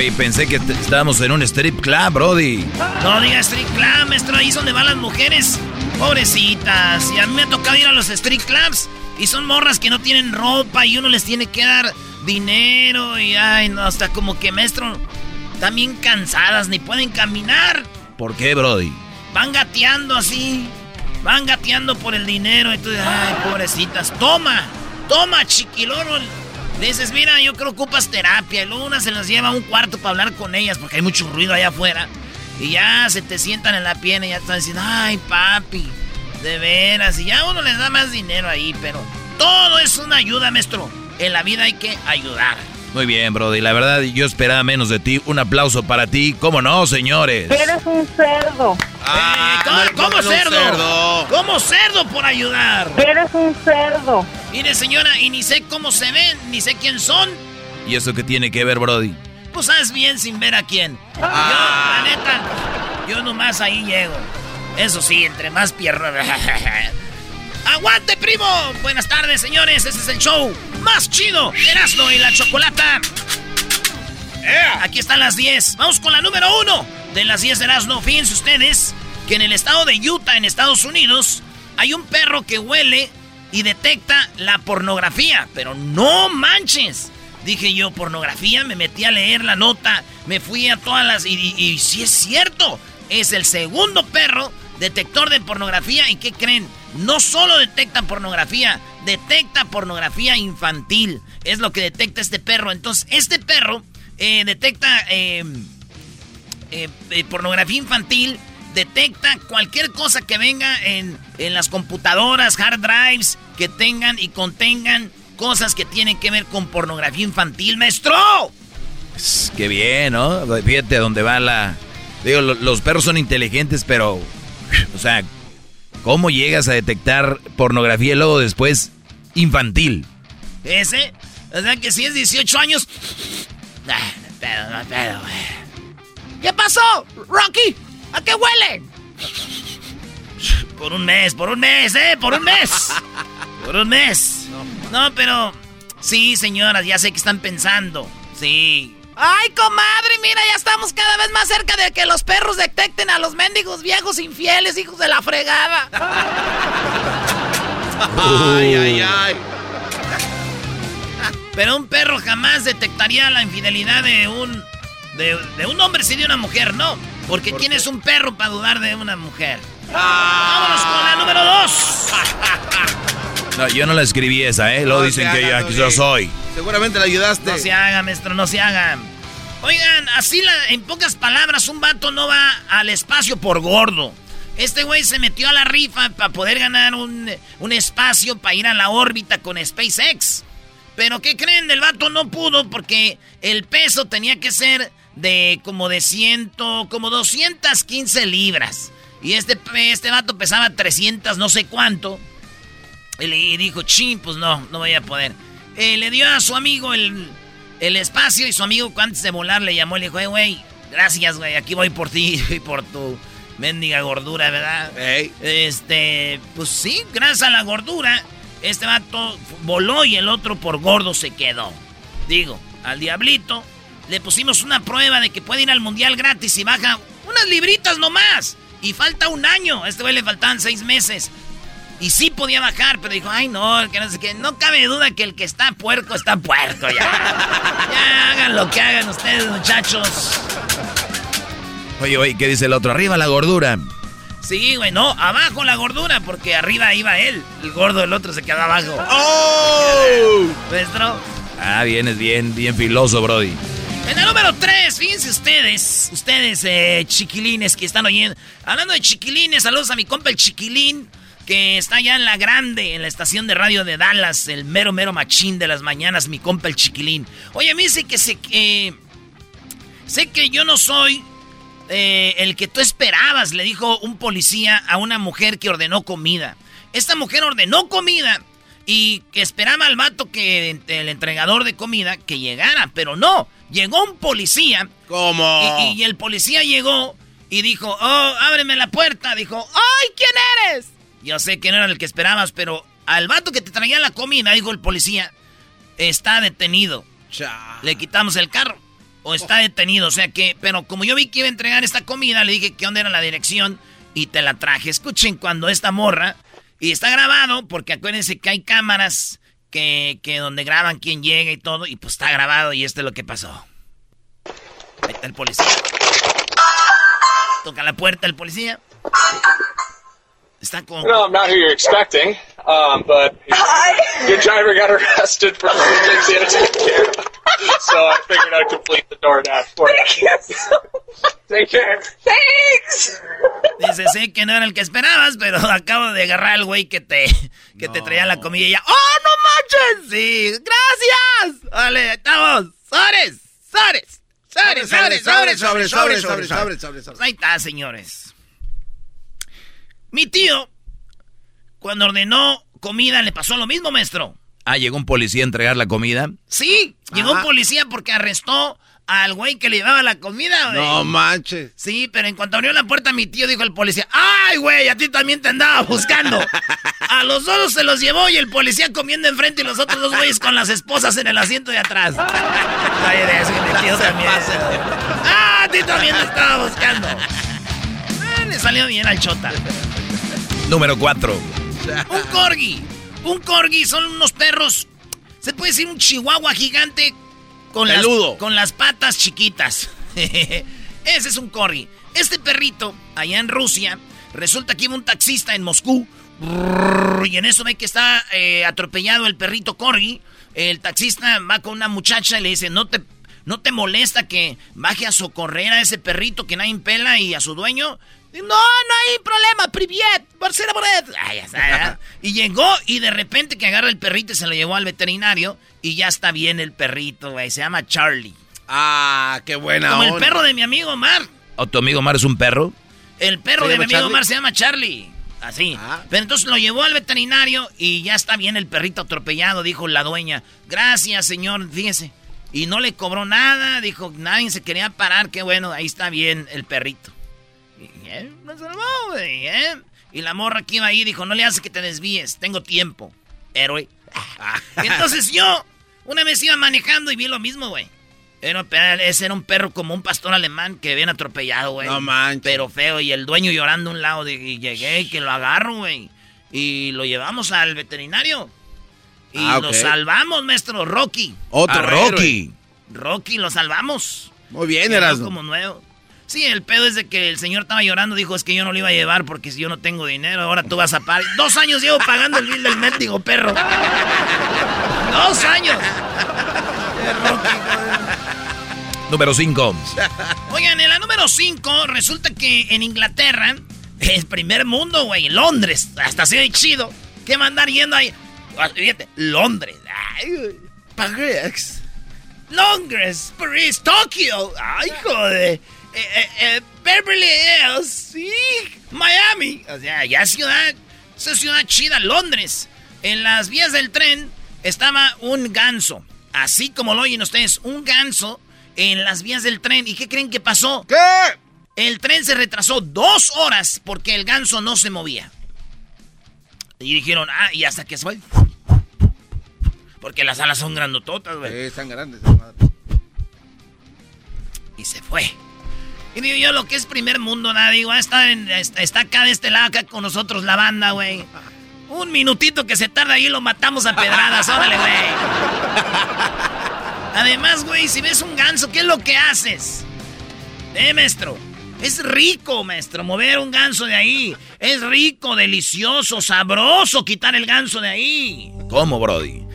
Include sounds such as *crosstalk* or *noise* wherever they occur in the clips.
Güey, pensé que estábamos en un strip club, Brody. No diga strip club, maestro, ahí es donde van las mujeres. Pobrecitas. Y a mí me ha tocado ir a los strip clubs. Y son morras que no tienen ropa y uno les tiene que dar dinero. Y ay, no, hasta como que, maestro, están bien cansadas, ni pueden caminar. ¿Por qué, Brody? Van gateando así. Van gateando por el dinero. Y tú ay, pobrecitas. Toma, toma, chiquiloro dices, mira, yo creo que ocupas terapia. Y luego una se las lleva a un cuarto para hablar con ellas porque hay mucho ruido allá afuera. Y ya se te sientan en la pierna y ya están diciendo, ay, papi, de veras. Y ya uno les da más dinero ahí, pero todo es una ayuda, maestro. En la vida hay que ayudar. Muy bien, Brody. La verdad, yo esperaba menos de ti. Un aplauso para ti. ¿Cómo no, señores? Eres un cerdo. Ah, ¿Cómo, cerdo? ¿Cómo cerdo por ayudar? Eres un cerdo. Mire, señora, y ni sé cómo se ven, ni sé quién son. ¿Y eso qué tiene que ver, Brody? Pues sabes bien sin ver a quién. Yo, la neta, yo nomás ahí llego. Eso sí, entre más piernas. *laughs* ¡Aguante, primo! Buenas tardes, señores. Este es el show más chido. Erasmo y la Chocolata. Aquí están las 10. Vamos con la número 1 de las 10 de Erasmo. Fíjense ustedes que en el estado de Utah, en Estados Unidos, hay un perro que huele y detecta la pornografía. Pero no manches. Dije yo, pornografía, me metí a leer la nota, me fui a todas las... Y, y, si es cierto, es el segundo perro detector de pornografía. ¿Y qué creen? No solo detecta pornografía, detecta pornografía infantil. Es lo que detecta este perro. Entonces, este perro eh, detecta eh, eh, pornografía infantil detecta cualquier cosa que venga en, las computadoras, hard drives, que tengan y contengan cosas que tienen que ver con pornografía infantil, maestro. Qué bien, ¿no? Fíjate dónde va la... Digo, los perros son inteligentes, pero... O sea, ¿cómo llegas a detectar pornografía y luego después infantil? Ese, o sea que si es 18 años... Ah, no pedo, no pedo, ¿Qué pasó, Rocky? ¿A qué huele? Por un mes, por un mes, ¿eh? Por un mes. Por un mes. No, pero... Sí, señoras, ya sé que están pensando. Sí. Ay, comadre, mira, ya estamos cada vez más cerca de que los perros detecten a los mendigos viejos infieles, hijos de la fregada. ay, ay, ay. Pero un perro jamás detectaría la infidelidad de un... De, de un hombre si de una mujer, no. Porque ¿quién es un perro para dudar de una mujer? ¡Vámonos con la número dos! *laughs* No, yo no la escribí esa, ¿eh? Lo dicen que yo, soy. Seguramente la ayudaste. No se hagan, maestro, no se hagan. Oigan, así la, en pocas palabras, un vato no va al espacio por gordo. Este güey se metió a la rifa para poder ganar un, un espacio para ir a la órbita con SpaceX. Pero ¿qué creen? El vato no pudo porque el peso tenía que ser de como de ciento, como 215 libras. Y este, este vato pesaba 300, no sé cuánto. Y, dijo, ching, pues no, no voy a poder. Eh, le dio a su amigo el, el espacio y su amigo antes de volar le llamó y le dijo, güey, gracias, güey, aquí voy por ti *laughs* y por tu mendiga gordura, ¿verdad? Este, pues sí, gracias a la gordura, este vato voló y el otro por gordo se quedó. Digo, al diablito le pusimos una prueba de que puede ir al mundial gratis y baja unas libritas nomás. Y falta un año. A este güey le faltaban seis meses. Y sí podía bajar, pero dijo, ay no, que no sé qué. No cabe duda que el que está puerco está puerco ya. *laughs* ya hagan lo que hagan ustedes, muchachos. Oye, oye, ¿qué dice el otro? Arriba la gordura. Sí, güey, no, abajo la gordura, porque arriba iba él. El gordo del otro se quedaba abajo. ¡Oh! Nuestro. Ah, vienes bien, bien filoso, Brody. En el número 3, fíjense ustedes, ustedes eh, chiquilines que están oyendo. Hablando de chiquilines, saludos a mi compa el chiquilín, que está allá en la grande, en la estación de radio de Dallas, el mero, mero machín de las mañanas, mi compa el chiquilín. Oye, me dice que sé que... sé que yo no soy eh, el que tú esperabas, le dijo un policía a una mujer que ordenó comida. Esta mujer ordenó comida y que esperaba al vato que el entregador de comida que llegara, pero no, llegó un policía. ¿Cómo? Y, el policía llegó y dijo, oh, ábreme la puerta. Dijo, ¡ay, quién eres! Yo sé que no era el que esperabas, pero al vato que te traía la comida, dijo el policía, está detenido. Le quitamos el carro. O está detenido, o sea que, pero como yo vi que iba a entregar esta comida, le dije que dónde era la dirección y te la traje. Escuchen cuando esta morra y está grabado porque acuérdense que hay cámaras que, que donde graban quién llega y todo. Y pues está grabado y esto es lo que pasó. Ahí está el policía. Toca la puerta el policía. Está con... No, I'm not who you're expecting, um, but your driver got arrested for things he had to take care of. So I figured I'd complete the DoorDash for you. Take care. Thanks. Dice, sí, que no era el que esperabas, pero acabo de agarrar al güey que te, que te traía la comida y ya. ¡Oh, no manches! Sí, gracias. Vale, estamos. ¡Sores! ¡Sores! ¡Sores! ¡Sores! ¡Sores! ¡Sores! ¡Sores! ¡Sores! ¡Sores! Ahí está, señores. Mi tío, cuando ordenó comida, le pasó lo mismo, maestro. Ah, llegó un policía a entregar la comida. Sí, llegó un policía porque arrestó al güey que le llevaba la comida, güey. No manches. Sí, pero en cuanto abrió la puerta, mi tío dijo el policía, ¡ay, güey! A ti también te andaba buscando. *laughs* A los dos se los llevó y el policía comiendo enfrente y los otros dos güeyes con las esposas en el asiento de atrás. *laughs* Ay, de eso, mi tío también. ¡Ah, a ti también te estaba buscando! Eh, le salió bien al chota. Número 4. *laughs* Un corgi. Un corgi son unos perros. Se puede decir un chihuahua gigante con, las, con las patas chiquitas. *laughs* Ese es un corgi. Este perrito, allá en Rusia, resulta que iba un taxista en Moscú. Y en eso ve que está eh, atropellado el perrito corgi. El taxista va con una muchacha y le dice, no te, no te molesta que baje a socorrer a ese perrito que nadie pela y a su dueño. No, no hay problema, priviet, ya está, *laughs* Y llegó y de repente que agarra el perrito y se lo llevó al veterinario y ya está bien el perrito, güey. Se llama Charlie. Ah, qué buena Como el perro de mi amigo Omar. ¿O tu amigo Omar es un perro? El perro de mi amigo Omar se llama Charlie. Así. Ah. Pero entonces lo llevó al veterinario y ya está bien el perrito atropellado, dijo la dueña. Gracias, señor, fíjese. Y no le cobró nada, dijo, nadie se quería parar, qué bueno, ahí está bien el perrito. ¿Eh? güey, ¿eh? Y la morra que iba ahí dijo, no le hace que te desvíes, tengo tiempo, héroe. *laughs* entonces yo, una vez iba manejando y vi lo mismo, güey. Era, ese era un perro como un pastor alemán que habían atropellado, güey. No manches. Pero feo, y el dueño llorando a un lado. y llegué y que lo agarro, güey. Y lo llevamos al veterinario. Y ah, lo salvamos, maestro Rocky. Otro Rocky. Rocky, lo salvamos. Muy bien, eras. como nuevo. Sí, el pedo es de que el señor estaba llorando, dijo, es que yo no lo iba a llevar porque si yo no tengo dinero, ahora tú vas a pagar. Dos años llevo pagando el bill del mendigo perro. Dos años. número 5. Oigan, en la número 5 resulta que en Inglaterra, el primer mundo, güey, Londres, hasta así de chido, que mandar yendo ahí. Ah, fíjate, Londres. París. Londres, París, Tokio. Ay, joder. Eh, eh, eh, Beverly Hills, sí, Miami. O sea, ya ciudad, esa ciudad chida, Londres. En las vías del tren estaba un ganso. Así como lo oyen ustedes, un ganso en las vías del tren. ¿Y qué creen que pasó? ¿Qué? El tren se retrasó dos horas porque el ganso no se movía. Y dijeron, ah, y hasta que se fue. Porque las alas son grandototas, güey. Sí, están grandes. Y se fue. Y digo yo, lo que es primer mundo, nada, digo, está, está, acá de este lado, acá con nosotros la banda, güey. Un minutito que se tarda ahí lo matamos a pedradas, órale, güey. Además, güey, si ves un ganso, ¿qué es lo que haces? Eh, maestro. Es rico, maestro, mover un ganso de ahí. Es rico, delicioso, sabroso quitar el ganso de ahí. ¿Cómo, Brody?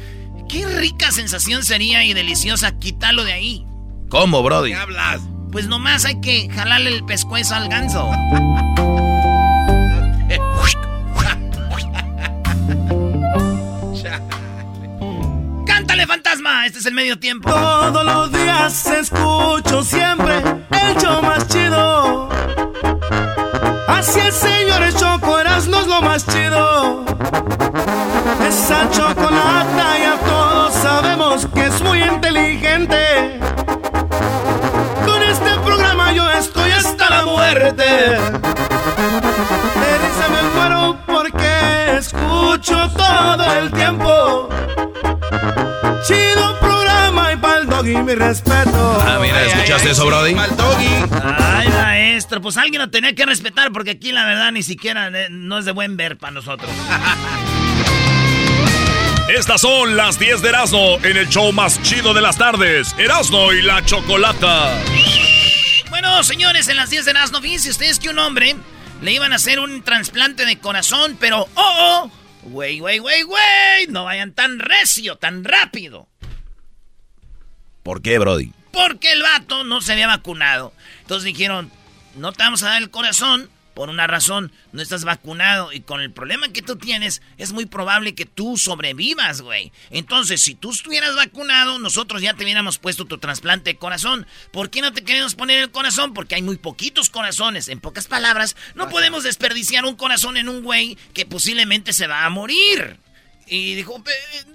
qué rica sensación sería y deliciosa quitarlo de ahí. ¿Cómo, Brody? ¿Qué hablas? Pues nomás hay que jalarle el pescuezo al ganso. *laughs* ¡Cántale, fantasma! Este es el medio tiempo. Todos los días escucho siempre el show más chido. Así el señor Choco no es lo más chido. Esa chocolata ya todos sabemos que es muy inteligente. La muerte. De risa me muero porque escucho todo el tiempo. Chido programa y pa'l doggy mi respeto. Ah, mira, ¿escuchaste eso, Brody? Mal doggy. Ay, maestro, pues alguien lo tenía que respetar porque aquí la verdad ni siquiera eh, no es de buen ver para nosotros. *laughs* Estas son las 10 de Erasmo en el show más chido de las tardes. Erasmo y la Chocolata. Bueno, señores, en las 10 de Erasmo, fíjense ustedes que un hombre le iban a hacer un trasplante de corazón, pero ¡oh, oh! ¡Wey, wey, wey, wey! No vayan tan recio, tan rápido. ¿Por qué, Brody? Porque el vato no se había vacunado. Entonces dijeron, no te vamos a dar el corazón por una razón, no estás vacunado y con el problema que tú tienes es muy probable que tú sobrevivas, güey. Entonces, si tú estuvieras vacunado, nosotros ya te hubiéramos puesto tu trasplante de corazón. ¿Por qué no te queremos poner el corazón? Porque hay muy poquitos corazones. En pocas palabras, no podemos desperdiciar un corazón en un güey que posiblemente se va a morir. Y dijo,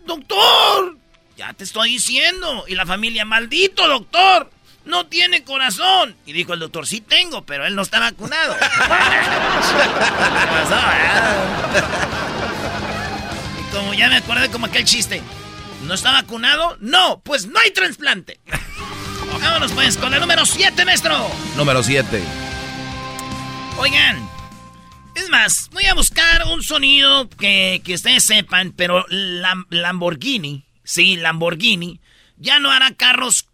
doctor, ya te estoy diciendo. Y la familia, maldito doctor. No tiene corazón. Y dijo el doctor, sí tengo, pero él no está vacunado. ¿Qué *laughs* pasó, eh? Y como ya me acordé como aquel chiste. ¿No está vacunado? No, pues no hay trasplante. Vámonos pues con el número 7, maestro. Número 7. Oigan, es más, voy a buscar un sonido que, que ustedes sepan, pero Lam- Lamborghini, sí, Lamborghini, ya no hará carros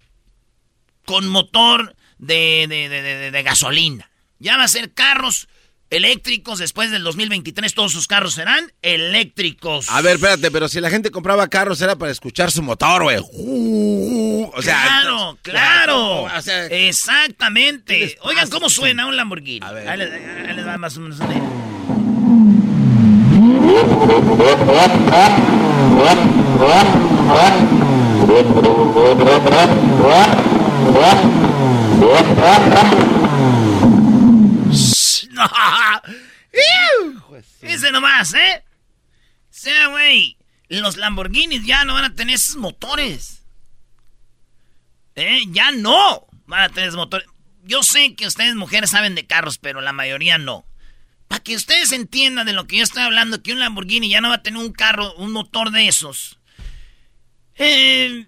con motor de, de- de- de- de gasolina. Ya va a ser carros eléctricos después del 2023. Todos sus carros serán eléctricos. A ver, espérate, pero si la gente compraba carros era para escuchar su motor, güey. O sea, claro, claro. O sea, Exactamente. Oigan cómo suena un Lamborghini. A ver. Ahí les, ahí les va más o menos. ¿eh? *laughs* Ese nomás, ¿eh? Sea, güey, los Lamborghinis ya no van a tener esos motores. ¿Eh? Ya no van a tener esos motores. Yo sé que ustedes mujeres saben de carros, pero la mayoría no. Para que ustedes entiendan de lo que yo estoy hablando, que un Lamborghini ya no va a tener un carro, un motor de esos. Eh,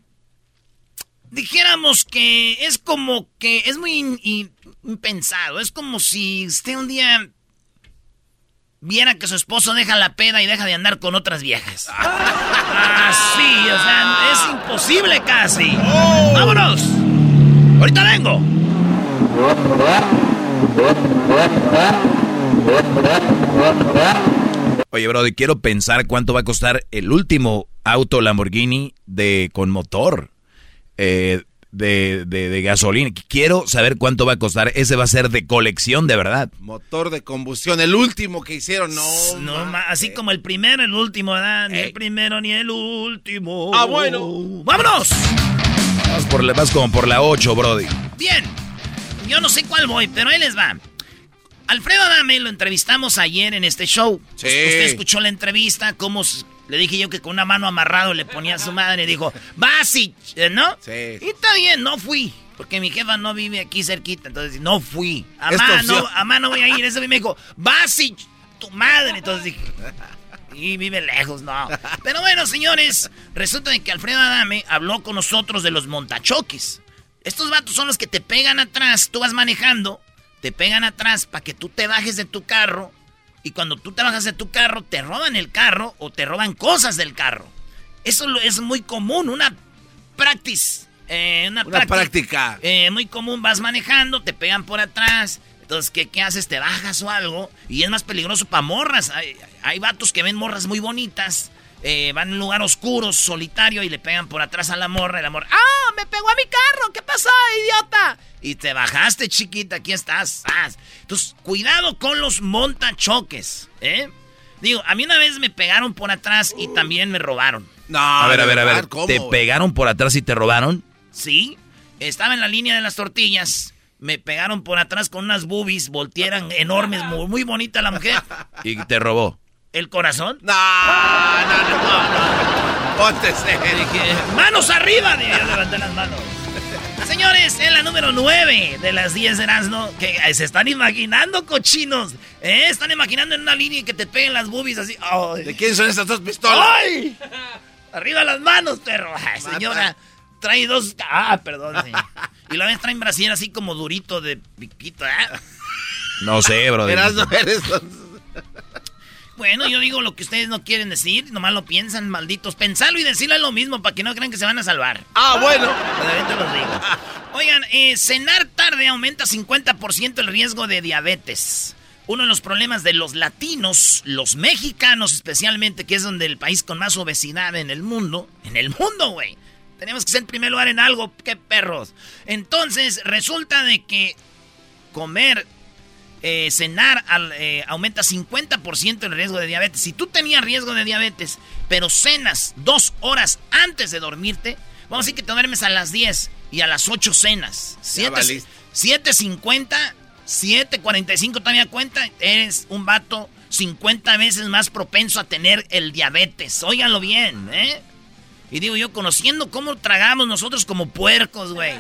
dijéramos que es como que es muy in- in- impensado. Es como si usted un día viera que su esposo deja la peda y deja de andar con otras viejas. *laughs* Así, o sea, es imposible casi. ¡Vámonos! Ahorita vengo. Oye, Brody, quiero pensar cuánto va a costar el último auto Lamborghini de con motor eh, de, de- de gasolina. Quiero saber cuánto va a costar. Ese va a ser de colección de verdad. motor de combustión, el último que hicieron, no. No, ma- ma- así como el primero, el último, ¿verdad? Ni el primero ni el último. Ah, bueno. ¡Vámonos! Vas, por la- vas como por la 8, Brody. Bien. Yo no sé cuál voy, pero ahí les va. Alfredo Adame lo entrevistamos ayer en este show. Sí. Usted escuchó la entrevista, cómo le dije yo que con una mano amarrado le ponía a su madre y dijo, Basi, ¿no? Sí. Y está bien, no fui. Porque mi jefa no vive aquí cerquita, entonces no fui. A Es tu mano, opción. a mano voy a ir. Ese me dijo, Basi, tu madre. Entonces dije, y vive lejos, no. Pero bueno, señores, resulta de que Alfredo Adame habló con nosotros de los montachoques. Estos vatos son los que te pegan atrás, tú vas manejando, te pegan atrás para que tú te bajes de tu carro y cuando tú te bajas de tu carro te roban el carro o te roban cosas del carro. Eso es muy común, una practice. eh, una, Una práctica. eh, muy común, vas manejando, te pegan por atrás. Entonces, ¿qué, qué haces? Te bajas o algo. Y es más peligroso para morras. Hay, hay vatos que ven morras muy bonitas. Eh, van a un lugar oscuro, solitario, y le pegan por atrás a la morra. Y la morra, ¡ah! ¡Me pegó a mi carro! ¿Qué pasó, idiota? Y te bajaste, chiquita, aquí estás. Entonces, cuidado con los montachoques, ¿eh? Digo, a mí una vez me pegaron por atrás y también me robaron. No, a ver, a ver, a ver. ¿Te pegaron por atrás y te robaron? Sí. Estaba en la línea de las tortillas. Me pegaron por atrás con unas boobies, voltearan enormes, muy, muy bonita la mujer. *laughs* ¿Y te robó? ¿El corazón? No, no, no, no. Ponte manos arriba, levanté las manos. Señores, es la número 9 de las 10 de Erasmo. Que se están imaginando, cochinos. ¿eh? Están imaginando en una línea que te peguen las boobies así. ¿De quién son estas dos pistolas? ¡Ay! Arriba las manos, perro. señora, trae dos. Ah, perdón, Y la vez trae en Brasil así como durito de piquito. ¿eh? No sé, bro. Erasmo, eres. Bueno, yo digo lo que ustedes no quieren decir, nomás lo piensan, malditos. Pensarlo y decirlo es lo mismo para que no crean que se van a salvar. Ah, bueno. los digo. *laughs* Oigan, eh, cenar tarde aumenta 50% el riesgo de diabetes. Uno de los problemas de los latinos, los mexicanos especialmente, que es donde el país con más obesidad en el mundo, en el mundo, güey. Tenemos que ser en primer lugar en algo, qué perros. Entonces, resulta de que comer eh, cenar eh, aumenta 50% el riesgo de diabetes. Si tú tenías riesgo de diabetes, pero cenas dos horas antes de dormirte, vamos a decir que te duermes a las 10 y a las 8 cenas. 7.50, 7.45 todavía cuenta, eres un vato 50 veces más propenso a tener el diabetes. Óiganlo bien, ¿eh? Y digo yo, conociendo cómo tragamos nosotros como puercos, güey.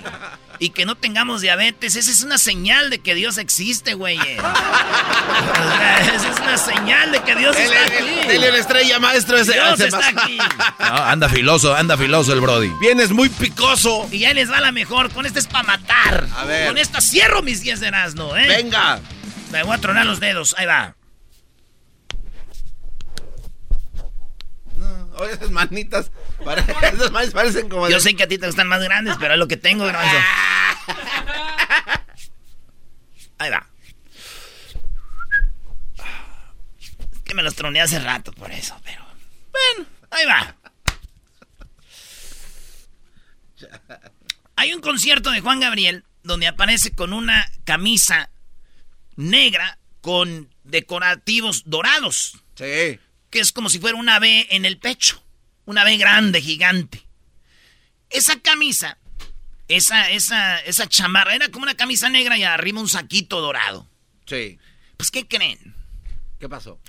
Y que no tengamos diabetes, esa es una señal de que Dios existe, güey. esa es una señal de que Dios está aquí. Dele la estrella, maestro. Ese, Dios está aquí. anda filoso, anda filoso el Brody. Vienes muy picoso. Y ya les va la mejor. Con este es para matar. A ver. Con esta cierro mis 10 de asno, ¿eh? Venga. Me voy a tronar los dedos. Ahí va. *laughs* Oye, esas manitas, *laughs* esas manitas parecen como... Yo sé que a ti te gustan más grandes, pero es lo que tengo. *laughs* Ahí va. Es que me los troné hace rato por eso, pero... Bueno, ahí va. Hay un concierto de Juan Gabriel donde aparece con una camisa negra con decorativos dorados. Sí que es como si fuera una B en el pecho. Una B grande, gigante. Esa camisa, esa, esa, esa chamarra, era como una camisa negra y arriba un saquito dorado. Sí. Pues, ¿qué creen? ¿Qué pasó?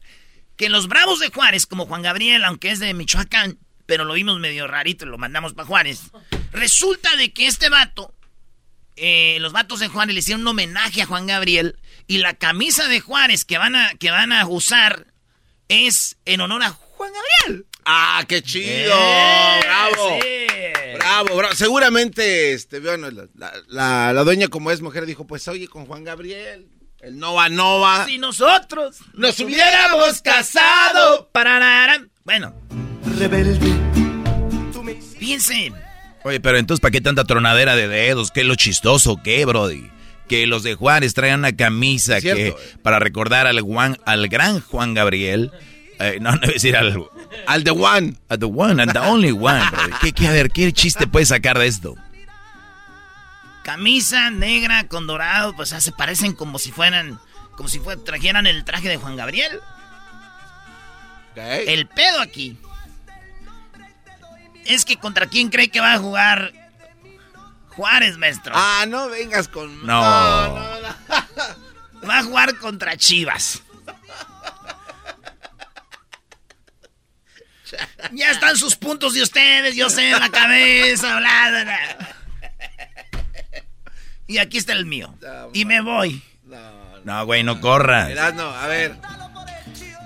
Que los Bravos de Juárez, como Juan Gabriel, aunque es de Michoacán, pero lo vimos medio rarito y lo mandamos para Juárez, resulta de que este vato, eh, los vatos de Juárez le hicieron un homenaje a Juan Gabriel y la camisa de Juárez que van a, que van a usar es en honor a Juan Gabriel. Ah, qué chido. Eh, bravo. Bravo, bravo. Seguramente, este, bueno, la, dueña como es mujer dijo, pues oye, con Juan Gabriel, el Nova Nova. Si nosotros nos hubiéramos casado. Pararán. Bueno. Rebelde. Piensen. Oye, pero entonces, ¿para qué tanta tronadera de dedos? ¿Qué es lo chistoso? ¿Qué, Brody? Que los de Juárez traigan una camisa que para recordar al, Juan, al gran Juan Gabriel. Eh, no, *laughs* no voy a decir al, al The One. Al The One, and the only one. ¿Qué, qué, a ver, ¿qué chiste puedes sacar de esto? Camisa negra con dorado, pues se parecen como si fueran, como si trajeran el traje de Juan Gabriel. El pedo aquí es que contra quién cree que va a jugar Juárez, maestro. Ah, no vengas con. No. no, no, *laughs* Va a jugar contra Chivas. Ya están sus puntos de ustedes, yo sé, en la cabeza, bla, bla, Y aquí está el mío. y me voy. No, güey, no corras. no, a ver.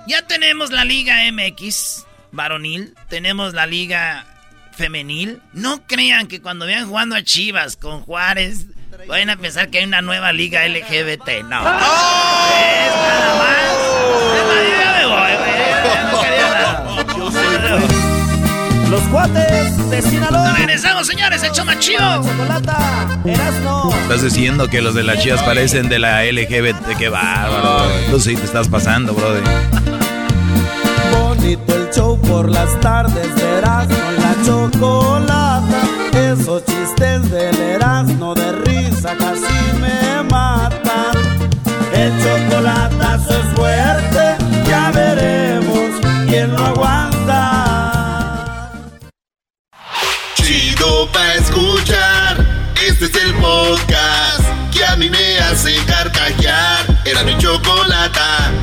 Ya tenemos la Liga MX varonil, tenemos la Liga femenil, no crean que cuando vean jugando a Chivas con Juárez, vayan a pensar que hay una nueva liga LGBT. No. ¡Oh! Es nada más. me voy, Los cuates de Sinaloa. Regresamos, señores, el choma chido. Estás diciendo que los de las chivas parecen de la LGBT. Qué bárbaro. Tú sí te estás pasando, brother. favorito, el show por las tardes chocolata. Esos chistes del no de risa casi me matan. El chocolatazo es fuerte, ya veremos quién lo aguanta. Chido pa' escuchar, este es el podcast que a mí me hace carcajear. Era mi chocolata.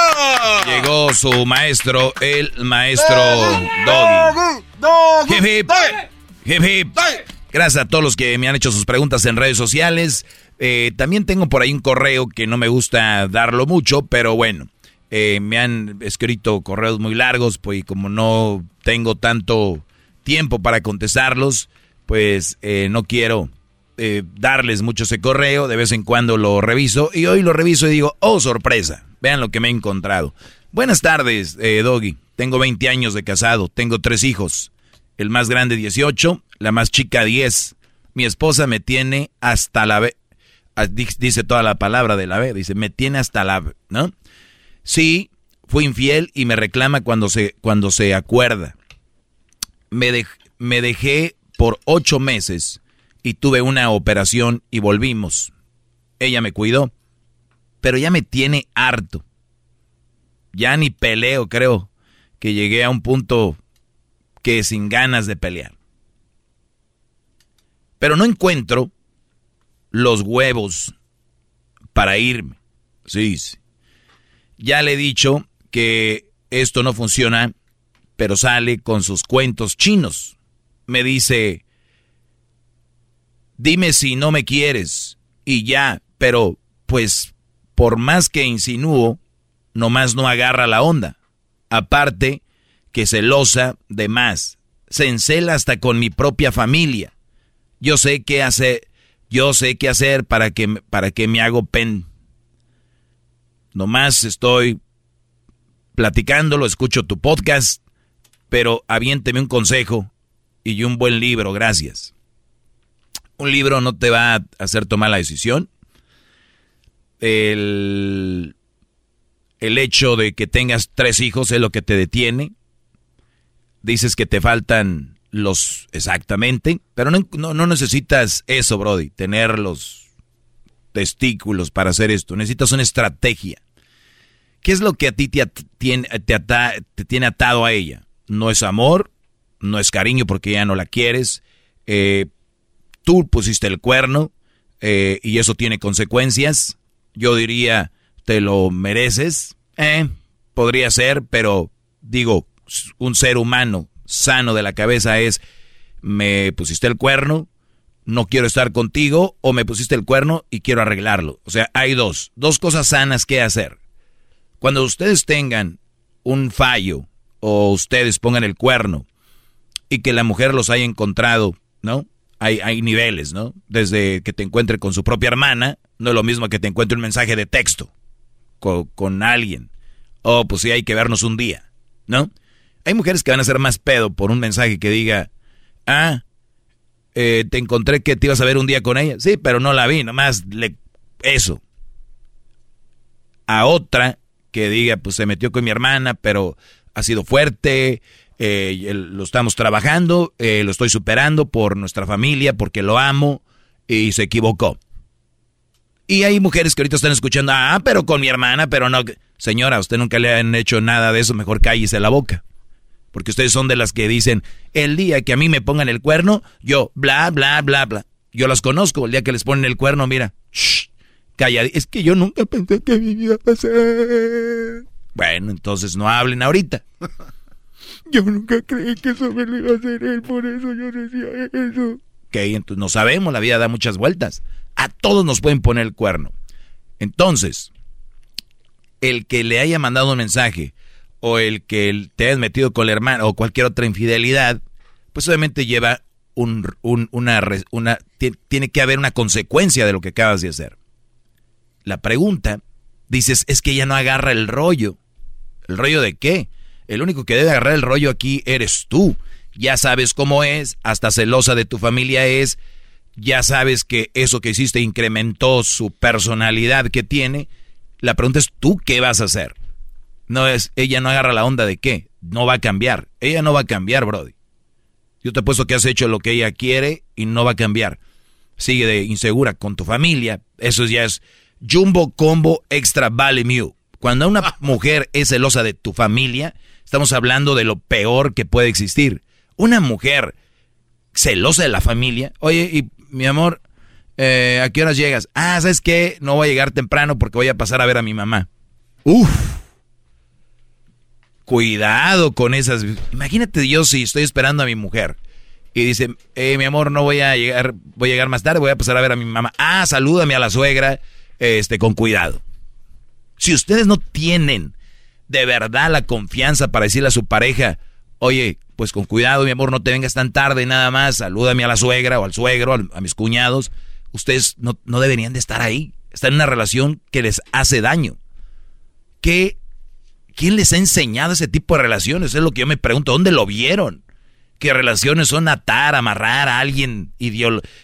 Llegó su maestro, el maestro Doggy. Hip hip. Hip hip. Gracias a todos los que me han hecho sus preguntas en redes sociales. Eh, también tengo por ahí un correo que no me gusta darlo mucho, pero bueno, eh, me han escrito correos muy largos, pues como no tengo tanto tiempo para contestarlos, pues eh, no quiero darles mucho ese correo, de vez en cuando lo reviso y hoy lo reviso y digo, oh sorpresa, vean lo que me he encontrado. Buenas tardes, Doggy, tengo 20 años de casado, tengo tres hijos, el más grande 18, la más chica 10. Mi esposa me tiene hasta la B. Ah, dice toda la palabra de la B, dice, me tiene hasta la B, ¿no? Sí, fui infiel y me reclama cuando se, cuando se acuerda. Me, me dejé por ocho meses y tuve una operación y volvimos. Ella me cuidó, pero ya me tiene harto. Ya ni peleo, creo, que llegué a un punto que sin ganas de pelear. Pero no encuentro los huevos para irme. Sí, sí. Ya le he dicho que esto no funciona, pero sale con sus cuentos chinos. Me dice, dime si no me quieres y ya, pero pues por más que insinúo, nomás no agarra la onda. Aparte, que celosa de más. Se encela hasta con mi propia familia. Yo sé qué hacer, yo sé qué hacer para que, para que me hago pen. Nomás estoy platicándolo, escucho tu podcast, pero aviénteme un consejo y un buen libro, gracias. Un libro no te va a hacer tomar la decisión. El, el hecho de que tengas tres hijos es lo que te detiene dices que te faltan los exactamente, pero no, no, necesitas eso, Brody, tener los testículos para hacer esto. Necesitas una estrategia. ¿Qué es lo que a ti te, te, tiene atado a ella? No es amor, no es cariño porque ya no la quieres. Eh, tú pusiste el cuerno eh, y eso tiene consecuencias. Yo diría, te lo mereces. Eh, podría ser, pero digo, un ser humano sano de la cabeza es, me pusiste el cuerno, no quiero estar contigo, o me pusiste el cuerno y quiero arreglarlo. O sea, hay dos, dos cosas sanas que hacer. Cuando ustedes tengan un fallo o ustedes pongan el cuerno y que la mujer los haya encontrado, ¿no? Hay, hay niveles, ¿no? Desde que te encuentre con su propia hermana, no es lo mismo que te encuentre un mensaje de texto con, con alguien. O pues sí, hay que vernos un día, ¿no? Hay mujeres que van a ser más pedo por un mensaje que diga, ah, eh, te encontré que te ibas a ver un día con ella. Sí, pero no la vi, nomás le, eso. A otra que diga, pues se metió con mi hermana, pero ha sido fuerte, eh, lo estamos trabajando, eh, lo estoy superando por nuestra familia, porque lo amo, y se equivocó. Y hay mujeres que ahorita están escuchando, ah, pero con mi hermana, pero no. Señora, usted nunca le han hecho nada de eso, mejor cállese la boca. Porque ustedes son de las que dicen, el día que a mí me pongan el cuerno, yo, bla, bla, bla, bla. Yo las conozco, el día que les ponen el cuerno, mira, shh, calla. Es que yo nunca pensé que me iba a pasar. Bueno, entonces no hablen ahorita. *laughs* yo nunca creí que eso me lo iba a hacer él, por eso yo decía eso. Ok, entonces no sabemos, la vida da muchas vueltas. A todos nos pueden poner el cuerno. Entonces, el que le haya mandado un mensaje o el que te hayas metido con el hermano o cualquier otra infidelidad, pues obviamente lleva un, una, una, tiene que haber una consecuencia de lo que acabas de hacer. La pregunta, dices, es que ella no agarra el rollo. ¿El rollo de qué? El único que debe agarrar el rollo aquí eres tú. Ya sabes cómo es, hasta celosa de tu familia es, ya sabes que eso que hiciste incrementó su personalidad que tiene. La pregunta es, ¿tú qué vas a hacer? No es, ella no agarra la onda de qué, no va a cambiar. Ella no va a cambiar, Brody. Yo te he puesto que has hecho lo que ella quiere y no va a cambiar. Sigue de insegura con tu familia. Eso ya es Jumbo Combo Extra Vale Mew. Cuando una *laughs* mujer es celosa de tu familia, estamos hablando de lo peor que puede existir. Una mujer celosa de la familia. Oye, y mi amor, eh, ¿a qué horas llegas? Ah, ¿sabes qué? No voy a llegar temprano porque voy a pasar a ver a mi mamá. Uf. Cuidado con esas. Imagínate yo si estoy esperando a mi mujer y dice, eh, mi amor, no voy a llegar, voy a llegar más tarde, voy a pasar a ver a mi mamá. Ah, salúdame a la suegra, este, con cuidado. Si ustedes no tienen de verdad la confianza para decirle a su pareja, oye, pues con cuidado, mi amor, no te vengas tan tarde nada más, salúdame a la suegra o al suegro, a mis cuñados. Ustedes no, deberían de estar ahí. Están en una relación que les hace daño. ¿Qué ¿Quién les ha enseñado ese tipo de relaciones? Es lo que yo me pregunto. ¿Dónde lo vieron? ¿Qué relaciones son atar, amarrar a alguien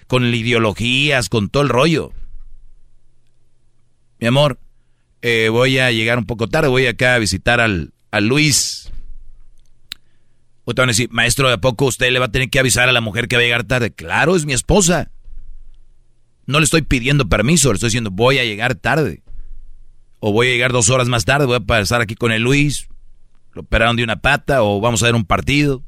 con ideologías, con todo el rollo? Mi amor, eh, voy a llegar un poco tarde, voy acá a visitar al, Luis. O te van a decir, maestro, ¿de poco usted le va a tener que avisar a la mujer que va a llegar tarde? Claro, es mi esposa. No le estoy pidiendo permiso, le estoy diciendo, voy a llegar tarde o voy a llegar dos horas más tarde, voy a pasar aquí con el Luis, lo operaron de una pata, o vamos a ver un partido.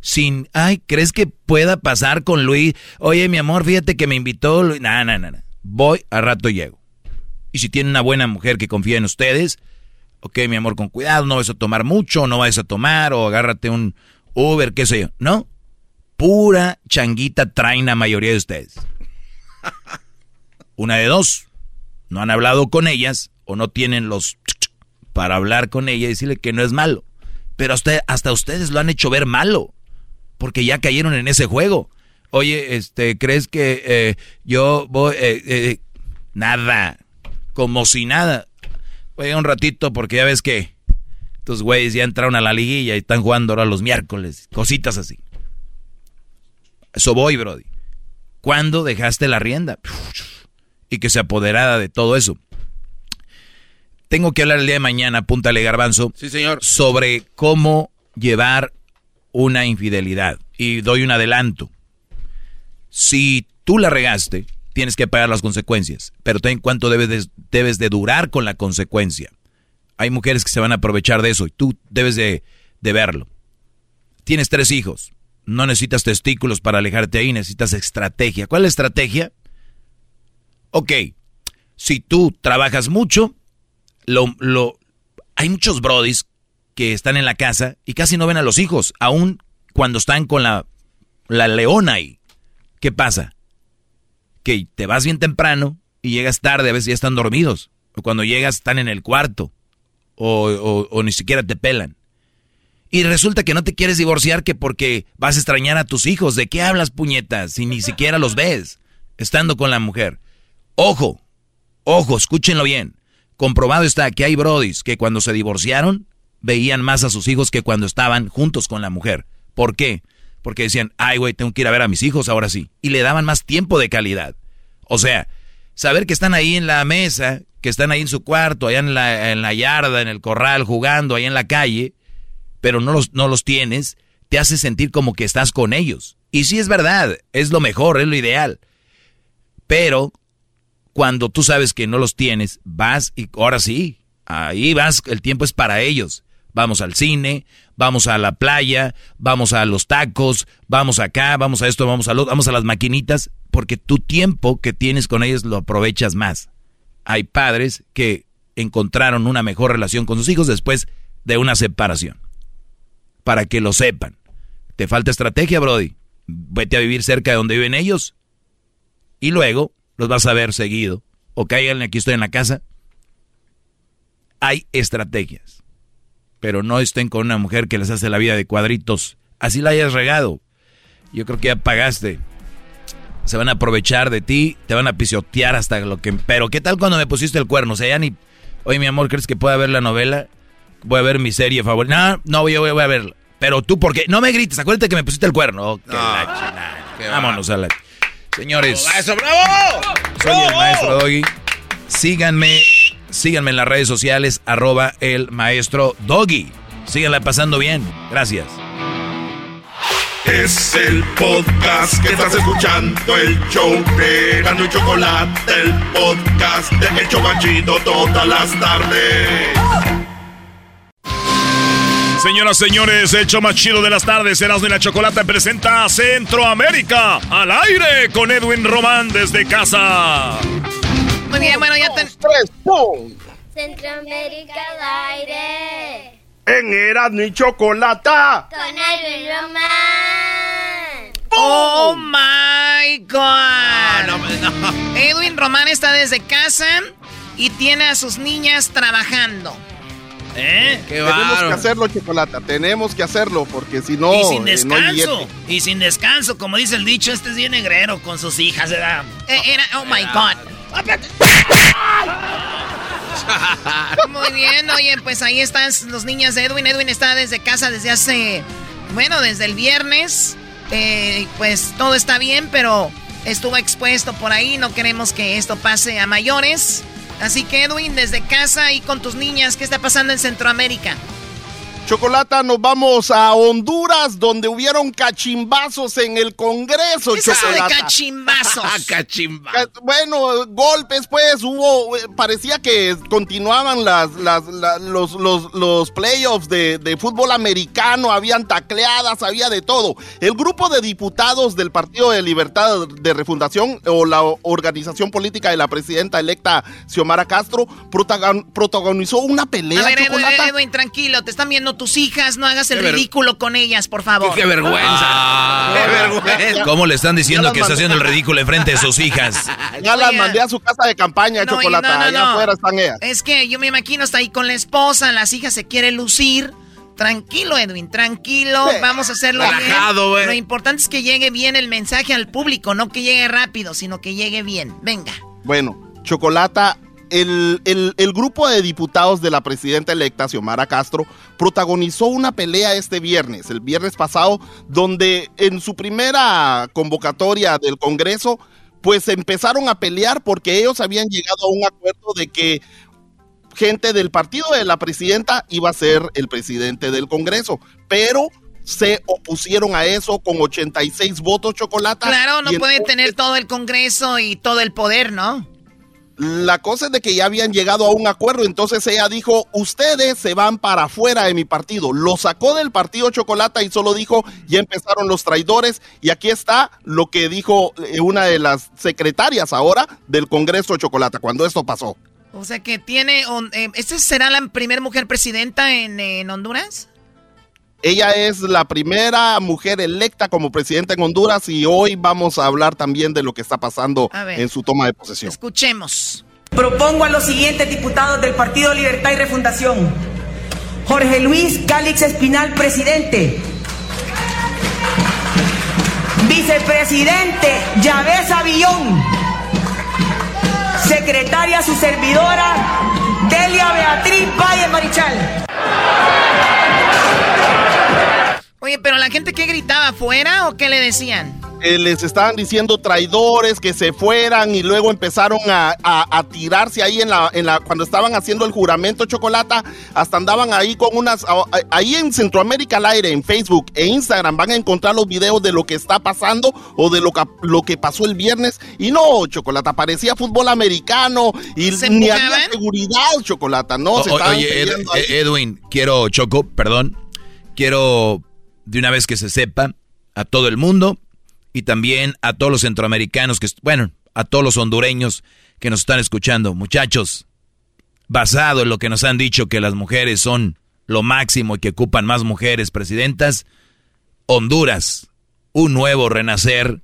Sin, ay, ¿crees que pueda pasar con Luis? Oye, mi amor, fíjate que me invitó Luis. No, no, no, no. Voy, a rato llego. Y si tiene una buena mujer que confía en ustedes, ok, mi amor, con cuidado, no vas a tomar mucho, no vas a tomar, o agárrate un Uber, qué sé yo. No, pura changuita traen la mayoría de ustedes. Una de dos, no han hablado con ellas, o no tienen los para hablar con ella y decirle que no es malo. Pero hasta, hasta ustedes lo han hecho ver malo, porque ya cayeron en ese juego. Oye, este, ¿crees que eh, yo voy... Eh, eh, nada, como si nada. Voy un ratito porque ya ves que estos güeyes ya entraron a la liguilla y están jugando ahora los miércoles, cositas así. Eso voy, Brody. ¿Cuándo dejaste la rienda? Y que se apoderara de todo eso tengo que hablar el día de mañana, apúntale garbanzo. Sí, señor. Sobre cómo llevar una infidelidad. Y doy un adelanto. Si tú la regaste, tienes que pagar las consecuencias. Pero ten cuánto debes de, debes de durar con la consecuencia. Hay mujeres que se van a aprovechar de eso y tú debes de, de verlo. Tienes tres hijos. No necesitas testículos para alejarte ahí, necesitas estrategia. ¿Cuál es la estrategia? Ok, si tú trabajas mucho, lo, lo, hay muchos brodis que están en la casa y casi no ven a los hijos, aún cuando están con la, la leona ahí. ¿Qué pasa? Que te vas bien temprano y llegas tarde, a veces ya están dormidos. O cuando llegas están en el cuarto. O, o, ni siquiera te pelan. Y resulta que no te quieres divorciar que porque vas a extrañar a tus hijos. ¿De qué hablas, puñetas? Si ni *laughs* siquiera los ves estando con la mujer. Ojo, ojo, escúchenlo bien. Comprobado está que hay brodis que cuando se divorciaron veían más a sus hijos que cuando estaban juntos con la mujer. ¿Por qué? Porque decían, ay, güey, tengo que ir a ver a mis hijos ahora sí. Y le daban más tiempo de calidad. O sea, saber que están ahí en la mesa, que están ahí en su cuarto, allá en la, en la yarda, en el corral, jugando, ahí en la calle, pero no los, no los tienes, te hace sentir como que estás con ellos. Y sí es verdad, es lo mejor, es lo ideal. Pero cuando tú sabes que no los tienes, vas y ahora sí, ahí vas, el tiempo es para ellos. Vamos al cine, vamos a la playa, vamos a los tacos, vamos acá, vamos a esto, vamos a lo, vamos a las maquinitas, porque tu tiempo que tienes con ellos lo aprovechas más. Hay padres que encontraron una mejor relación con sus hijos después de una separación. Para que lo sepan. Te falta estrategia, Brody. Vete a vivir cerca de donde viven ellos. Y luego los vas a ver seguido. O caigan aquí estoy en la casa. hay estrategias. Pero no estén con una mujer que les hace la vida de cuadritos. Así la hayas regado. Yo creo que ya pagaste. Se van a aprovechar de ti, te van a pisotear hasta lo que... Pero ¿qué tal cuando me pusiste el cuerno? O sea, ya ni... Oye, mi amor, ¿crees que pueda ver la novela? Voy a ver mi serie favorita. No, no voy, voy, voy a verla. Pero tú, ¿por qué? No me grites, acuérdate que me pusiste el cuerno. Oh, Vámonos a la... Señores. ¡Maestro, bravo! Soy el maestro Doggy. Síganme, síganme en las redes sociales, arroba el maestro Doggy. Síganla pasando bien. Gracias. Es el podcast que estás escuchando, el show de Gano y Chocolate, el podcast de El Chocachito todas las tardes. Señoras, señores, el show más chido de las tardes, Erasmo y la Chocolate presenta Centroamérica al aire con Edwin Román desde casa. Muy bien, bueno, ya ten... Centroamérica al aire. En Erasmo y Chocolate. Con Edwin Román. Oh my God. Edwin Román está desde casa y tiene a sus niñas trabajando. ¿Eh? tenemos que hacerlo, Chocolata. Tenemos que hacerlo porque si no. Y sin eh, no descanso. y sin descanso, como dice el dicho, este es bien negrero con sus hijas, ¿verdad? Eh, era, oh my God. Muy bien, oye, pues ahí están los niñas de Edwin. Edwin está desde casa desde hace, bueno, desde el viernes. Eh, pues todo está bien, pero estuvo expuesto por ahí. No queremos que esto pase a mayores. Así que Edwin, desde casa y con tus niñas, ¿qué está pasando en Centroamérica? Chocolata, nos vamos a Honduras, donde hubieron cachimbazos en el Congreso. ¿Qué es eso de *laughs* cachimbazos? Ca- Bueno, golpes, pues, hubo, eh, parecía que continuaban las, las- la- los, los, los playoffs de, de fútbol americano, habían tacleadas, había de todo. El grupo de diputados del Partido de Libertad de Refundación, o la organización política de la presidenta electa Xiomara Castro, protagon- protagonizó una pelea, A ver, Edwin, Chocolata. Edwin, tranquilo, te están viendo tus hijas, no hagas el Qué ver- ridículo con ellas, por favor. ¡Qué vergüenza! Qué vergüenza. ¿Cómo le están diciendo que está haciendo el ridículo enfrente de sus hijas? *laughs* Ya las Oye. mandé a su casa de campaña, No, no, Allá no. afuera están ellas. Es que yo me imagino está ahí con la esposa, las hijas se quiere lucir. Tranquilo, Edwin, tranquilo. Sí. Vamos a hacerlo Relajado, bien. Lo importante es que llegue bien el mensaje al público, no que llegue rápido, sino que llegue bien. Venga. Bueno, Chocolata, el, el- el grupo de diputados de la presidenta electa, Xiomara Castro, protagonizó una pelea este viernes, el viernes pasado, donde en su primera convocatoria del Congreso, pues empezaron a pelear porque ellos habían llegado a un acuerdo de que gente del partido de la presidenta iba a ser el presidente del Congreso, pero se opusieron a eso con 86 votos, Chocolata. Claro, no puede tener todo el Congreso y todo el poder, ¿no? La cosa es de que ya habían llegado a un acuerdo, entonces ella dijo, ustedes se van para afuera de mi partido. Lo sacó del partido Chocolata y solo dijo, ya empezaron los traidores. Y aquí está lo que dijo eh, una de las secretarias ahora del Congreso Chocolata, cuando esto pasó. O sea que tiene... eh, ¿Esta será la primera mujer presidenta en, en Honduras? Ella es la primera mujer electa como presidenta en Honduras y hoy vamos a hablar también de lo que está pasando en su toma de posesión. Escuchemos. Propongo a los siguientes diputados del Partido Libertad y Refundación. Jorge Luis Cálix Espinal, presidente. Vicepresidente Yavés Avillón. Secretaria su servidora Delia Beatriz Valle Marichal. Oye, pero la gente que gritaba afuera o qué le decían? Eh, les estaban diciendo traidores que se fueran y luego empezaron a, a- a tirarse ahí en la, en la cuando estaban haciendo el juramento chocolata hasta andaban ahí con unas a- ahí en Centroamérica al aire en Facebook e Instagram van a encontrar los videos de lo que está pasando o de lo que, lo que pasó el viernes y no chocolata parecía fútbol americano y ¿Se ni empujaban? había seguridad chocolata no se O- oye, Ed-. Ed- Edwin, quiero, Choco, perdón, quiero de una vez que se sepa a todo el mundo y también a todos los centroamericanos, que, bueno, a todos los hondureños que nos están escuchando. Muchachos, basado en lo que nos han dicho que las mujeres son lo máximo y que ocupan más mujeres presidentas, Honduras, un nuevo renacer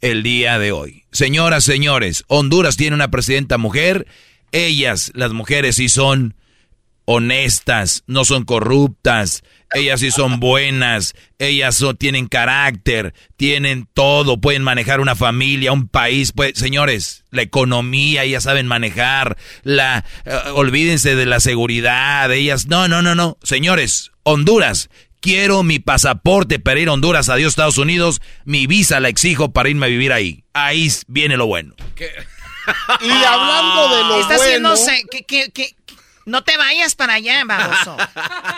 el día de hoy. Señoras, señores, Honduras tiene una presidenta mujer, ellas, las mujeres, sí son honestas, no son corruptas, ellas sí son buenas, ellas tienen carácter, tienen todo, pueden manejar una familia, un país, pues, señores, la economía, ellas saben manejar, la, eh, olvídense de la seguridad, ellas, no, no, no, no, señores, Honduras, quiero mi pasaporte para ir a Honduras, adiós Estados Unidos, mi visa la exijo para irme a vivir ahí, ahí viene lo bueno. *laughs* Y hablando de lo Está bueno... haciéndose, que, que, que, no te vayas para allá, baboso.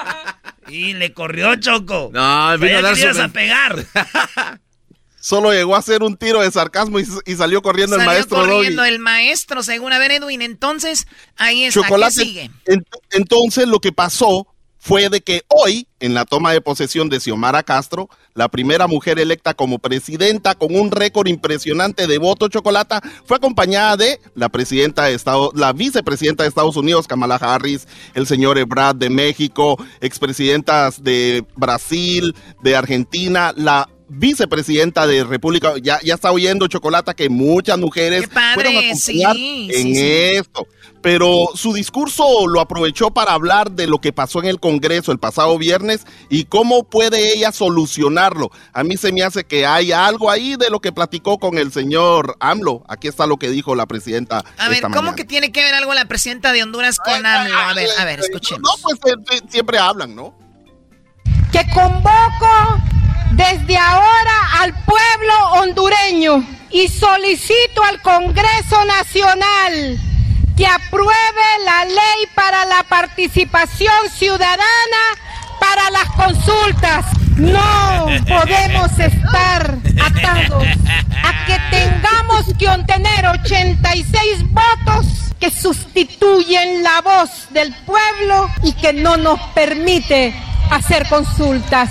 *laughs* y le corrió Choco. No, vino a dar su... a pegar. *laughs* Solo llegó a hacer un tiro de sarcasmo y, y salió corriendo Salió el maestro corriendo Doggy. el maestro, según a ver Edwin. Entonces, ahí está. Chocolate. ¿Qué sigue? En- entonces lo que pasó fue de que hoy, en la toma de posesión de Xiomara Castro, la primera mujer electa como presidenta con un récord impresionante de voto chocolata, fue acompañada de la presidenta de Estado, la vicepresidenta de Estados Unidos, Kamala Harris, el señor Ebrard de México, expresidentas de Brasil, de Argentina, la vicepresidenta de República, ya, ya está oyendo Chocolata que muchas mujeres Qué padre, fueron a acompañar sí, en sí, sí. esto. Pero su discurso lo aprovechó para hablar de lo que pasó en el Congreso el pasado viernes y cómo puede ella solucionarlo. A mí se me hace que hay algo ahí de lo que platicó con el señor AMLO. Aquí está lo que dijo la presidenta. A ver, esta ¿cómo mañana. que tiene que ver algo la presidenta de Honduras con AMLO? A ver, a ver, escuchemos. No, pues eh, eh, siempre hablan, ¿no? que convoco desde ahora al pueblo hondureño y solicito al Congreso Nacional que apruebe la ley para la participación ciudadana para las consultas. No *laughs* podemos estar atados a que tengamos que obtener 86 votos que sustituyen la voz del pueblo y que no nos permite hacer consultas.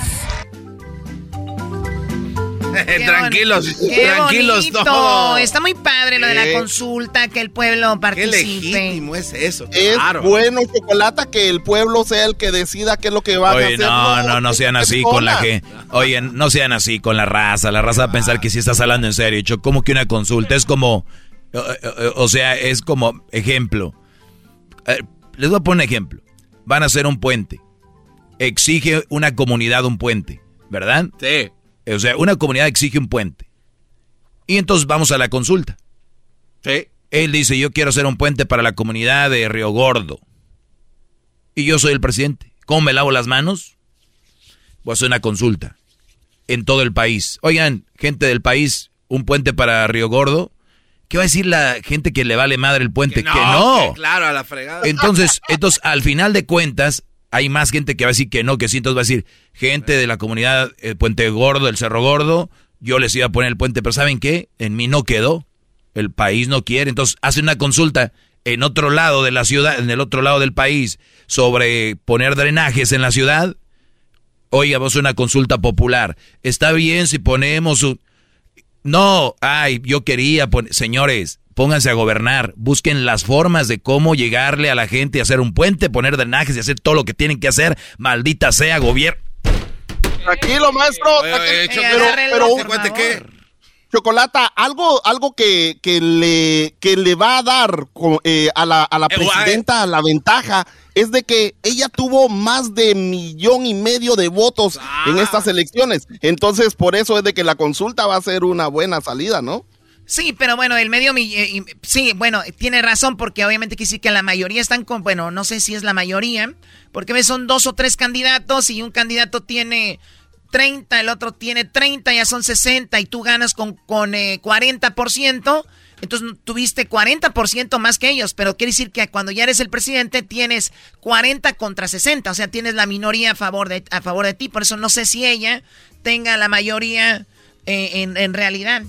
*laughs* tranquilos, Qué tranquilos bonito. todos. Está muy padre lo de la Eh. consulta, que el pueblo Qué participe. legítimo es eso. Es claro. bueno, Chocolata, que el pueblo sea el que decida qué es lo que va a Oye, hacer. no, no, no sean así con la gente. Oye, no sean así con la raza. La raza va a pensar que si estás hablando en serio. Yo, como que una consulta es como, eh, o sea, es como ejemplo. Les voy a poner un ejemplo. Van a hacer un puente. Exige una comunidad un puente, ¿verdad? Sí. O sea, una comunidad exige un puente. Y entonces vamos a la consulta. Sí. Él dice, yo quiero hacer un puente para la comunidad de Río Gordo. Y yo soy el presidente. ¿Cómo me lavo las manos? Voy a hacer una consulta en todo el país. Oigan, gente del país, un puente para Río Gordo. ¿Qué va a decir la gente que le vale madre el puente? Que no. que claro, a la fregada. Entonces, entonces, al final de cuentas, hay más gente que va a decir que no, que sí. Entonces va a decir, gente de la comunidad el Puente Gordo, el Cerro Gordo, yo les iba a poner el puente, pero ¿saben qué? En mí no quedó. El país no quiere. Entonces, hace una consulta en otro lado de la ciudad, en el otro lado del país, sobre poner drenajes en la ciudad. Oiga, una consulta popular. ¿Está bien si ponemos un... No, ay, yo quería poner... Señores, pónganse a gobernar. Busquen las formas de cómo llegarle a la gente y hacer un puente, poner drenajes y hacer todo lo que tienen que hacer. Maldita sea, gobierno. Tranquilo, maestro. Tranquilo, Choco, pero, pero. Chocolata, algo, algo que, que le, que le va a dar eh, a la, a la Eh, guay. presidenta la ventaja es de que ella tuvo más de millón y medio de votos Ah. en estas elecciones. Entonces, por eso es de que la consulta va a ser una buena salida, ¿no? Sí, pero bueno, el medio... eh, sí, bueno, tiene razón porque obviamente que sí que la mayoría están con... Bueno, no sé si es la mayoría, porque son dos o tres candidatos y un candidato tiene 30, el otro tiene 30, ya son 60 y tú ganas con, con eh, 40%. Entonces tuviste 40% más que ellos, pero quiere decir que cuando ya eres el presidente tienes 40 contra 60, o sea, tienes la minoría a favor de, a favor de ti, por eso no sé si ella tenga la mayoría eh, en, en realidad.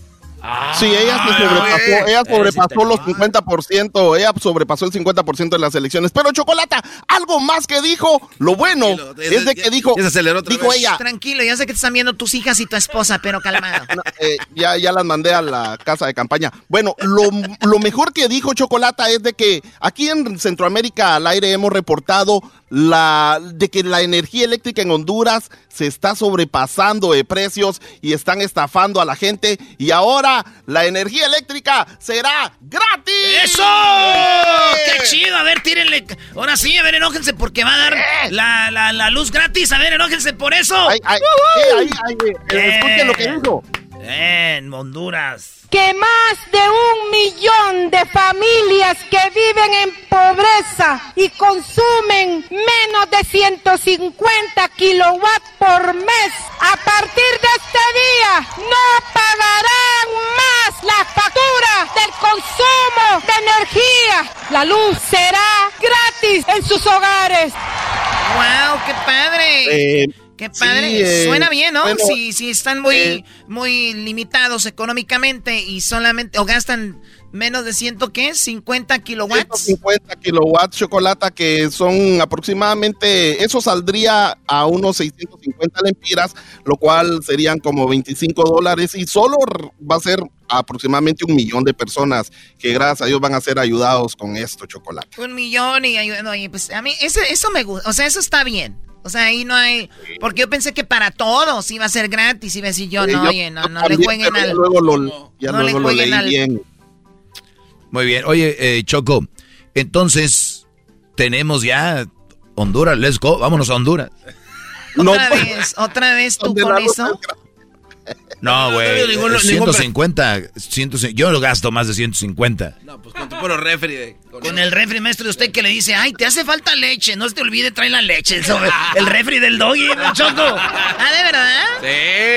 Sí, ella se sobrepasó, ella sobrepasó los 50%, ella sobrepasó el 50% de las elecciones. Pero Chocolata, algo más que dijo, lo bueno es de que dijo, dijo vez. ella, Tranquilo, ya sé que te están viendo tus hijas y tu esposa, pero calmado. *laughs* eh, ya, ya las mandé a la casa de campaña. Bueno, lo, lo mejor que dijo Chocolata es de que aquí en Centroamérica al aire hemos reportado la, de que la energía eléctrica en Honduras se está sobrepasando de precios y están estafando a la gente y ahora la energía eléctrica será gratis. ¡Eso! ¡Qué chido! A ver, tírenle. Ahora sí, a ver, enójense porque va a dar la, la, la luz gratis. A ver, enójense por eso. Ay, ay, ay, eh, escuchen lo que dijo. En Honduras. que más de un millón de familias que viven en pobreza y consumen menos de 150 kilowatts por mes, a partir de este día no pagarán más la factura del consumo de energía. La luz será gratis en sus hogares. ¡Wow! ¡Qué padre! Eh, ¡Qué padre! sí, eh, Suena bien, ¿no? bueno, si, si están muy, eh, muy limitados económicamente y solamente, o gastan menos de ciento, ¿qué? ¿50 kilowatts? 150 kilowatts chocolate que son aproximadamente, eso saldría a unos 650 lempiras, lo cual serían como 25 dólares y solo va a ser aproximadamente un millón de personas que gracias a Dios van a ser ayudados con esto chocolate. Un millón y no, y pues a mí ese, eso me gusta, o sea, eso está bien. O sea, ahí no hay, porque yo pensé que para todos iba a ser gratis, iba a decir yo, Sí, no, yo- oye, no, yo no le jueguen al... luego lo, ya no le luego lo jueguen leí al- bien. Muy bien. Oye, eh, Choco, entonces tenemos ya Honduras. Let's go. Vámonos a Honduras. Otra vez, otra vez tú con eso. No, güey. no, ningún- eh, ningún- 150, 150. Yo lo gasto más de 150. No, pues con tu puro refri. de- con Con el refri, maestro, de usted que le dice, ay, te hace falta leche, no se te olvide traer la leche. Eso, el refri del doggy, ¿no, Choco. Ah, ¿de verdad?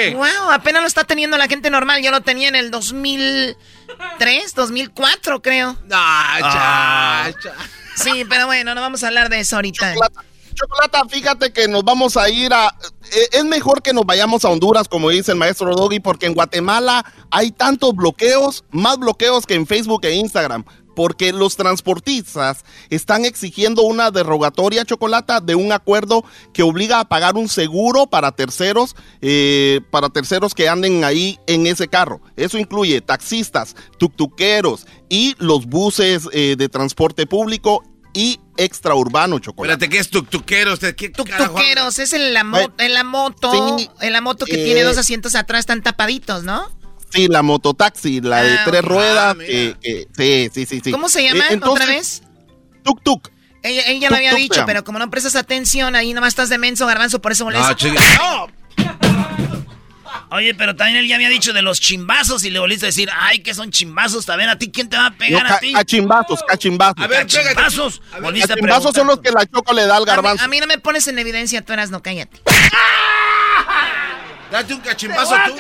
Sí. Wow, apenas lo está teniendo la gente normal. Yo lo tenía en el 2003, 2004, creo. No, Ah. cha, cha. Sí, pero bueno, no vamos a hablar de eso ahorita. Chocolata, fíjate que nos vamos a ir a... eh, Es mejor que nos vayamos a Honduras, como dice el maestro Doggy, porque en Guatemala hay tantos bloqueos, más bloqueos que en Facebook e Instagram, porque los transportistas están exigiendo una derogatoria, Chocolata, de un acuerdo que obliga a pagar un seguro para terceros, eh, para terceros que anden ahí en ese carro. Eso incluye taxistas, tuctuqueros y los buses eh, de transporte público y extraurbano, Chocolate. Espérate, ¿qué es tuctuquero? Usted, ¿Qué carajo habla? Tuqueros, es en la, mo- en la moto, Sí, en la moto que eh, tiene dos asientos atrás, están tapaditos, ¿no? Sí, la mototaxi, la de Ah, tres ruedas. Ah, que- sí, sí, sí, sí. ¿Cómo se llama Eh, entonces, otra vez? Tuk tuk. Ella, ella lo había Tuk dicho, llama. pero como no prestas atención, ahí nomás estás de menso, garbanzo, por eso molesta. No, chica. Oye, pero también él ya había dicho de los chimbazos y le volviste a decir, ay, que son chimbazos. A ver, ¿a ti quién te va a pegar a ti? cachimbazos, cachimbazos. A ver. Cachimbazos. A ver, cachimbazos son los que la choco le da al A mí, garbanzo. a mí no me pones en evidencia, tú eras, no, cállate. *laughs* Date un cachimbazo tú.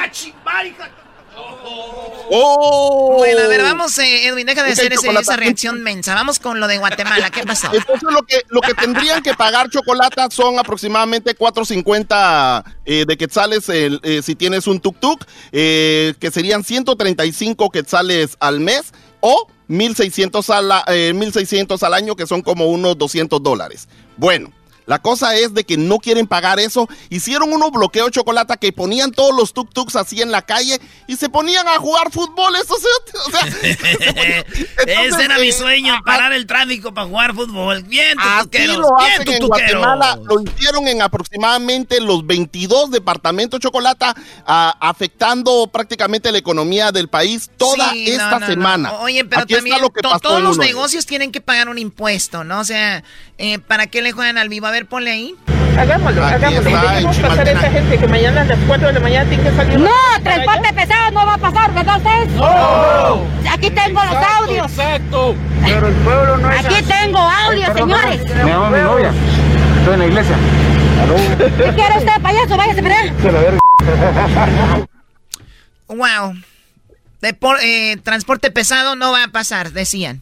¡Oh! Bueno, a ver, vamos, eh, Edwin, deja de hacer ese- esa reacción mensa. Vamos con lo de Guatemala, ¿qué pasó? *laughs* Entonces lo que, lo que tendrían que pagar chocolate son aproximadamente 4.50 eh, de quetzales eh, si tienes un tuk-tuk, eh, que serían 135 quetzales al mes o 1.600 al, a- eh, 1.600 al año, que son como unos 200 dólares. Bueno. La cosa es de que no quieren pagar eso. Hicieron unos bloqueos chocolate que ponían todos los tuk-tuks así en la calle y se ponían a jugar fútbol. Eso, o sea, *laughs* Ese era mi eh, sueño, parar el tráfico para jugar fútbol. Bien, Así tutuqueros, lo bien, hacen en tutuqueros. Guatemala, lo hicieron en aproximadamente los 22 departamentos chocolata, ah, afectando prácticamente la economía del país toda Sí, esta no, no. semana. Oye, pero Aquí también lo que to- todos en los negocios tienen que pagar un impuesto, ¿no? O sea, eh, ¿para qué le juegan al vivo? A ver, ponle ahí. Hagámoslo, Aquí hagámoslo. está, Dejemos pasar a esa gente que mañana a las 4 de la mañana tiene que salir. No, transporte pesado no va a pasar, ¿verdad usted? No. Aquí tengo los audios. Exacto. Pero el pueblo no es Aquí tengo audios, señores. Me llama mi novia. Estoy en la iglesia. ¿Qué quiere usted, payaso? Váyase para *laughs* allá. Se la verga. Wow. Depor- eh, transporte pesado no va a pasar, decían.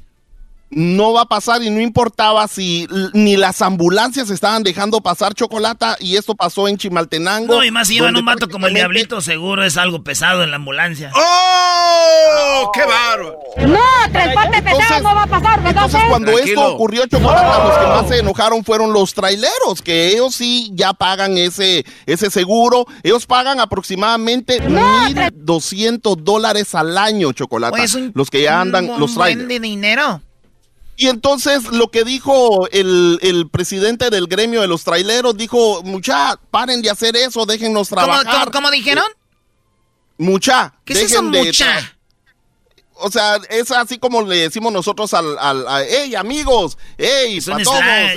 No va a pasar y no importaba si ni las ambulancias estaban dejando pasar chocolata y esto pasó en Chimaltenango. No, y más si llevan un vato como el diablito, seguro es algo pesado en la ambulancia. ¡Oh! ¡Qué bárbaro! No, transporte pesado Entonces- no va a pasar, ¿verdad Entonces, cuando Tranquilo. esto ocurrió, Chocolata, los que más se enojaron fueron los traileros, que ellos sí ya pagan ese, ese seguro. Ellos pagan aproximadamente No, 1.200 dólares al año, Chocolata. Oye, es un- los que ya andan, un los trailers. de dinero. Y entonces lo que dijo el, el presidente del gremio de los traileros, dijo, mucha, paren de hacer eso, déjennos ¿Cómo, trabajar. cómo- cómo dijeron? Mucha. ¿Qué es eso, de mucha? O sea, es así como le decimos nosotros al, al a, hey, amigos, hey, Es un slang,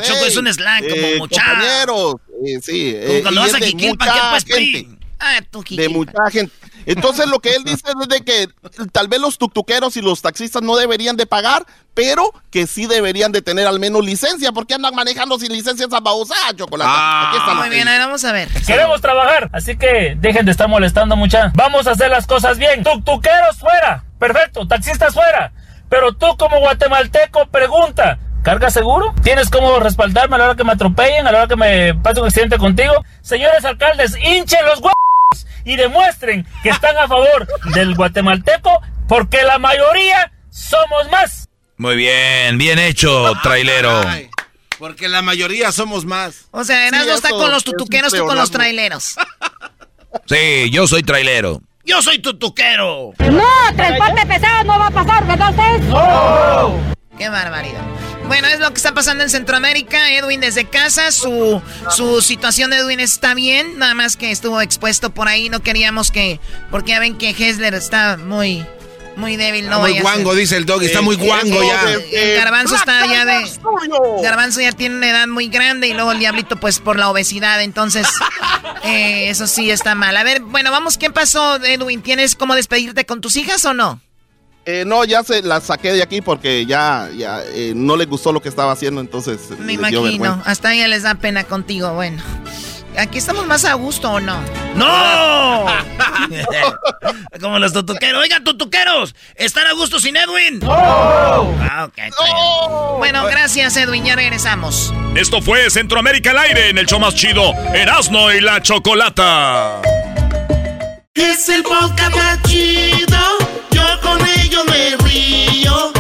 Choco, hey, es un slang, como eh, mucha. compañeros, eh, sí. Como eh, cuando vas a de Jiquilpan, mucha ¿qué pues, gente? Ah, tú, De Jiquilpan. mucha gente. Entonces lo que él dice es de que tal vez los tuctuqueros y los taxistas no deberían de pagar, pero que sí deberían de tener al menos licencia, porque andan manejando sin licencia esa babosa, chocolate. Aquí está la Muy bien, a ver, vamos a ver. Queremos trabajar, así que dejen de estar molestando mucha. Vamos a hacer las cosas bien. Tuctuqueros fuera. Perfecto, taxistas fuera. Pero tú como guatemalteco pregunta, ¿carga seguro? ¿Tienes cómo respaldarme a la hora que me atropellen, a la hora que me pase un accidente contigo? Señores alcaldes, hinchen los huevos y demuestren que están a favor del guatemalteco porque la mayoría somos más. Muy bien, bien hecho, trailero. Porque la mayoría somos más. O sea, Erasmo está eso con los tutuqueros, tú con los traileros. Sí, yo soy trailero. Yo soy tutuquero. No, transporte pesado no va a pasar, ¿verdad usted? Qué barbaridad. Bueno, es lo que está pasando en Centroamérica. Edwin desde casa, su, su situación de Edwin está bien, nada más que estuvo expuesto por ahí. No queríamos que, porque ya ven que Hessler está muy, muy débil. No muy guango, dice el doggy. Está Eh, muy guango ya. El garbanzo está ya de. Garbanzo ya tiene una edad muy grande y luego el diablito, pues por la obesidad. Entonces, *laughs* eh, eso sí está mal. A ver, bueno, vamos, ¿qué pasó, Edwin? ¿Tienes cómo despedirte con tus hijas o no? Eh, no, ya se la saqué de aquí porque ya, ya eh, no le gustó lo que estaba haciendo, entonces Me les dio imagino. vergüenza. Hasta ella les da pena contigo. Bueno, aquí estamos más a gusto o no. ¡No! *laughs* Como los tutuqueros. Oigan, tutuqueros, ¿están a gusto sin Edwin? Ah, bien. Bueno, gracias, Edwin. Ya regresamos. Esto fue Centroamérica al aire en el show más chido, Erasmo y la Chocolata. Es el podcast más chido.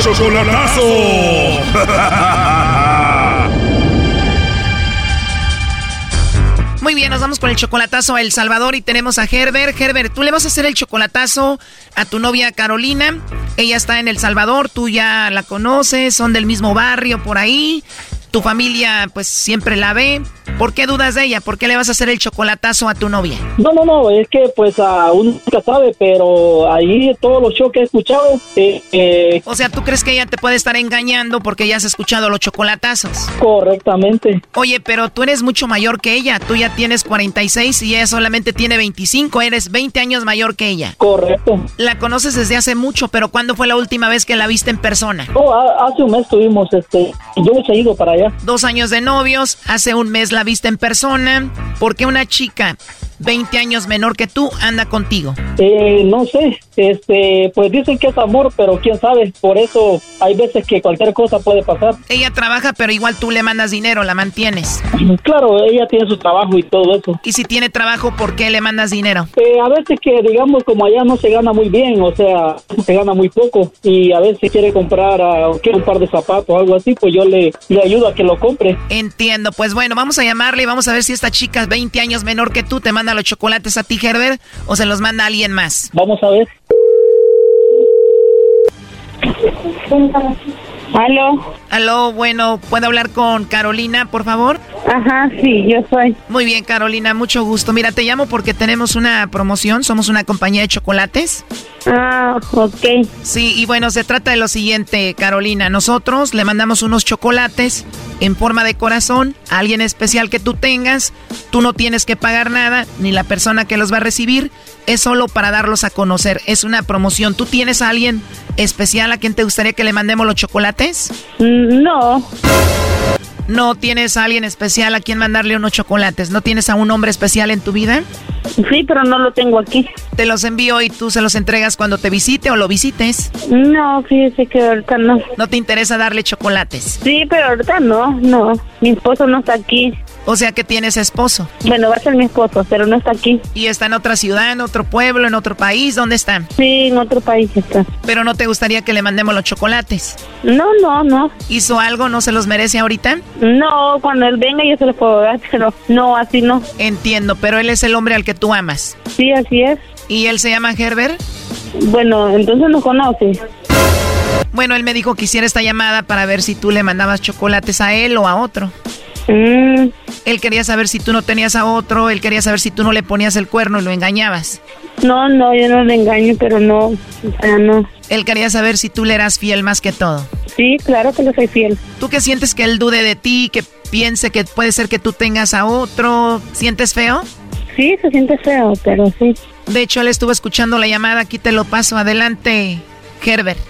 Chocolatazo. Muy bien, nos vamos con el chocolatazo a El Salvador y tenemos a Herbert. Herbert, tú le vas a hacer el chocolatazo a tu novia Carolina. Ella está en El Salvador, tú ya la conoces, son del mismo barrio por ahí. Tu familia pues siempre la ve. ¿Por qué dudas de ella? ¿Por qué le vas a hacer el chocolatazo a tu novia? No, no, no, es que pues a uno nunca sabe, pero ahí todos los shows que he escuchado, eh, eh, O sea, ¿tú crees que ella te puede estar engañando porque ya has escuchado los chocolatazos? correctamente. Oye, pero tú eres mucho mayor que ella. Tú ya tienes 46 y ella solamente tiene 25. Eres 20 años mayor que ella. Correcto. La conoces desde hace mucho, pero ¿cuándo fue la última vez que la viste en persona? Oh, ha- hace un mes tuvimos, este, yo me he ido para allá. Dos años de novios, hace un mes la viste en persona. ¿Por qué una chica 20 años menor que tú anda contigo? Eh, no sé, este, pues dicen que es amor, pero quién sabe, por eso hay veces que cualquier cosa puede pasar. Ella trabaja, pero igual tú le mandas dinero, la mantienes. Claro, ella tiene su trabajo y todo eso. Y si tiene trabajo, ¿por qué le mandas dinero? Eh, a veces que, digamos, como allá no se gana muy bien, o sea, se gana muy poco, y a veces quiere comprar ah, quiere un par de zapatos o algo así, pues yo le, le ayudo a que lo compre. Entiendo, pues bueno, vamos a llamarle y vamos a ver si esta chica 20 años menor que tú te manda los chocolates a ti, Herbert, o se los manda a alguien más. Vamos a ver. Aló. Aló, bueno, ¿puedo hablar con Carolina, por favor? Ajá, sí, yo soy. Muy bien, Carolina, mucho gusto. Mira, te llamo porque tenemos una promoción, somos una compañía de chocolates. Ah, ok. Sí, y bueno, se trata de lo siguiente, Carolina. Nosotros le mandamos unos chocolates en forma de corazón a alguien especial que tú tengas. Tú no tienes que pagar nada, ni la persona que los va a recibir. Es solo para darlos a conocer. Es una promoción. ¿Tú tienes a alguien especial a quien te gustaría que le mandemos los chocolates? No. ¿No tienes a alguien especial a quien mandarle unos chocolates? ¿No tienes a un hombre especial en tu vida? Sí, pero no lo tengo aquí. Te los envío y tú se los entregas cuando te visite o lo visites. No, fíjese que ahorita no. ¿No te interesa darle chocolates? Sí, pero ahorita no, no. Mi esposo no está aquí. O sea que tienes esposo. Bueno, va a ser mi esposo, pero no está aquí. ¿Y está en otra ciudad, en otro pueblo, en otro país? ¿Dónde está? Sí, en otro país está. ¿Pero no te gustaría que le mandemos los chocolates? No, no, no. ¿Hizo algo? ¿No se los merece ahorita? No, cuando él venga yo se los puedo dar, *laughs* pero no, así no. Entiendo, pero él es el hombre al que tú amas. Sí, así es. ¿Y él se llama Herbert? Bueno, entonces no conoce. Bueno, él me dijo que hiciera esta llamada para ver si tú le mandabas chocolates a él o a otro. Mm. Él quería saber si tú no tenías a otro, él quería saber si tú no le ponías el cuerno y lo engañabas. No, no, yo no le engaño, pero no, o sea, no. Él quería saber si tú le eras fiel más que todo. Sí, claro que le soy fiel. ¿Tú qué sientes que él dude de ti, que piense que puede ser que tú tengas a otro? ¿Sientes feo? Sí, se siente feo, pero sí. De hecho, él estuvo escuchando la llamada, aquí te lo paso. Adelante, Herbert.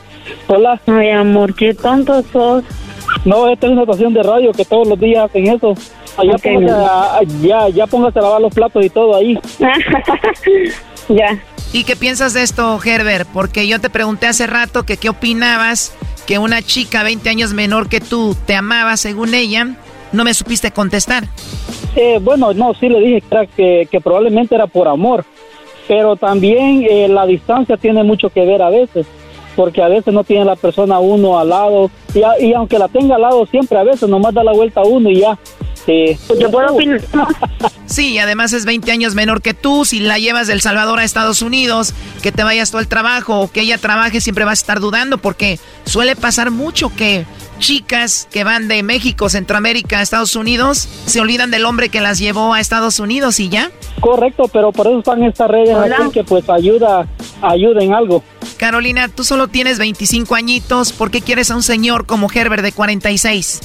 Hola. Ay, amor, qué tonto sos. No, esta es una estación de radio que todos los días hacen eso. Allá Ok, póngase a, ya, ya póngase a lavar los platos y todo ahí. *laughs* ya. ¿Y qué piensas de esto, Herbert? Porque yo te pregunté hace rato que qué opinabas que una chica 20 años menor que tú te amaba, según ella, no me supiste contestar. Eh, bueno, no, sí le dije que, era que, que probablemente era por amor, pero también eh, la distancia tiene mucho que ver a veces, porque a veces no tiene la persona uno al lado, y, a- y aunque la tenga al lado siempre, a veces nomás da la vuelta uno y ya. Eh, Yo puedo opinar. Sí, y además es 20 años menor que tú. Si la llevas del Salvador a Estados Unidos, que te vayas todo el trabajo o que ella trabaje, siempre vas a estar dudando porque suele pasar mucho que chicas que van de México, Centroamérica a Estados Unidos se olvidan del hombre que las llevó a Estados Unidos y ya. Correcto, pero por eso están estas redes aquí que pues ayuda, ayuda en algo. Carolina, tú solo tienes 25 añitos. ¿Por qué quieres a un señor como Herbert de 46?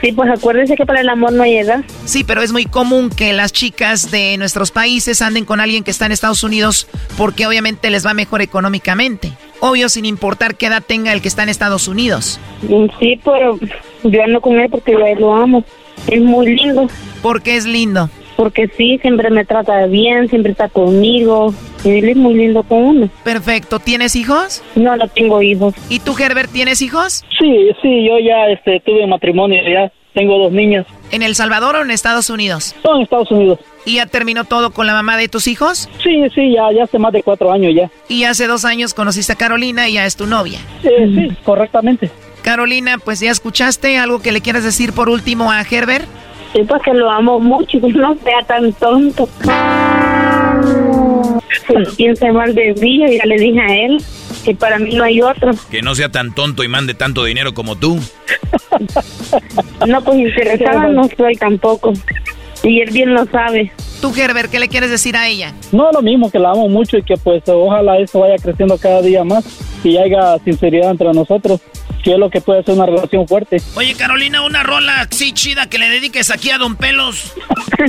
Sí, pues acuérdese que para el amor no hay edad. Sí, pero es muy común que las chicas de nuestros países anden con alguien que está en Estados Unidos porque obviamente les va mejor económicamente. Obvio, sin importar qué edad tenga el que está en Estados Unidos. Mm, Sí, pero yo ando con él porque yo lo amo. Es muy lindo. Porque es lindo. Porque sí, siempre me trata bien, siempre está conmigo. Y él es muy lindo con uno. Perfecto. ¿Tienes hijos? No, no tengo hijos. ¿Y tú, Herbert, tienes hijos? Sí, sí, yo ya este, tuve matrimonio, ya tengo dos niñas. ¿En El Salvador o en Estados Unidos? No, en Estados Unidos. ¿Y ya terminó todo con la mamá de tus hijos? Sí, sí, ya, ya hace más de cuatro años ya. Y hace dos años conociste a Carolina y ya es tu novia. Eh, sí, correctamente. Carolina, pues ya escuchaste algo que le quieras decir por último a Herbert. Sí, pues que lo amo mucho y que no sea tan tonto. Que no piense mal de mí, ya le dije a él que para mí no hay otro. Que no sea tan tonto y mande tanto dinero como tú. *laughs* No, pues interesada no soy tampoco. Y él bien lo sabe. Tú, Herbert, ¿qué le quieres decir a ella? No, lo mismo, que la amo mucho y que pues ojalá esto vaya creciendo cada día más y haya sinceridad entre nosotros, que es lo que puede ser una relación fuerte. Oye, Carolina, una rola así chida que le dediques aquí a Don Pelos. *laughs*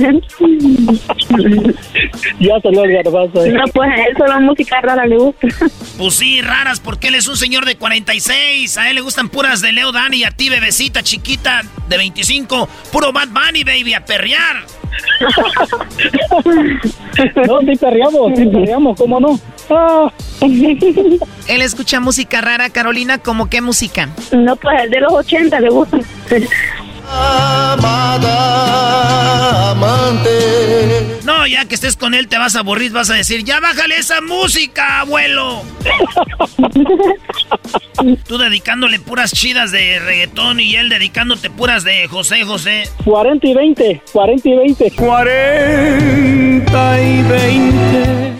ya salió el garbazo. eh. No, pues a él solo música rara le gusta. *laughs* Pues sí, raras, porque él es un señor de 46. A él le gustan puras de Leo Dani y a ti, bebecita chiquita de 25. Puro Bad Bunny, baby, a perrear. *laughs* No, sí perreamos, sí perreamos, ¿cómo no? Ah. Él escucha música rara, Carolina, ¿como qué música? No, pues el de los 80 le gusta. No, ya que estés con él te vas a aburrir, vas a decir, ya bájale esa música, abuelo. Tú dedicándole puras chidas de reggaetón y él dedicándote puras de José José. 40 y 20, 40 y 20. 40 y 20.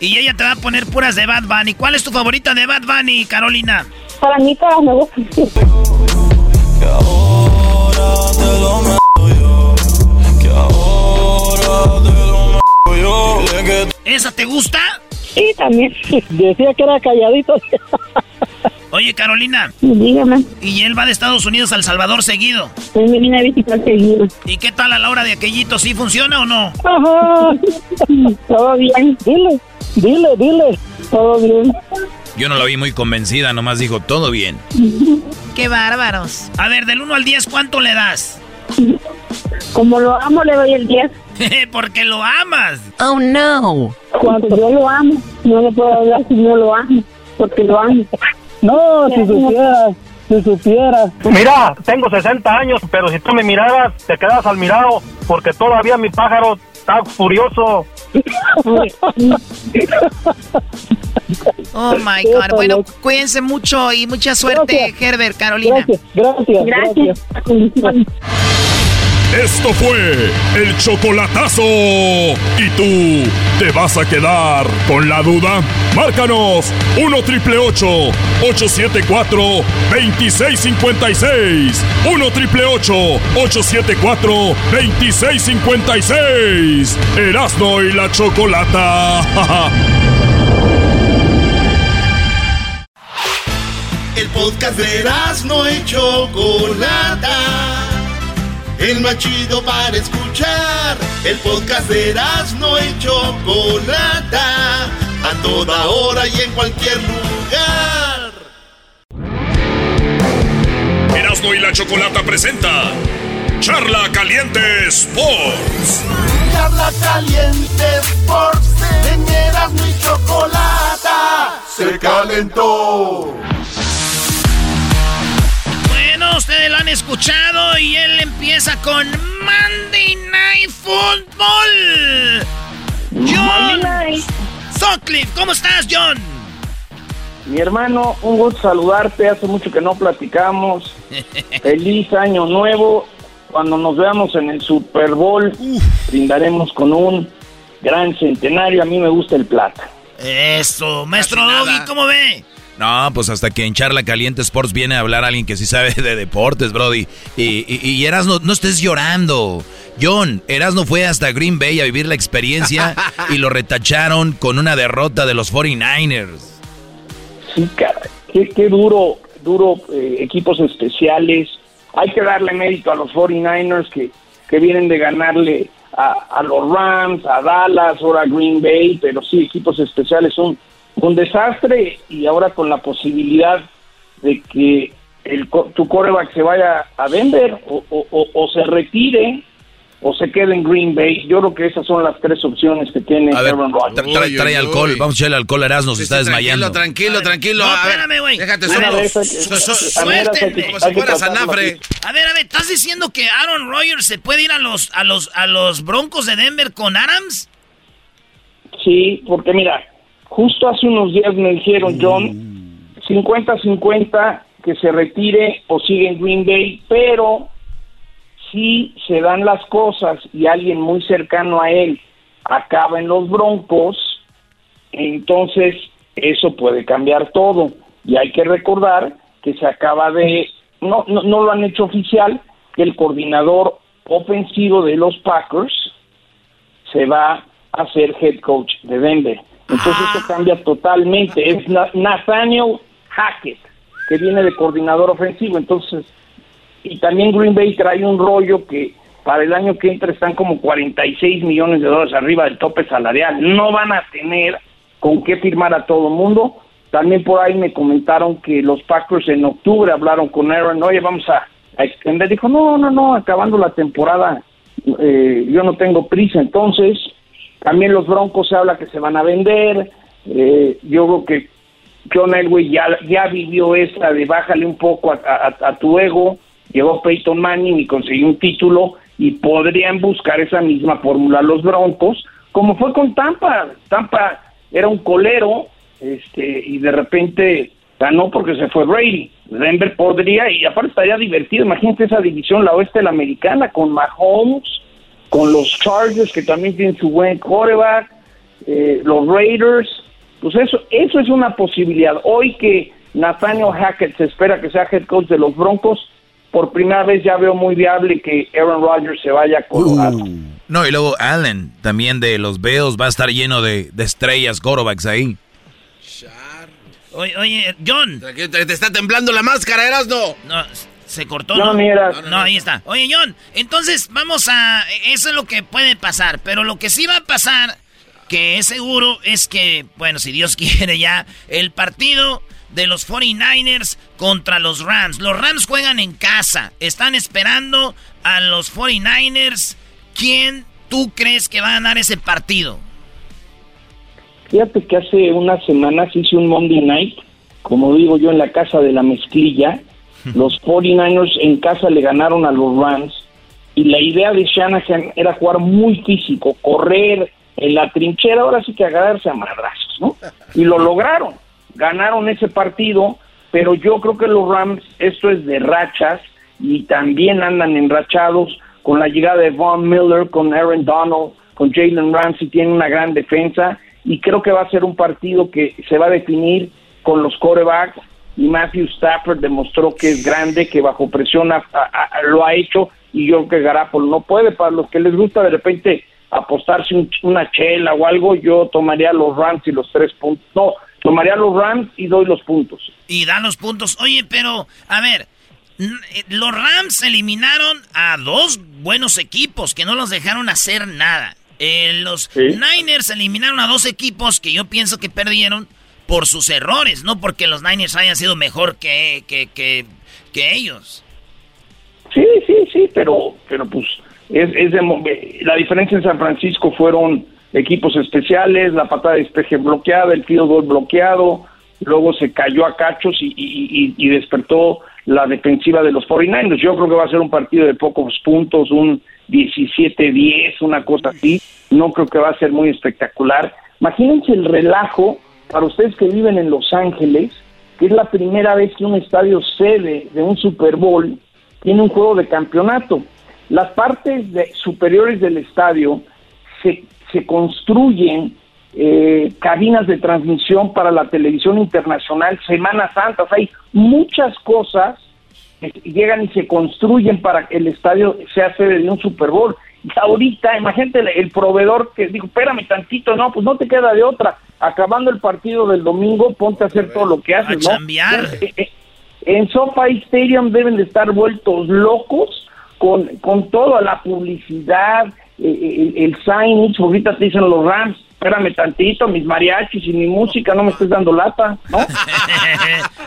Y ella te va a poner puras de Bad Bunny. ¿Cuál es tu favorita de Bad Bunny, Carolina? Para mí todas me gustan. ¿Esa te gusta? Sí, también. *laughs* Decía que era calladito. Oye, Carolina. Dígame. Y él va de Estados Unidos a El Salvador seguido. Él me viene a visitar seguido. ¿Y qué tal a la hora de aquellito? ¿Sí funciona o no? Ajá. *laughs* Todo bien. Dile, dile, dile. Todo bien. Yo no la vi muy convencida, nomás dijo todo bien. ¡Qué bárbaros! A ver, del 1 al 10, ¿cuánto le das? Como lo amo, le doy el 10. *laughs* Porque lo amas. Oh, no. Cuando yo lo amo, no le puedo hablar si no lo amo, porque lo amo. No, si supieras, si supieras. Mira, tengo 60 años, pero si tú me miraras, te quedas al mirado, porque todavía mi pájaro está furioso. *laughs* Oh my God. Bueno, cuídense mucho y mucha suerte, Herbert, Carolina. Gracias, gracias. Esto fue el chocolatazo. ¿Y tú te vas a quedar con la duda? Márcanos 1 triple 874 2656. 1 triple 874 2656. Erasno y la chocolata. *laughs* El podcast de no y Chocolata. El más chido para escuchar. El podcast de no y Chocolata. A toda hora y en cualquier lugar. Erasno y la chocolata presenta Charla Caliente Sports. Charla Caliente Sports. En Erasmo y Chocolata. Se calentó. Ustedes lo han escuchado y él empieza con Monday Night Football. John Sutcliffe, ¿cómo estás, John? Mi hermano, un gusto saludarte. Hace mucho que no platicamos. *laughs* Feliz año nuevo. Cuando nos veamos en el Super Bowl, brindaremos con un gran centenario. A mí me gusta el plata. Eso, maestro Doggy, ¿cómo ve? No, pues hasta que en Charla Caliente Sports viene a hablar alguien que sí sabe de deportes, Brody. Y, y, y Erasno, no estés llorando. John, Erasno fue hasta Green Bay a vivir la experiencia *laughs* y lo retacharon con una derrota de los 49ers. Sí, cara, qué, qué duro, duro eh, equipos especiales. Hay que darle mérito a los 49ers que, que vienen de ganarle a, a los Rams, a Dallas, ahora a Green Bay, pero sí, equipos especiales son un desastre y ahora con la posibilidad de que el, co- tu coreback se vaya a Denver o, o- o- o se retire o se quede en Green Bay. Yo creo que esas son las tres opciones que tiene A ver, Aaron Rodgers. tra- trae, trae alcohol. Vamos a echarle alcohol a Erasno, se está desmayando. Tranquilo, tranquilo. No, a ver, espérame, güey. Déjate solo. Como si fuera Sanafre. A ver, a ver, ¿estás diciendo que Aaron Rodgers se puede ir a los, a los, a los Broncos de Denver con Adams? Sí, porque mira, justo hace unos días me dijeron, John, 50-50 que se retire o sigue en Green Bay, pero si se dan las cosas y alguien muy cercano a él acaba en los Broncos, entonces eso puede cambiar todo. Y hay que recordar que se acaba de, no, no, no lo han hecho oficial, que el coordinador ofensivo de los Packers se va a ser head coach de Denver. Entonces eso cambia totalmente. Es Na- Nathaniel Hackett, que viene de coordinador ofensivo. Entonces, y también Green Bay trae un rollo que para el año que entra están como 46 millones de dólares arriba del tope salarial. No van a tener con qué firmar a todo mundo. También por ahí me comentaron que los Packers en octubre hablaron con Aaron, oye, vamos a, a extender. Dijo, no, no, no, acabando la temporada, eh, yo no tengo prisa. Entonces, también los Broncos se habla que se van a vender. Eh, yo creo que John Elway ya, ya vivió esa de bájale un poco a, tu ego. Llegó Peyton Manning y consiguió un título y podrían buscar esa misma fórmula los Broncos, como fue con Tampa. Tampa era un colero este y de repente ganó porque se fue Brady. Denver podría, y aparte estaría divertido, imagínate esa división, la oeste la americana, con Mahomes, con los Chargers, que también tienen su buen quarterback, eh, los Raiders, pues eso, eso es una posibilidad. Hoy que Nathaniel Hackett se espera que sea head coach de los Broncos, por primera vez ya veo muy viable que Aaron Rodgers se vaya a Colorado. No, y luego Allen, también de los Bills, va a estar lleno de, de estrellas, quarterbacks ahí. Oye, oye, John. Te, te está temblando la máscara, Erasno. No, se cortó, No, ¿no? mira. No, ahí está. Oye, John, entonces vamos a... Eso es lo que puede pasar, pero lo que sí va a pasar, que es seguro, es que, bueno, si Dios *laughs* quiere ya, el partido de los 49ers contra los Rams. Los Rams juegan en casa. Están esperando a los 49ers. ¿Quién tú crees que va a ganar ese partido? Fíjate que hace unas semanas hice un Monday Night, como digo yo, en la casa de la mezclilla. Los 49ers en casa le ganaron a los Rams y la idea de Shanahan era jugar muy físico, correr en la trinchera, ahora sí que agarrarse a madrazos, ¿no? Y lo lograron, ganaron ese partido, pero yo creo que los Rams, esto es de rachas y también andan enrachados con la llegada de Von Miller, con Aaron Donald, con Jalen Ramsey, tiene una gran defensa y creo que va a ser un partido que se va a definir con los corebacks y Matthew Stafford demostró que es grande, que bajo presión lo ha hecho y yo creo que Garapolo no puede. Para los que les gusta de repente apostarse una chela o algo, yo tomaría los Rams y los tres puntos. No, tomaría los Rams y doy los puntos. Y dan los puntos. Oye, pero, a ver, eh, los Rams eliminaron a dos buenos equipos que no los dejaron hacer nada. Eh, los Niners eliminaron a dos equipos que yo pienso que perdieron por sus errores, no porque los Niners hayan sido mejor que, que, que, ellos. Sí, sí, sí, pero, pero pues es, es de, la diferencia en San Francisco fueron equipos especiales, la patada de despeje bloqueada, el field goal bloqueado, luego se cayó a cachos y, y, y, despertó la defensiva de los 49ers. Yo creo que va a ser un partido de pocos puntos, un 17-10, una cosa así. No creo que va a ser muy espectacular. Imagínense el relajo para ustedes que viven en Los Ángeles, que es la primera vez que un estadio sede de un Super Bowl tiene un juego de campeonato. Las partes de, superiores del estadio se, se construyen eh, cabinas de transmisión para la televisión internacional, Semana Santa, hay muchas cosas que llegan y se construyen para que el estadio sea sede de un Super Bowl. Ahorita, imagínate el proveedor que dijo, espérame tantito, no, pues no te queda de otra. Acabando el partido del domingo, ponte a hacer todo lo que haces, ¿no? Eh, eh, en SoFi Stadium deben de estar vueltos locos con, con toda la publicidad, eh, el, el signage, ahorita te dicen los Rams, espérame tantito, mis mariachis y mi música, no me estés dando lata, ¿no?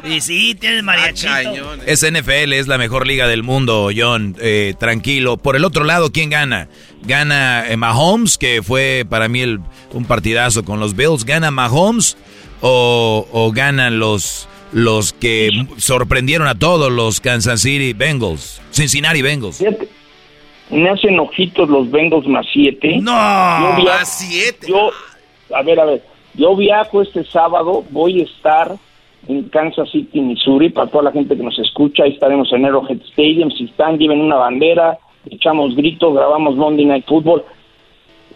*laughs* y sí, tienes mariachito. Es NFL, es la mejor liga del mundo, John, eh, tranquilo. Por el otro lado, ¿quién gana? Gana eh, Mahomes, que fue para mí el, un partidazo con los Bills. ¿Gana Mahomes o, o ganan los, los que sorprendieron a todos los Kansas City Bengals? Cincinnati Bengals. Me hacen ojitos los Bengals más siete. No, más siete. Yo, a ver, a ver. Yo viajo este sábado, voy a estar en Kansas City, Missouri, para toda la gente que nos escucha. Ahí estaremos en Arrowhead Stadium. Si están, lleven una bandera, echamos gritos, grabamos Monday Night Football.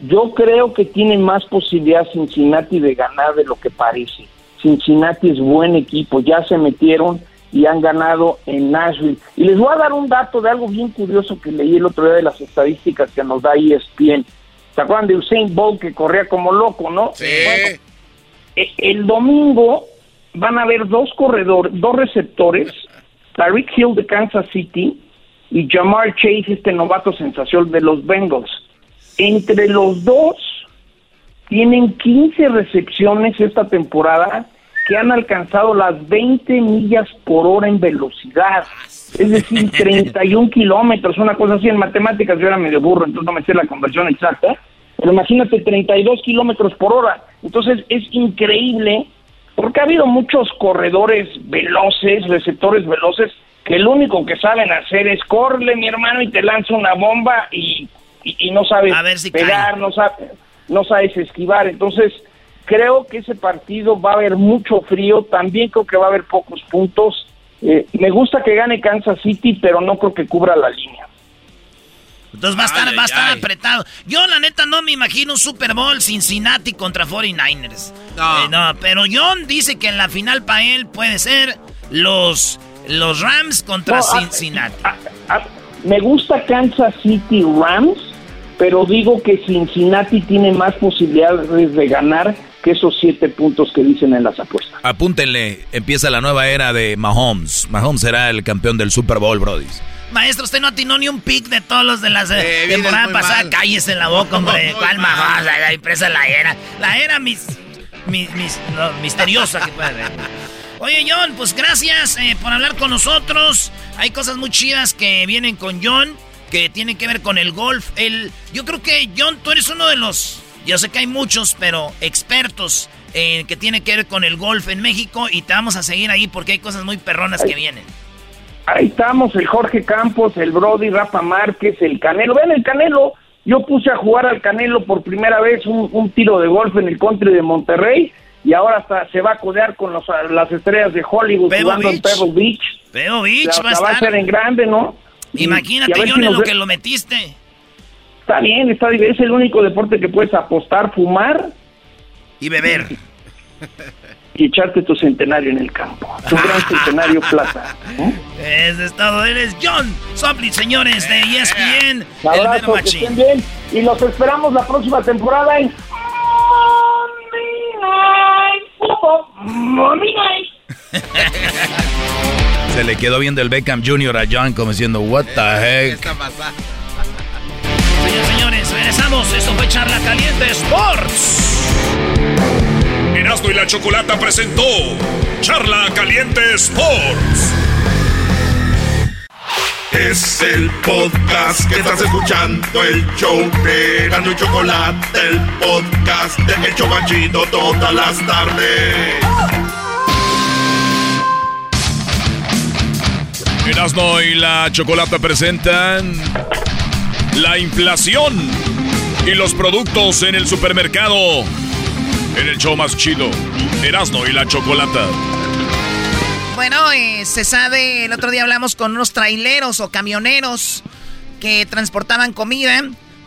Yo creo que tiene más posibilidad Cincinnati de ganar de lo que parece. Cincinnati es buen equipo, ya se metieron y han ganado en Nashville. Y les voy a dar un dato de algo bien curioso que leí el otro día de las estadísticas que nos da ESPN. ¿Se acuerdan de Usain Bolt que corría como loco, no? Sí. E, el domingo van a haber dos corredores, dos receptores, Tariq Hill de Kansas City y Jamar Chase, este novato sensación de los Bengals. Entre los dos tienen 15 recepciones esta temporada que han alcanzado las 20 millas por hora en velocidad. Es decir, *laughs* 31 kilómetros, una cosa así. En matemáticas yo era medio burro, entonces no me sé la conversión exacta. Pero imagínate, 32 kilómetros por hora. Entonces es increíble, porque ha habido muchos corredores veloces, receptores veloces, que lo único que saben hacer es corre, mi hermano, y te lanza una bomba y, y, no sabes pegar, no, sabes, no sabes esquivar. Entonces, Creo que ese partido va a haber mucho frío, también creo que va a haber pocos puntos. Eh, me gusta que gane Kansas City, pero no creo que cubra la línea. Entonces va a estar, va a estar apretado. Yo la neta no me imagino un Super Bowl Cincinnati contra 49ers. No. Eh, no, pero John dice que en la final para él puede ser los, los Rams contra Cincinnati. me gusta Kansas City Rams, pero digo que Cincinnati tiene más posibilidades de ganar que esos siete puntos que dicen en las apuestas. Apúntenle, empieza la nueva era de Mahomes. Mahomes será el campeón del Super Bowl, Brody. Maestro, usted no atinó ni un pick de todos los de la eh, temporada pasada. Cállese en la boca, hombre. *laughs* ¿Cuál Mahomes? La empresa la era. La era mis, mis, misteriosa que puede haber. Oye, John, pues gracias eh, por hablar con nosotros. Hay cosas muy chidas que vienen con John, que tienen que ver con el golf. El, yo creo que, John, tú eres uno de los, yo sé que hay muchos, pero expertos eh, que tiene que ver con el golf en México y te vamos a seguir ahí porque hay cosas muy perronas que vienen. Ahí estamos, el Jorge Campos, el Brody, Rafa Márquez, el Canelo. Vean el Canelo, yo puse a jugar al Canelo por primera vez un, un tiro de golf en el country de Monterrey y ahora hasta se va a codear con los, las estrellas de Hollywood Pebble jugando en Beach. Pebble Beach. Pebble Beach La- va a la va a estar. hacer en grande, ¿no? Y- Imagínate, y a si en nos lo ve- que lo metiste. Está bien, está bien, es el único deporte que puedes apostar, fumar Y beber. y echarte tu centenario en el campo. Tu gran *laughs* centenario plata. Ese es todo, eres John Soplin, señores de ESPN. Un abrazo, que estén bien y los esperamos la próxima temporada en Monday Night. Se le quedó viendo el Beckham Jr. a John como diciendo, what the heck. Señores, señores, regresamos. Esto fue Charla Caliente Sports. Erasmo y la Chocolata presentó Charla Caliente Sports. Es el podcast que estás escuchando, el show de Erasmo y Chocolate, el podcast de El Chobachito todas las tardes. Erasmo y la Chocolata presentan la inflación y los productos en el supermercado. En el show más chido, Erasmo y la Chocolata. Bueno, eh, se sabe, el otro día hablamos con unos traileros o camioneros que transportaban comida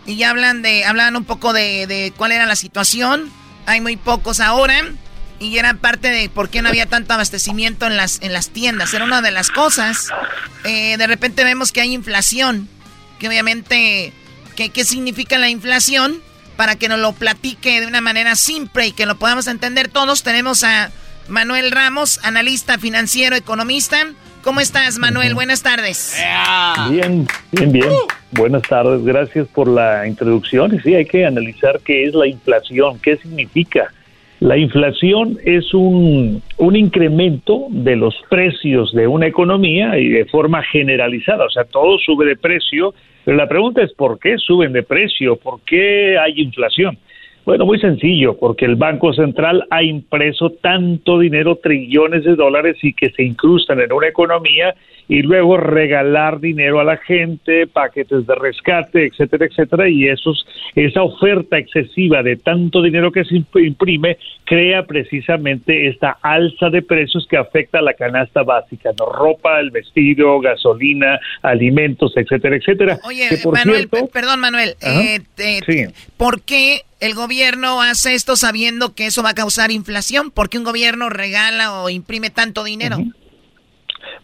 y ya hablan de, hablan un poco de, de cuál era la situación. Hay muy pocos ahora y era parte de por qué no había tanto abastecimiento en las, en las tiendas. Era una de las cosas. Eh, de repente vemos que hay inflación, que obviamente, ¿qué, ¿qué significa la inflación? Para que nos lo platique de una manera simple y que lo podamos entender todos, tenemos a Manuel Ramos, analista financiero, economista. ¿Cómo estás, Manuel? Buenas tardes. Bien, bien, bien. Buenas tardes, gracias por la introducción. Y sí, hay que analizar qué es la inflación, qué significa. La inflación es un, un incremento de los precios de una economía y de forma generalizada, o sea, todo sube de precio, pero la pregunta es ¿por qué suben de precio? ¿Por qué hay inflación? Bueno, muy sencillo, porque el Banco Central ha impreso tanto dinero, trillones de dólares y que se incrustan en una economía y luego regalar dinero a la gente, paquetes de rescate, etcétera, etcétera, y esos, esa oferta excesiva de tanto dinero que se imp- imprime crea precisamente esta alza de precios que afecta a la canasta básica, ¿no? ropa, el vestido, gasolina, alimentos, etcétera, etcétera. Oye, Que, por Manuel, cierto- perdón, Manuel. Ajá. eh, te- Sí. ¿Por qué el gobierno hace esto sabiendo que eso va a causar inflación? ¿Por qué un gobierno regala o imprime tanto dinero?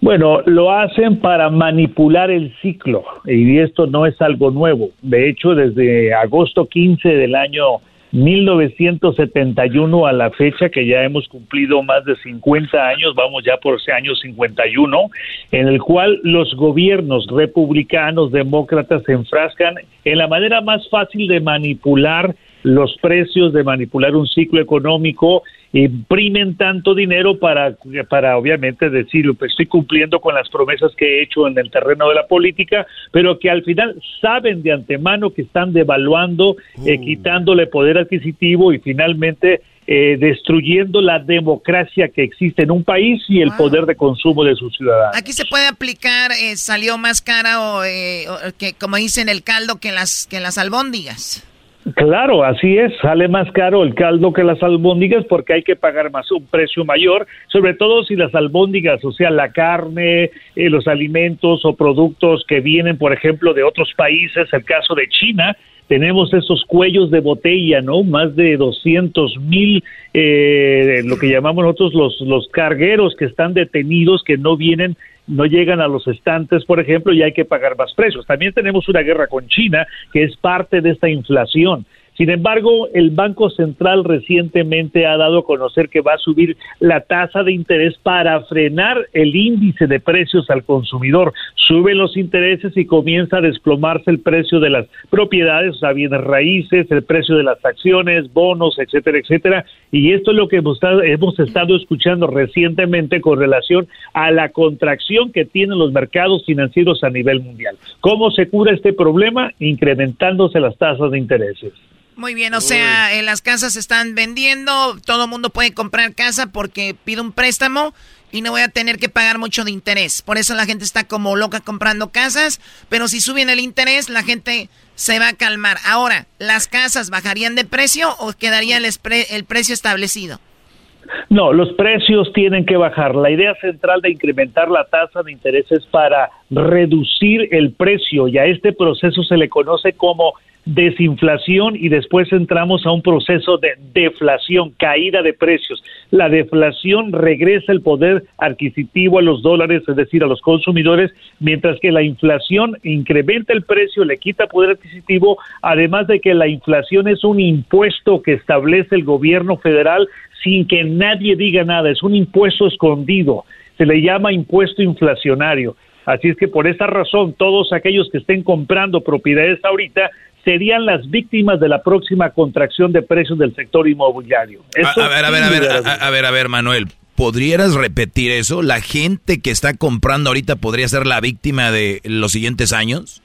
Bueno, lo hacen para manipular el ciclo y esto no es algo nuevo. De hecho, desde agosto 15 del año 1971 a la fecha, que ya hemos cumplido más de 50 años, vamos ya por ese año 51, en el cual los gobiernos republicanos, demócratas se enfrascan en la manera más fácil de manipular los precios, de manipular un ciclo económico, imprimen tanto dinero para, para obviamente decir, estoy cumpliendo con las promesas que he hecho en el terreno de la política, pero que al final saben de antemano que están devaluando, eh, quitándole poder adquisitivo y finalmente eh, destruyendo la democracia que existe en un país y el poder de consumo de sus ciudadanos. Aquí se puede aplicar, eh, salió más cara o, eh, o que, como dicen, el caldo que las, que las albóndigas. Claro, así es, sale más caro el caldo que las albóndigas porque hay que pagar más un precio mayor, sobre todo si las albóndigas, o sea, la carne, eh, los alimentos o productos que vienen, por ejemplo, de otros países, el caso de China, tenemos esos cuellos de botella, ¿no? Más de 200 mil, eh, lo que llamamos nosotros los, los cargueros que están detenidos, que no vienen no llegan a los estantes, por ejemplo, y hay que pagar más precios. También tenemos una guerra con China, que es parte de esta inflación. Sin embargo, el Banco Central recientemente ha dado a conocer que va a subir la tasa de interés para frenar el índice de precios al consumidor. Suben los intereses y comienza a desplomarse el precio de las propiedades, o sea, bienes raíces, el precio de las acciones, bonos, etcétera, etcétera. Y esto es lo que hemos estado, hemos estado escuchando recientemente con relación a la contracción que tienen los mercados financieros a nivel mundial. ¿Cómo se cura este problema? Incrementándose las tasas de intereses. Muy bien, o sea, en las casas se están vendiendo, todo el mundo puede comprar casa porque pido un préstamo y no voy a tener que pagar mucho de interés. Por eso la gente está como loca comprando casas, pero si suben el interés, la gente se va a calmar. Ahora, ¿las casas bajarían de precio o quedaría el, el precio establecido? No, los precios tienen que bajar. La idea central de incrementar la tasa de interés es para reducir el precio y a este proceso se le conoce como desinflación y después entramos a un proceso de deflación, caída de precios. La deflación regresa el poder adquisitivo a los dólares, es decir, a los consumidores, mientras que la inflación incrementa el precio, le quita poder adquisitivo, además de que la inflación es un impuesto que establece el gobierno federal sin que nadie diga nada, es un impuesto escondido, se le llama impuesto inflacionario. Así es que por esa razón, todos aquellos que estén comprando propiedades ahorita serían las víctimas de la próxima contracción de precios del sector inmobiliario. a, ver, a ver, a ver, a, ver, a ver, Manuel. ¿Podrías repetir eso? ¿La gente que está comprando ahorita podría ser la víctima de los siguientes años?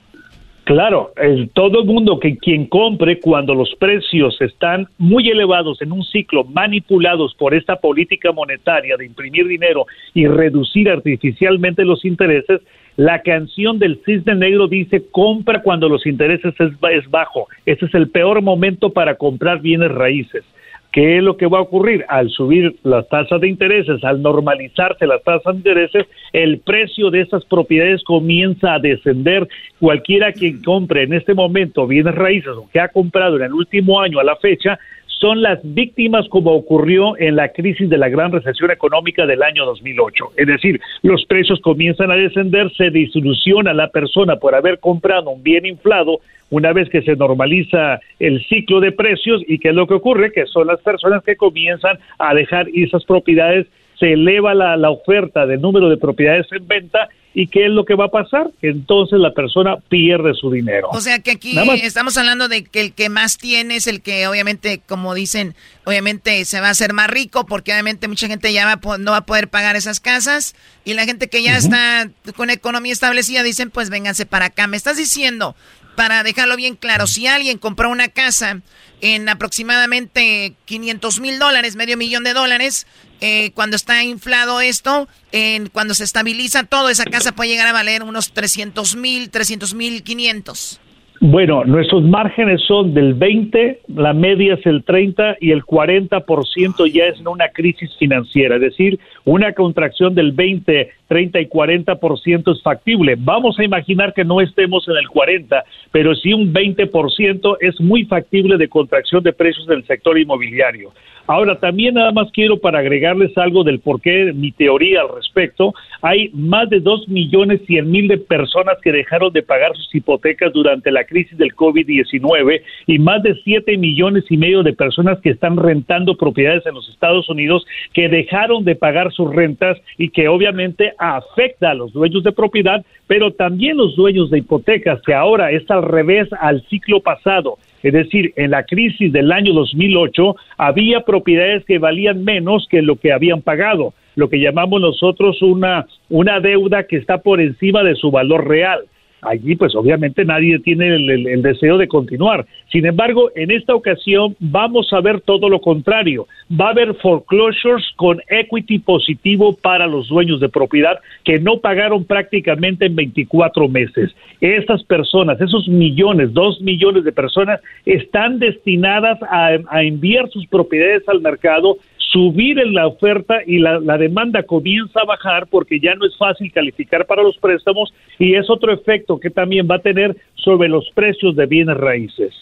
Claro, el, todo el mundo que quien compre cuando los precios están muy elevados en un ciclo manipulados por esta política monetaria de imprimir dinero y reducir artificialmente los intereses, la canción del cisne negro dice compra cuando los intereses es, es bajo. Ese es el peor momento para comprar bienes raíces. ¿Qué es lo que va a ocurrir? Al subir las tasas de intereses, al normalizarse las tasas de intereses, el precio de esas propiedades comienza a descender. Cualquiera quien compre en este momento bienes raíces o que ha comprado en el último año a la fecha, son las víctimas como ocurrió en la crisis de la gran recesión económica del año 2008. Es decir, los precios comienzan a descender, se disoluciona la persona por haber comprado un bien inflado una vez que se normaliza el ciclo de precios y qué es lo que ocurre, que son las personas que comienzan a dejar esas propiedades se eleva la, la, oferta del número de propiedades en venta ¿Y qué es lo que va a pasar? Que entonces la persona pierde su dinero. O sea que aquí estamos hablando de que el que más tiene es el que obviamente, como dicen, obviamente se va a hacer más rico porque obviamente mucha gente ya va, no va a poder pagar esas casas y la gente que ya está con economía establecida dicen pues vénganse para acá. Me estás diciendo, para dejarlo bien claro, si alguien compró una casa en aproximadamente 500 mil dólares, medio millón de dólares, eh, cuando está inflado esto, en, cuando se estabiliza todo, esa casa puede llegar a valer unos 300 mil, 300 mil 500. Bueno, nuestros márgenes son del 20, la media es el 30 y el 40% ya es una crisis financiera, es decir, una contracción del 20, 30 y 40% es factible. Vamos a imaginar que no estemos en el 40, pero sí un 20% es muy factible de contracción de precios del sector inmobiliario. Ahora, también nada más quiero para agregarles algo del por qué mi teoría al respecto. Hay más de 2 millones 100 mil de personas que dejaron de pagar sus hipotecas durante la crisis del COVID-19 y más de 7 millones y medio de personas que están rentando propiedades en los Estados Unidos que dejaron de pagar sus rentas y que obviamente afecta a los dueños de propiedad, pero también los dueños de hipotecas, que ahora es al revés al ciclo pasado. Es decir, en la crisis del año 2008 había propiedades que valían menos que lo que habían pagado, lo que llamamos nosotros una, una deuda que está por encima de su valor real allí pues obviamente nadie tiene el, deseo de continuar. Sin embargo, en esta ocasión vamos a ver todo lo contrario. Va a haber foreclosures con equity positivo para los dueños de propiedad que no pagaron prácticamente en 24 meses. Estas personas, esos millones, dos millones de personas, están destinadas a, a enviar sus propiedades al mercado subir en la oferta y la, demanda comienza a bajar porque ya no es fácil calificar para los préstamos y es otro efecto que también va a tener sobre los precios de bienes raíces.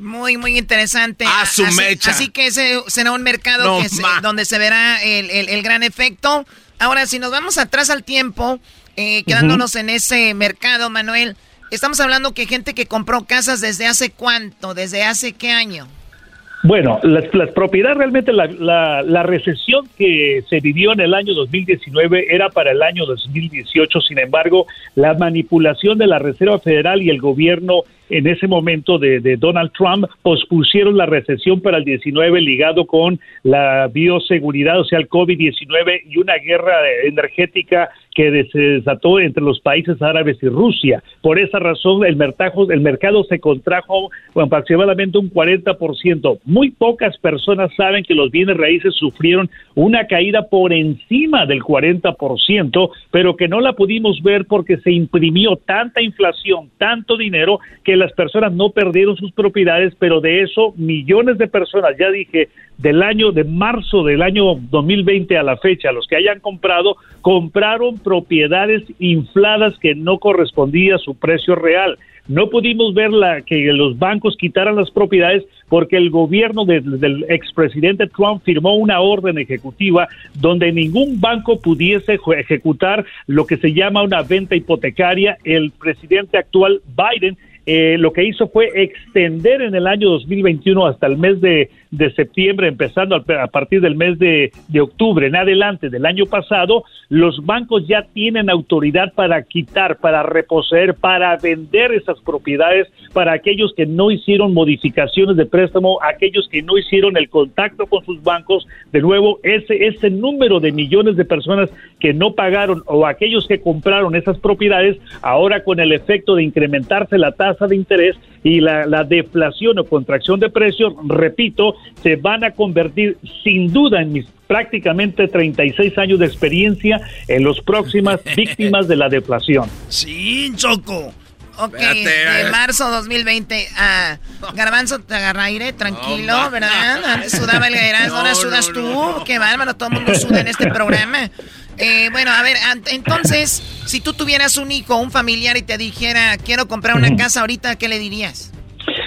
Muy, muy interesante. A su así, mecha. Así que ese será un mercado donde se verá el, gran efecto. Ahora, si nos vamos atrás al tiempo, eh, quedándonos en ese mercado, Manuel, Estamos hablando que gente que compró casas desde hace cuánto, desde hace qué año. Bueno, las, las propiedades realmente, la, la, la, recesión que se vivió en el año 2019 era para el año 2018, sin embargo, la manipulación de la Reserva Federal y el gobierno en ese momento de, de, Donald Trump pospusieron la recesión para el 19 ligado con la bioseguridad, o sea, el COVID-19 y una guerra energética que se desató entre los países árabes y Rusia. Por esa razón, el mercado, el mercado se contrajo aproximadamente un 40%. Muy pocas personas saben que los bienes raíces sufrieron una caída por encima del 40%, pero que no la pudimos ver porque se imprimió tanta inflación, tanto dinero, que las personas no perdieron sus propiedades, pero de eso millones de personas, ya dije, del año de marzo del año 2020 a la fecha, los que hayan comprado, compraron propiedades infladas que no correspondía a su precio real. No pudimos ver la, que los bancos quitaran las propiedades porque el gobierno de, del expresidente Trump firmó una orden ejecutiva donde ningún banco pudiese ejecutar lo que se llama una venta hipotecaria. El presidente actual Biden eh, lo que hizo fue extender en el año 2021 hasta el mes de, de septiembre, empezando a, partir del mes de, octubre en adelante del año pasado, los bancos ya tienen autoridad para quitar, para reposeer, para vender esas propiedades para aquellos que no hicieron modificaciones de préstamo, aquellos que no hicieron el contacto con sus bancos. De nuevo, ese, ese número de millones de personas que no pagaron o aquellos que compraron esas propiedades, ahora con el efecto de incrementarse la tasa de interés y la, la, deflación o contracción de precios, repito, se van a convertir sin duda en mis prácticamente 36 años de experiencia en las próximas *laughs* víctimas de la deflación. Sí, Choco. Ok, de marzo 2020 a *laughs* Garbanzo te agarra aire, tranquilo, ¿verdad? Antes sudaba el Erasmo, ahora *laughs* sudas tú. Qué bárbaro, todo el mundo suda en este programa. Eh, bueno, a ver, entonces, si tú tuvieras un hijo, un familiar y te dijera, quiero comprar una casa ahorita, ¿qué le dirías?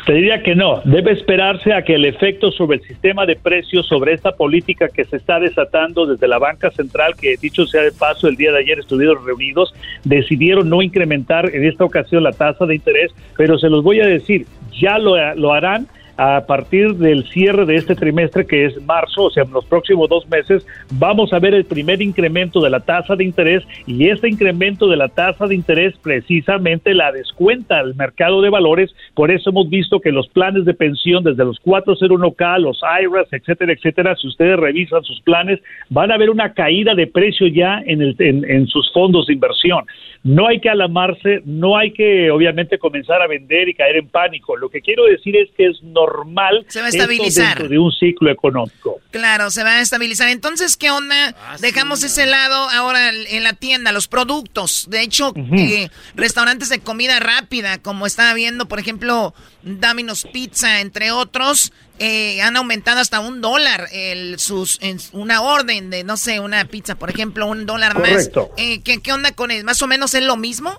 Te diría que no, debe esperarse a que el efecto sobre el sistema de precios, sobre esta política que se está desatando desde la banca central, que dicho sea de paso, el día de ayer estuvieron reunidos, decidieron no incrementar en esta ocasión la tasa de interés, pero se los voy a decir, ya lo, lo harán a partir del cierre de este trimestre, que es marzo, o sea, en los próximos dos meses, vamos a ver el primer incremento de la tasa de interés y este incremento de la tasa de interés precisamente la descuenta al mercado de valores. Por eso hemos visto que los planes de pensión, desde los 401k, los IRAs, etcétera, etcétera, si ustedes revisan sus planes, van a ver una caída de precio ya en, el, en, en sus fondos de inversión. No hay que alamarse, no hay que obviamente comenzar a vender y caer en pánico. Lo que quiero decir es que es normal se va a estabilizar. dentro de un ciclo económico. Claro, se va a estabilizar. Entonces, ¿qué onda? Ah, Dejamos ese lado ahora en la tienda, los productos. De hecho, eh, restaurantes de comida rápida, como estaba viendo, por ejemplo, Domino's Pizza, entre otros, eh, han aumentado hasta un dólar el, sus, en una orden de, no sé, una pizza, por ejemplo, un dólar Correcto. más. Eh, ¿qué, ¿Qué onda con él? ¿Más o menos es lo mismo?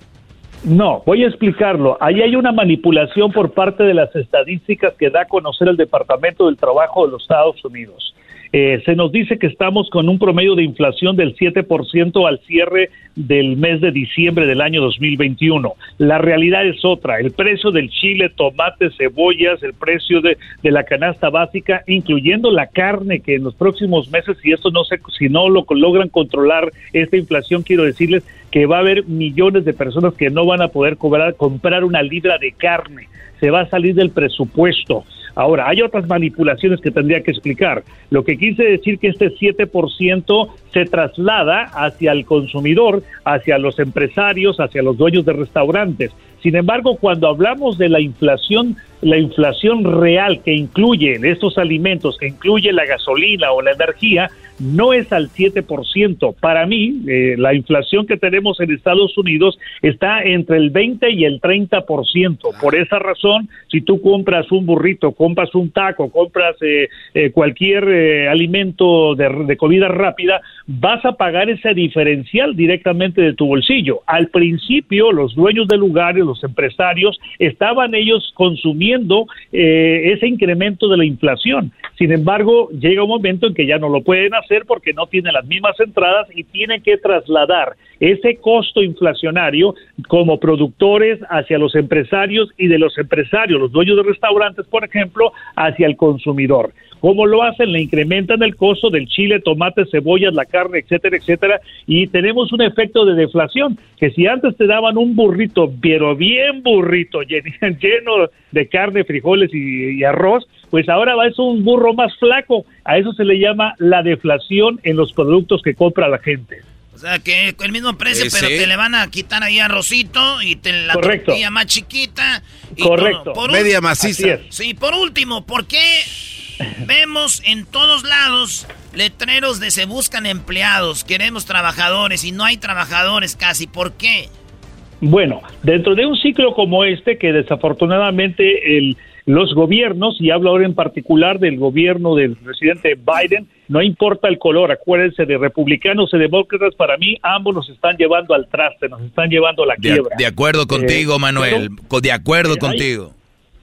No, voy a explicarlo. Ahí hay una manipulación por parte de las estadísticas que da a conocer el Departamento del Trabajo de los Estados Unidos. Eh, se nos dice que estamos con un promedio de inflación del 7% al cierre del mes de diciembre del año 2021. La realidad es otra. El precio del chile, tomate, cebollas, el precio de, de la canasta básica, incluyendo la carne, que en los próximos meses, si esto no se, si no lo logran controlar esta inflación, quiero decirles que va a haber millones de personas que no van a poder cobrar, comprar una libra de carne. Se va a salir del presupuesto. Ahora, hay otras manipulaciones que tendría que explicar. Lo que quise decir que este 7% se traslada hacia el consumidor, hacia los empresarios, hacia los dueños de restaurantes. Sin embargo, cuando hablamos de la inflación, la inflación real que incluye estos alimentos, que incluye la gasolina o la energía, no es al 7%. Para mí, eh, la inflación que tenemos en Estados Unidos está entre el 20 y el 30%. Por esa razón, si tú compras un burrito, compras un taco, compras eh, eh, cualquier eh, alimento de, de comida rápida, vas a pagar ese diferencial directamente de tu bolsillo. Al principio, los dueños de lugares, los empresarios, estaban ellos consumiendo eh, ese incremento de la inflación. Sin embargo, llega un momento en que ya no lo pueden hacer porque no tienen las mismas entradas y tienen que trasladar ese costo inflacionario como productores hacia los empresarios y de los empresarios, los dueños de restaurantes, por ejemplo, hacia el consumidor. ¿Cómo lo hacen? Le incrementan el costo del chile, tomate, cebollas, la carne, etcétera, etcétera, y tenemos un efecto de deflación, que si antes te daban un burrito, pero bien burrito, *laughs* llen- lleno de carne, frijoles y arroz, pues ahora va a ser un burro más flaco. A eso se le llama la deflación en los productos que compra la gente. O sea, que el mismo precio, Eh, pero sí. te le van a quitar ahí arrocito y te la Correcto. tortilla más chiquita. Y Correcto. Por Media maciza. Es. Sí, por último, ¿por qué vemos en todos lados letreros de se buscan empleados, queremos trabajadores y no hay trabajadores casi? ¿Por qué? Bueno, dentro de un ciclo como este, que desafortunadamente el, los gobiernos, y hablo ahora en particular del gobierno del presidente Biden, no importa el color, acuérdense de republicanos y demócratas, para mí ambos nos están llevando al traste, nos están llevando a la De, quiebra. de acuerdo contigo, Eh, Manuel. co- de acuerdo eh, contigo.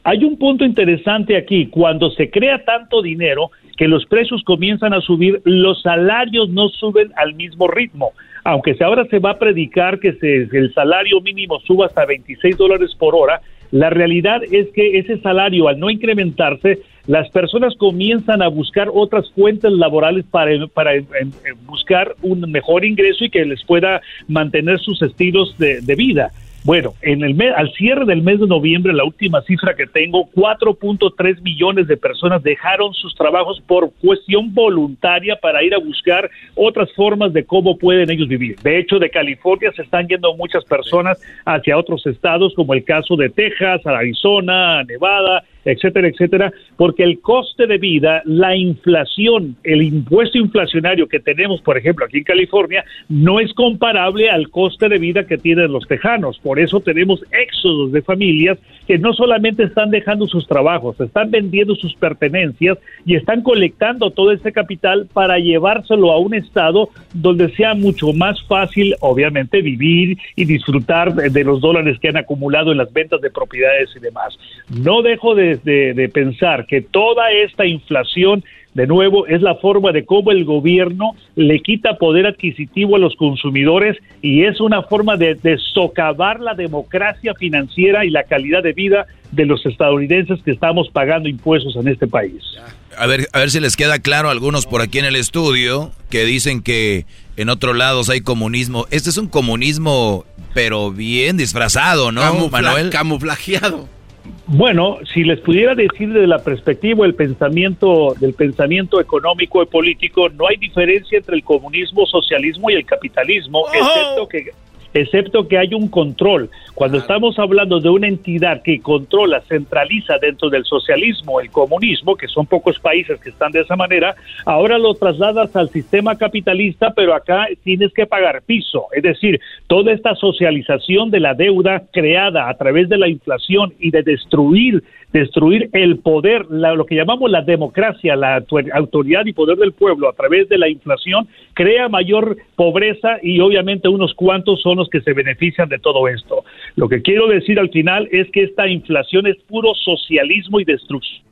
Hay un punto interesante aquí. Cuando se crea tanto dinero que los precios comienzan a subir, los salarios no suben al mismo ritmo. Aunque ahora se va a predicar que se- el salario mínimo suba hasta 26 dólares por hora, la realidad es que ese salario, al no incrementarse, las personas comienzan a buscar otras fuentes laborales para, para em, em, buscar un mejor ingreso y que les pueda mantener sus estilos de, de vida. Bueno, en el mes, al cierre del mes de noviembre, la última cifra que tengo, 4.3 millones de personas dejaron sus trabajos por cuestión voluntaria para ir a buscar otras formas de cómo pueden ellos vivir. De hecho, de California se están yendo muchas personas hacia otros estados, como el caso de Texas, Arizona, Nevada, etcétera, etcétera, porque el coste de vida, la inflación, el impuesto inflacionario que tenemos, por ejemplo, aquí en California, no es comparable al coste de vida que tienen los tejanos. Por eso tenemos éxodos de familias que no solamente están dejando sus trabajos, están vendiendo sus pertenencias y están colectando todo ese capital para llevárselo a un estado donde sea mucho más fácil, obviamente, vivir y disfrutar de, los dólares que han acumulado en las ventas de propiedades y demás. No dejo de, de- de pensar que toda esta inflación de nuevo, es la forma de cómo el gobierno le quita poder adquisitivo a los consumidores y es una forma de, de socavar la democracia financiera y la calidad de vida de los estadounidenses que estamos pagando impuestos en este país. A ver, a ver si les queda claro a algunos por aquí en el estudio que dicen que en otros lados hay comunismo. Este es un comunismo, pero bien disfrazado, ¿no, Camufla- Manuel? Camuflajeado. Bueno, si les pudiera decir desde la perspectiva del pensamiento del pensamiento económico y político, no hay diferencia entre el comunismo, socialismo y el capitalismo, excepto que excepto que hay un control. Cuando estamos hablando de una entidad que controla, centraliza dentro del socialismo, el comunismo, que son pocos países que están de esa manera, ahora lo trasladas al sistema capitalista, pero acá tienes que pagar piso. Es decir, toda esta socialización de la deuda creada a través de la inflación y de destruir destruir el poder, la- lo que llamamos la democracia, la autor- autoridad y poder del pueblo a través de la inflación, crea mayor pobreza y obviamente unos cuantos son los que se benefician de todo esto. Lo que quiero decir al final es que esta inflación es puro socialismo y destrucción.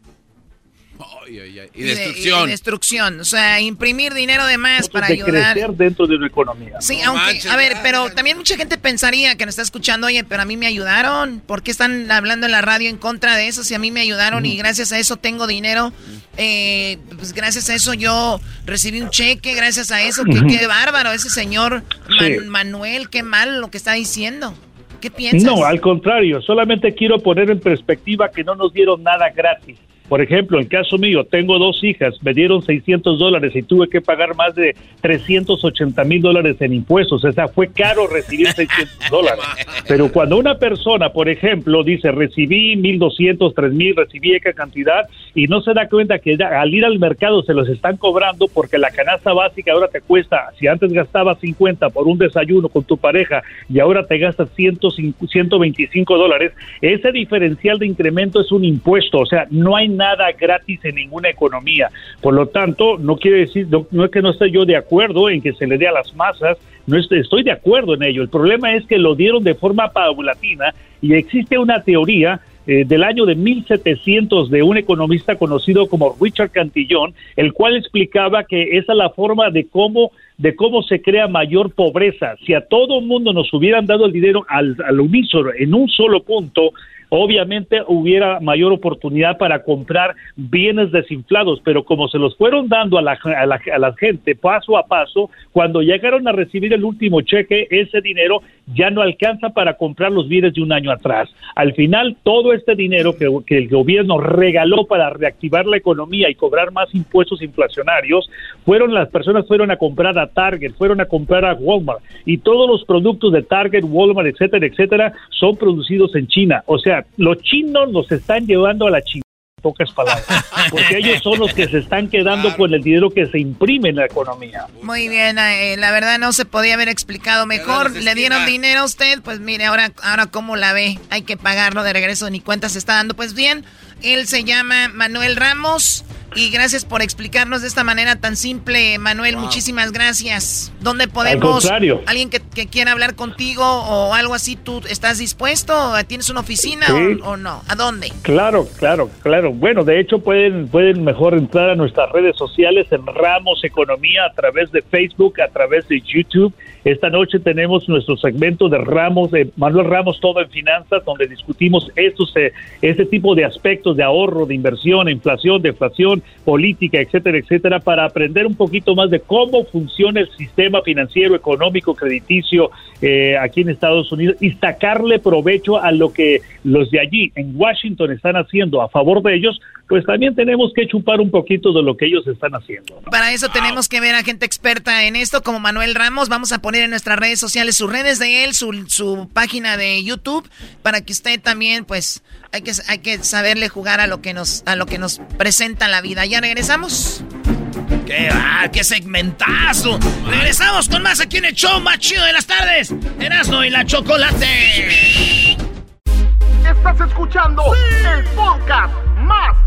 Y de- destrucción. y destrucción. O sea, imprimir dinero de más para de ayudar. crecer dentro de una economía. Sí, ¿no? aunque, a ver, pero también mucha gente pensaría que nos está escuchando, oye, pero a mí me ayudaron. ¿Por qué están hablando en la radio en contra de eso si a mí me ayudaron y gracias a eso tengo dinero? Eh, pues gracias a eso yo recibí un cheque, gracias a eso. Qué, bárbaro ese señor Man- Sí. Manuel, qué mal lo que está diciendo. ¿Qué piensas? No, al contrario, solamente quiero poner en perspectiva que no nos dieron nada gratis. Por ejemplo, el caso mío, tengo dos hijas, me dieron 600 dólares y tuve que pagar más de 380 mil dólares en impuestos. O sea, fue caro recibir 600 *laughs* dólares. Pero cuando una persona, por ejemplo, dice, recibí 1.200, 3.000, recibí esa cantidad y no se da cuenta que ya al ir al mercado se los están cobrando porque la canasta básica ahora te cuesta, si antes gastabas 50 por un desayuno con tu pareja y ahora te gastas 105 125 dólares, ese diferencial de incremento es un impuesto, o sea, no hay nada gratis en ninguna economía. Por lo tanto, no quiere decir, no, no es que no esté yo de acuerdo en que se le dé a las masas, no estoy, estoy de acuerdo en ello. El problema es que lo dieron de forma paulatina y existe una teoría eh, del año de 1700 de un economista conocido como Richard Cantillón, el cual explicaba que esa es la forma de cómo de cómo se crea mayor pobreza. Si a todo mundo nos hubieran dado el dinero al, al unísono en un solo punto, obviamente hubiera mayor oportunidad para comprar bienes desinflados, pero como se los fueron dando a la, a a gente paso a paso, cuando llegaron a recibir el último cheque, ese dinero ya no alcanza para comprar los bienes de un año atrás. Al final, todo este dinero que, que el gobierno regaló para reactivar la economía y cobrar más impuestos inflacionarios, fueron las personas fueron a comprar a Target, fueron a comprar a Walmart y todos los productos de Target, Walmart, etcétera, etcétera, son producidos en China. O sea, los chinos nos están llevando a la China pocas palabras, *laughs* porque ellos son los que se están quedando con el dinero que se imprime en la economía. Muy bien, eh, la verdad no se podía haber explicado mejor. Le dieron dinero a usted, pues mire, ahora, ahora cómo la ve, hay que pagarlo de regreso, ni cuenta se está dando. Pues bien, él se llama Manuel Ramos. Y gracias por explicarnos de esta manera tan simple, Manuel. Muchísimas gracias. ¿Dónde podemos? contrario. Alguien que, que quiera hablar contigo o algo así, ¿tú estás dispuesto? ¿Tienes una oficina Sí. o, o no? ¿A dónde? Claro, claro, claro. Bueno, de hecho pueden pueden mejor entrar a nuestras redes sociales en Ramos Economía a través de Facebook, a través de YouTube. Esta noche tenemos nuestro segmento de Ramos, de Manuel Ramos Todo en Finanzas, donde discutimos estos eh, este tipo de aspectos de ahorro, de inversión, inflación, deflación, política, etcétera, etcétera, para aprender un poquito más de cómo funciona el sistema financiero, económico, crediticio eh, aquí en Estados Unidos y sacarle provecho a lo que los de allí en Washington están haciendo a favor de ellos, pues también tenemos que chupar un poquito de lo que ellos están haciendo. Para eso tenemos que ver a gente experta en esto como Manuel Ramos. Vamos a poner en nuestras redes sociales sus redes de él, su, su página de YouTube, para que usted también, pues, hay que, hay que saberle jugar a lo que nos, a lo que nos presenta la vida. ¿Ya regresamos? ¡Qué va! ¡Qué segmentazo! Regresamos con más aquí en el show más chido de las tardes. Erasmo y la chocolate. Estás escuchando el podcast más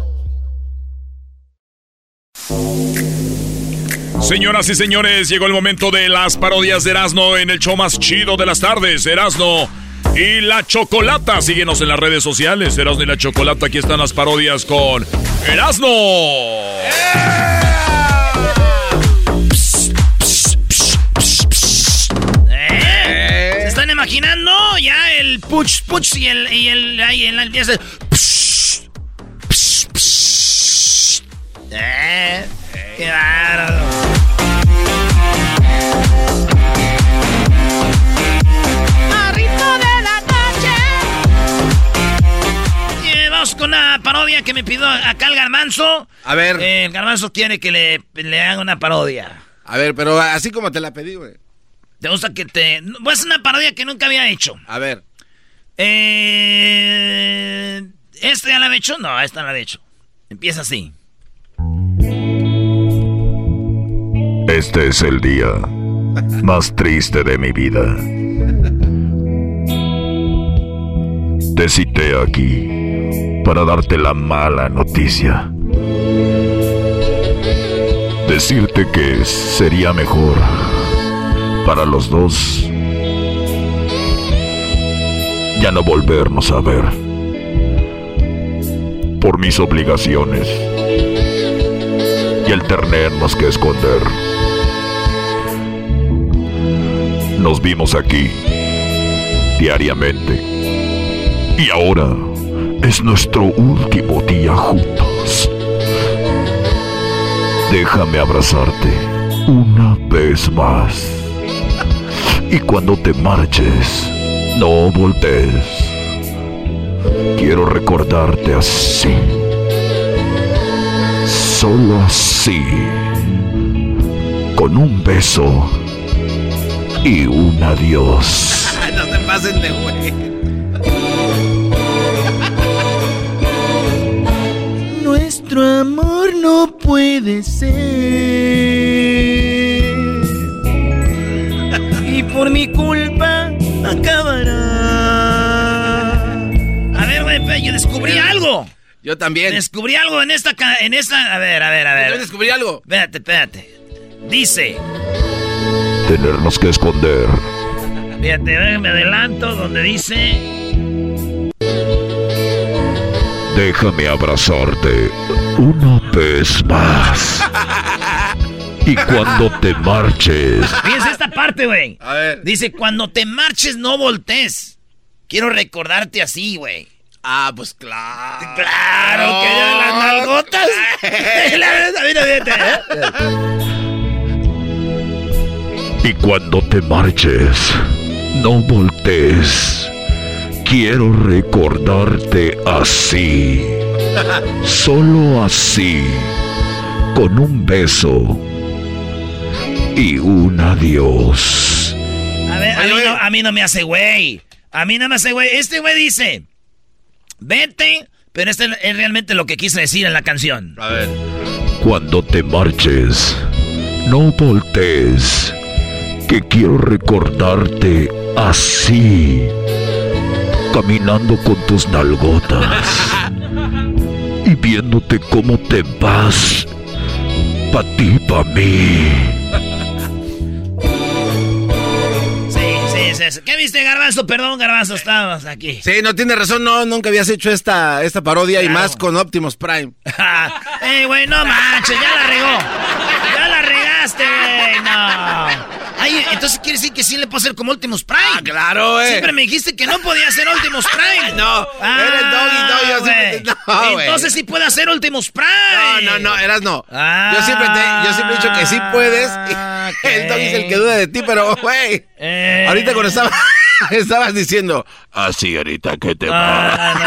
Señoras y señores, llegó el momento de las parodias de Erasmo en el show más chido de las tardes, Erasmo y la Chocolata. Síguenos en las redes sociales, Erasmo y la Chocolata. Aquí están las parodias con Erasmo. ¿Eh? ¿Se están imaginando? Ya el puch puch y el y el la empieza. ¿Eh? ¡Qué bárbaro! ¡A ritmo de la noche! Vamos con una parodia que me pidió acá el garbanzo. A ver. Eh, el garbanzo quiere que le, le haga una parodia. A ver, pero así como te la pedí, güey. ¿Te gusta que te.? Voy a hacer una parodia que nunca había hecho. A ver. Eh. ¿Esta ya la había hecho? No, esta no la había hecho. Empieza así. Este es el día más triste de mi vida. Te cité aquí para darte la mala noticia. Decirte que sería mejor para los dos ya no volvernos a ver. Por mis obligaciones el tenernos que esconder. Nos vimos aquí diariamente y ahora es nuestro último día juntos. Déjame abrazarte una vez más. Y cuando te marches, no voltees. Quiero recordarte así. Solo así. con un beso y un adiós. *laughs* no se pasen de güey. Nuestro amor no puede ser. *laughs* Y por mi culpa acabará. Yo también. Descubrí algo en esta, ca- en esta. A ver, a ver, a ver. Yo descubrí algo. Espérate, espérate. Dice, Tenernos que esconder. fíjate, ve, me adelanto donde dice. Déjame abrazarte una vez más. Y cuando te marches, Fíjense esta parte, güey. A ver. Dice, cuando te marches, no voltees. Quiero recordarte así, güey. Ah, pues claro. Claro, que ya las nalgotas. *laughs* La- mira, fíjate, ¿eh? y cuando te marches, no voltees. Quiero recordarte así. Solo así. Con un beso. Y un adiós. A ver, a mí, no, a mí no me hace güey. A mí no me hace güey. Este güey dice, vete, pero este es realmente lo que quiso decir en la canción. A ver. Cuando te marches, no voltees. Que quiero recordarte así. Caminando con tus nalgotas. *laughs* Y viéndote cómo te vas. Pa' ti, pa' mí. ¿Qué viste, Garbanzo? Perdón, Garbanzo, estábamos aquí. Sí, no tiene razón, no, nunca habías hecho esta, esta parodia y más con Optimus Prime. *laughs* Eh, güey, no manches, ya la regó. Ya la regaste, güey, no. Ay, entonces quiere decir que sí le puedo hacer como Optimus Prime. Ah, claro, eh. Siempre me dijiste que no podía hacer Optimus Prime. *laughs* No, era el doggy, no, yo siempre- no. Entonces sí puede hacer Optimus Prime. No, no, no, eras no. yo, siempre te, yo siempre he dicho que sí puedes. y *laughs* El doggy es el que duda de ti, pero, güey. Eh. Ahorita cuando estaba, *laughs* estabas diciendo, Así, ahorita que te Ah,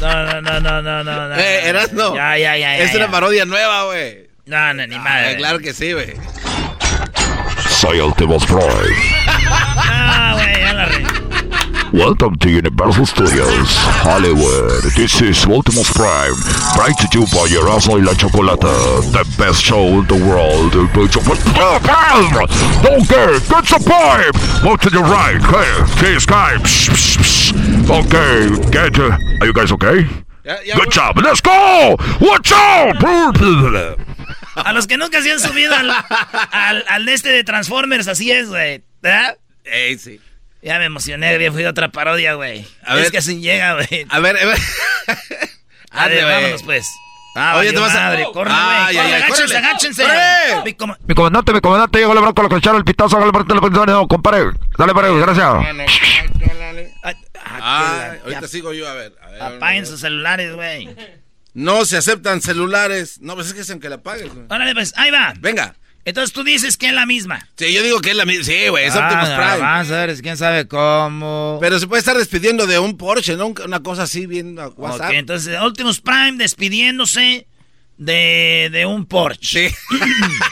No, no, no, no, no, no, no. eh, eras no. Ya, ya, ya. Es ya, una ya. parodia nueva, güey. No, no, ni madre. Ah, claro que sí, güey. Soy Optimus Prime. Ah, güey, ya la regué. Welcome to Universal Studios, Hollywood. This is Optimus Prime, brought to you by Erasmo y la Chocolata, the best show in the world. Okay, get the pipe. Move to the right. Okay, okay, Sky. Psh, psh, psh. Okay, get. Uh, are you guys okay? Yeah. Good job. Let's go. Watch out. *laughs* A los que nunca se han subido al, al, al este de Transformers, así es, güey. ¿Verdad? Ey, sí. Ya me emocioné, había fui a otra parodia, güey. A es ver. que así llega, güey. A ver, a ver. *laughs* A ver, Ande, güey. vámonos, pues. Ah, Oye, te vas a- madre, corre, güey. Ay, corre, ay, ay, agáchense, córrele. agáchense. ¡Corre! Mi com- Mi comandante, mi comandante, llegó el bronco, lo escucharon el pitazo, hágale parte de la no, compadre. Dale, para gracias. Ay, ahorita sigo yo, a ver. a ver, Apaguen sus celulares, güey. No se aceptan celulares. No, pues es que es en que la apagues, güey. Órale, pues, ahí va. Venga. Entonces tú dices que es la misma. Sí, yo digo que es la misma. Sí, güey, es Optimus Prime. Vamos a ver, quién sabe cómo. Pero se puede estar despidiendo de un Porsche, ¿no? Una cosa así bien a WhatsApp. Ok, entonces Optimus Prime despidiéndose de, de un Porsche.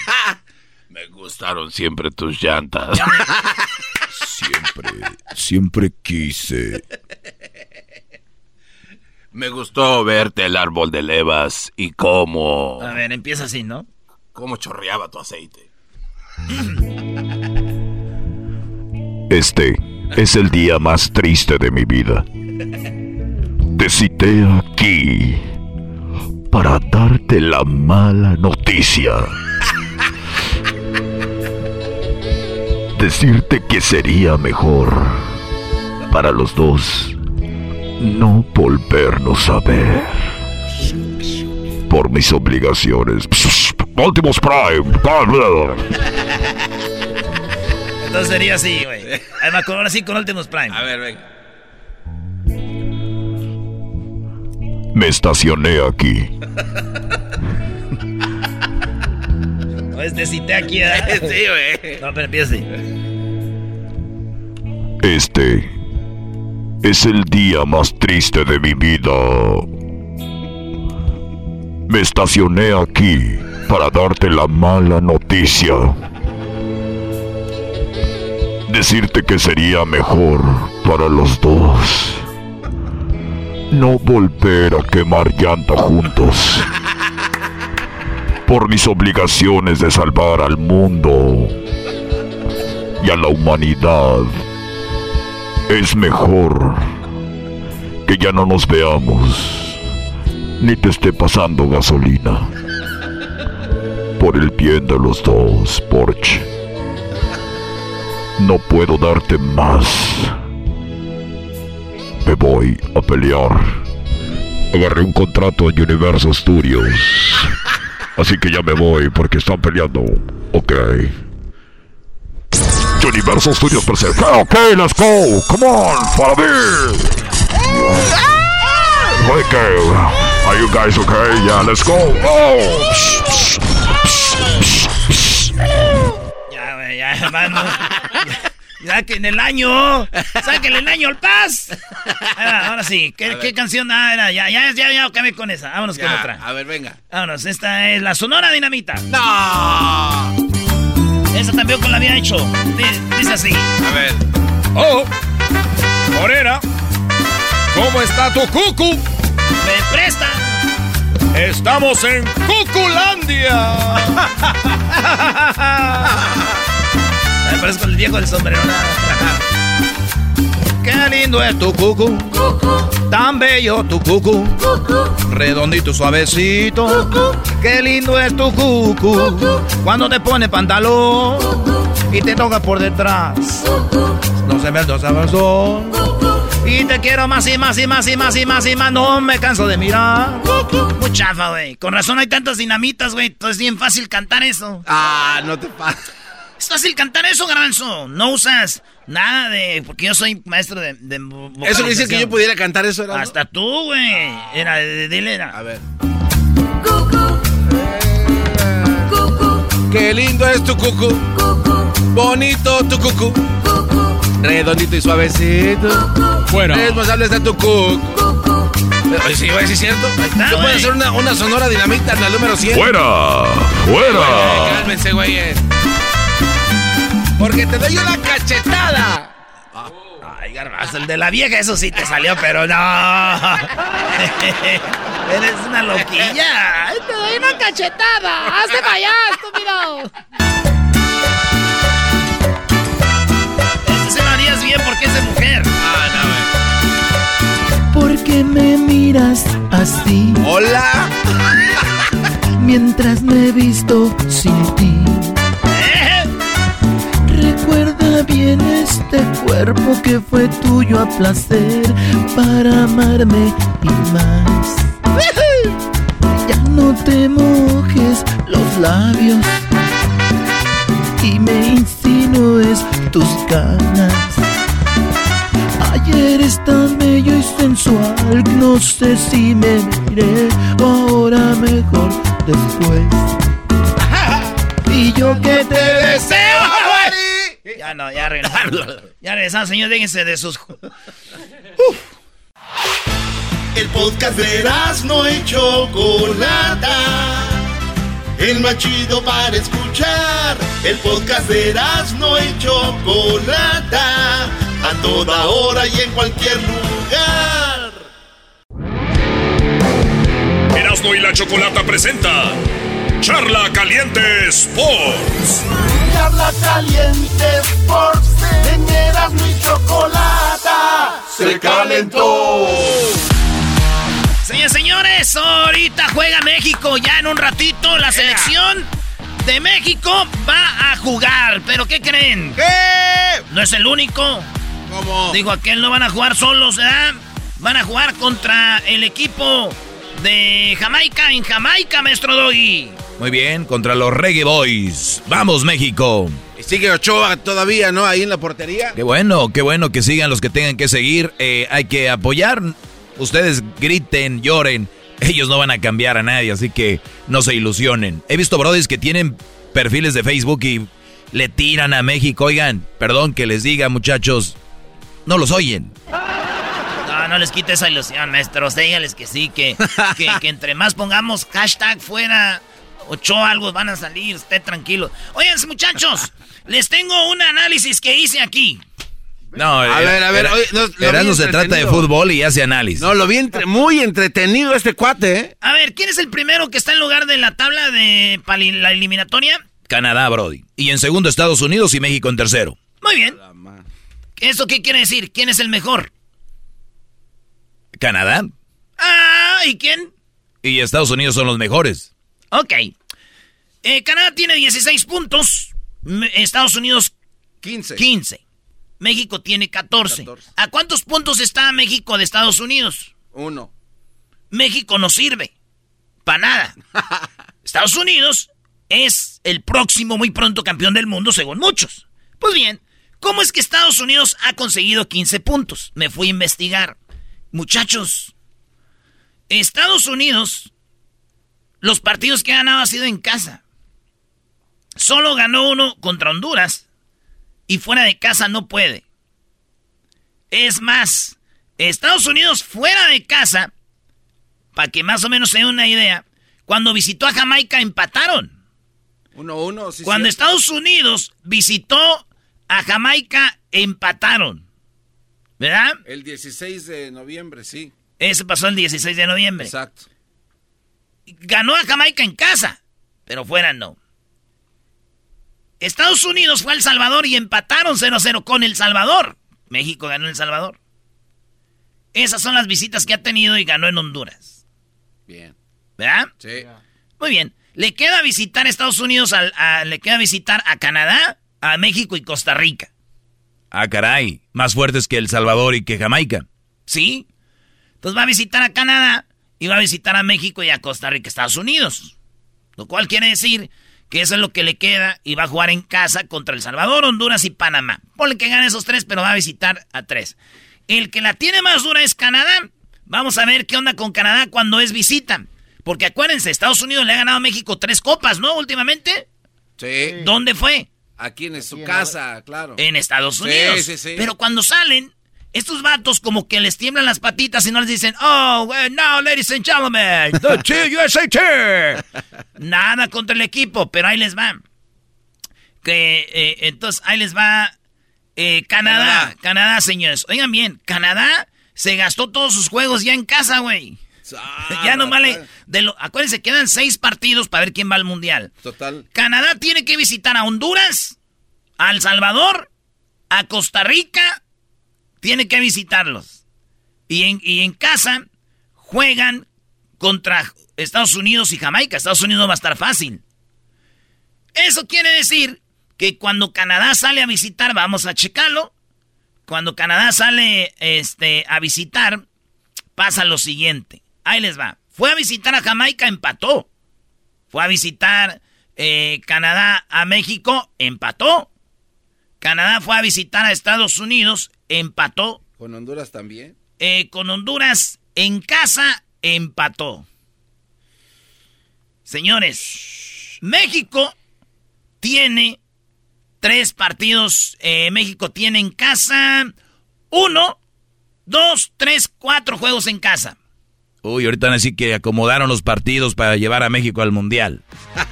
*laughs* Me gustaron siempre tus llantas. *laughs* siempre, siempre quise. Me gustó verte el árbol de levas y cómo... A ver, empieza así, ¿no? ¿Cómo chorreaba tu aceite? Este es el día más triste de mi vida. Te cité aquí para darte la mala noticia. Decirte que sería mejor para los dos no volvernos a ver. Por mis obligaciones. Optimus Prime. Entonces sería así, güey. Además, con ahora sí con Optimus Prime. A ver, venga. Me estacioné aquí. Pues te cité aquí, ¿verdad? *laughs* Sí, güey. No, pero empieza así. Este es el día más triste de mi vida. Me estacioné aquí para darte la mala noticia. Decirte que sería mejor para los dos no volver a quemar llanta juntos. Por mis obligaciones de salvar al mundo y a la humanidad, es mejor que ya no nos veamos ni te esté pasando gasolina. Por el bien de los dos, Porsche. No puedo darte más. Me voy a pelear. Agarré un contrato en Universal Studios. Así que ya me voy porque están peleando. Ok. Universal Studios presenta. Ok, let's go. Come on, follow me. Okay. Are you guys okay? Yeah, let's go. Oh. Psh, psh, psh, Ya, güey, ya, *laughs* hermano. Ya que en el año. Sáquenle el año al paz. Ahí va, ahora sí. ¿Qué, qué canción? Ah, era, ya, ya, ya, ya acabé con esa. Vámonos con Ya, otra. A ver, venga. Vámonos, esta es la Sonora Dinamita. ¡No! Esa también con la había hecho. Di- Dice así. A ver. Oh, Morena, ¿cómo está tu cucu? Me presta. Estamos en Cuculandia. *laughs* Me parezco el viejo del sombrero. Qué lindo es tu cucu. Tan bello tu cucu. Redondito suavecito. Qué lindo es tu cucu. Cuando te pone pantalón y te toca por detrás. No se me dos sabazón. Y te quiero más y más y más y más y más y más. No me canso de mirar. Muy chafa, güey. Con razón hay tantas dinamitas, güey. Entonces es bien fácil cantar eso. Ah, no te pases. Es fácil cantar eso, Garanzo. No usas nada de. Porque yo soy maestro de. de Eso me dice que yo pudiera cantar eso, era. Hasta tú, güey. Era, de- dile, era. A ver. Qué lindo es tu cucu. Bonito tu cucu. Redondito y suavecito. Fuera. Responsable está tu cucu. Eh, Sí, es cierto. está, Yo puedo hacer una, una sonora dinamita en la número 100. ¡Fuera! ¡Fuera! Cálmense, güeyes. Porque te doy una cachetada. Ay, garbazo, el de la vieja, eso sí te salió, pero no. *laughs* Eres una loquilla. Te doy una cachetada. Hazte para allá, estúpido. Este se lo harías bien porque es de mujer. Ah, ¿Por qué me miras así? Hola. Mientras me he visto sin ti. Recuerda bien este cuerpo que fue tuyo a placer para amarme y más. Ya no te mojes los labios y me insinúes tus ganas. Ayer es tan bello y sensual, no sé si me miré o ahora mejor después. Y yo que te deseo. Ya no, ya regresamos. *laughs* Ya regresamos, señor, déjense de sus. El podcast de no y Chocolata. El más chido para escuchar. El podcast de no y Chocolata. A toda hora y en cualquier lugar. Erasmo y la Chocolata presenta Charla Caliente Sports. Charla caliente Sports. En Erasmo y Chocolata. Se calentó. Señores, señores, ahorita juega México. Ya en un ratito la selección de México va a jugar. ¿Pero qué creen? ¿Qué? No es el único. ¿Cómo? Digo, aquel no van a jugar solos, ¿verdad? Van a jugar contra el equipo de Jamaica en Jamaica, maestro Doggy. Muy bien, contra los Reggae Boys. ¡Vamos, México! Y sigue Ochoa todavía, ¿no? Ahí en la portería. Qué bueno, qué bueno que sigan los que tengan que seguir. Eh, hay que apoyar. Ustedes griten, lloren. Ellos no van a cambiar a nadie, así que no se ilusionen. He visto brodis que tienen perfiles de Facebook y le tiran a México. Oigan, perdón que les diga, muchachos, no los oyen. No, no les quite esa ilusión, maestros. Dígales que sí, que, que, *laughs* que entre más pongamos hashtag fuera Ocho algo van a salir, esté tranquilo. Oigan, muchachos, *laughs* les tengo un análisis que hice aquí. No, A ver, a ver, Era- oye, no- se trata de fútbol y hace análisis. No, lo vi entre- muy entretenido este cuate, ¿eh? A ver, ¿quién es el primero que está en lugar de la tabla de la eliminatoria? Canadá, Brody. Y en segundo Estados Unidos y México en tercero. Muy bien. ¿Eso qué quiere decir? ¿Quién es el mejor? Canadá Ah, ¿y quién? y Estados Unidos son los mejores. Ok. Eh, Canadá tiene 16 puntos. Estados Unidos 15. 15. México tiene 14. 14. ¿A cuántos puntos está México de Estados Unidos? Uno. México no sirve. Para nada. *laughs* Estados Unidos es el próximo muy pronto campeón del mundo, según muchos. Pues bien, ¿cómo es que Estados Unidos ha conseguido 15 puntos? Me fui a investigar. Muchachos, Estados Unidos, los partidos que ha ganado ha sido en casa. Solo ganó uno contra Honduras y fuera de casa no puede. Es más, Estados Unidos fuera de casa, para que más o menos se den una idea, cuando visitó a Jamaica empataron. Uno, uno, sí. Cuando. Estados Unidos visitó a Jamaica empataron. ¿Verdad? El 16 de noviembre, sí. Ese pasó el 16 de noviembre. Exacto. Ganó a Jamaica en casa, pero fuera no. Estados Unidos fue a El Salvador y empataron 0-0 con El Salvador. México ganó El Salvador. Esas son las visitas que ha tenido y ganó en Honduras. Bien. ¿Verdad? Sí. Muy bien. Le queda visitar Estados Unidos, al- a- le queda visitar a Canadá, a México y Costa Rica. Ah, caray. Más fuertes que El Salvador y que Jamaica. ¿Sí? Entonces va a visitar a Canadá y va a visitar a México y a Costa Rica, Estados Unidos. Lo cual quiere decir que eso es lo que le queda y va a jugar en casa contra El Salvador, Honduras y Panamá. Ponle que gane esos tres, pero va a visitar a tres. El que la tiene más dura es Canadá. Vamos a ver qué onda con Canadá cuando es visita. Porque acuérdense, Estados Unidos le ha ganado a México tres copas, ¿no? Últimamente. Sí. ¿Dónde fue? Aquí en su casa, claro. En Estados Unidos. sí, sí. Pero cuando salen, estos vatos como que les tiemblan las patitas y no les dicen, oh, well, now, ladies and gentlemen, the *laughs* USA Team". Nada contra el equipo, pero ahí les va. Que, eh, entonces, ahí les va eh, Canadá. Canadá. señores. Oigan bien, Canadá se gastó todos sus juegos ya en casa, güey. Ya no vale. De lo, acuérdense, quedan seis partidos para ver quién va al mundial. Total. Canadá tiene que visitar a Honduras, a El Salvador, a Costa Rica, tiene que visitarlos. Y en, y en casa juegan contra Estados Unidos y Jamaica. Estados Unidos no va a estar fácil. Eso quiere decir que cuando Canadá sale a visitar, vamos a checarlo. Cuando Canadá sale este, a visitar, pasa lo siguiente. Ahí les va. Fue a visitar a Jamaica, empató. Fue a visitar eh, Canadá a México, empató. Canadá fue a visitar a Estados Unidos, empató. Con Honduras también. Eh, con Honduras en casa, empató. Señores, México tiene tres partidos. eh, México tiene en casa uno, dos, tres, cuatro juegos en casa. Uy, ahorita van a decir que acomodaron los partidos para llevar a México al Mundial.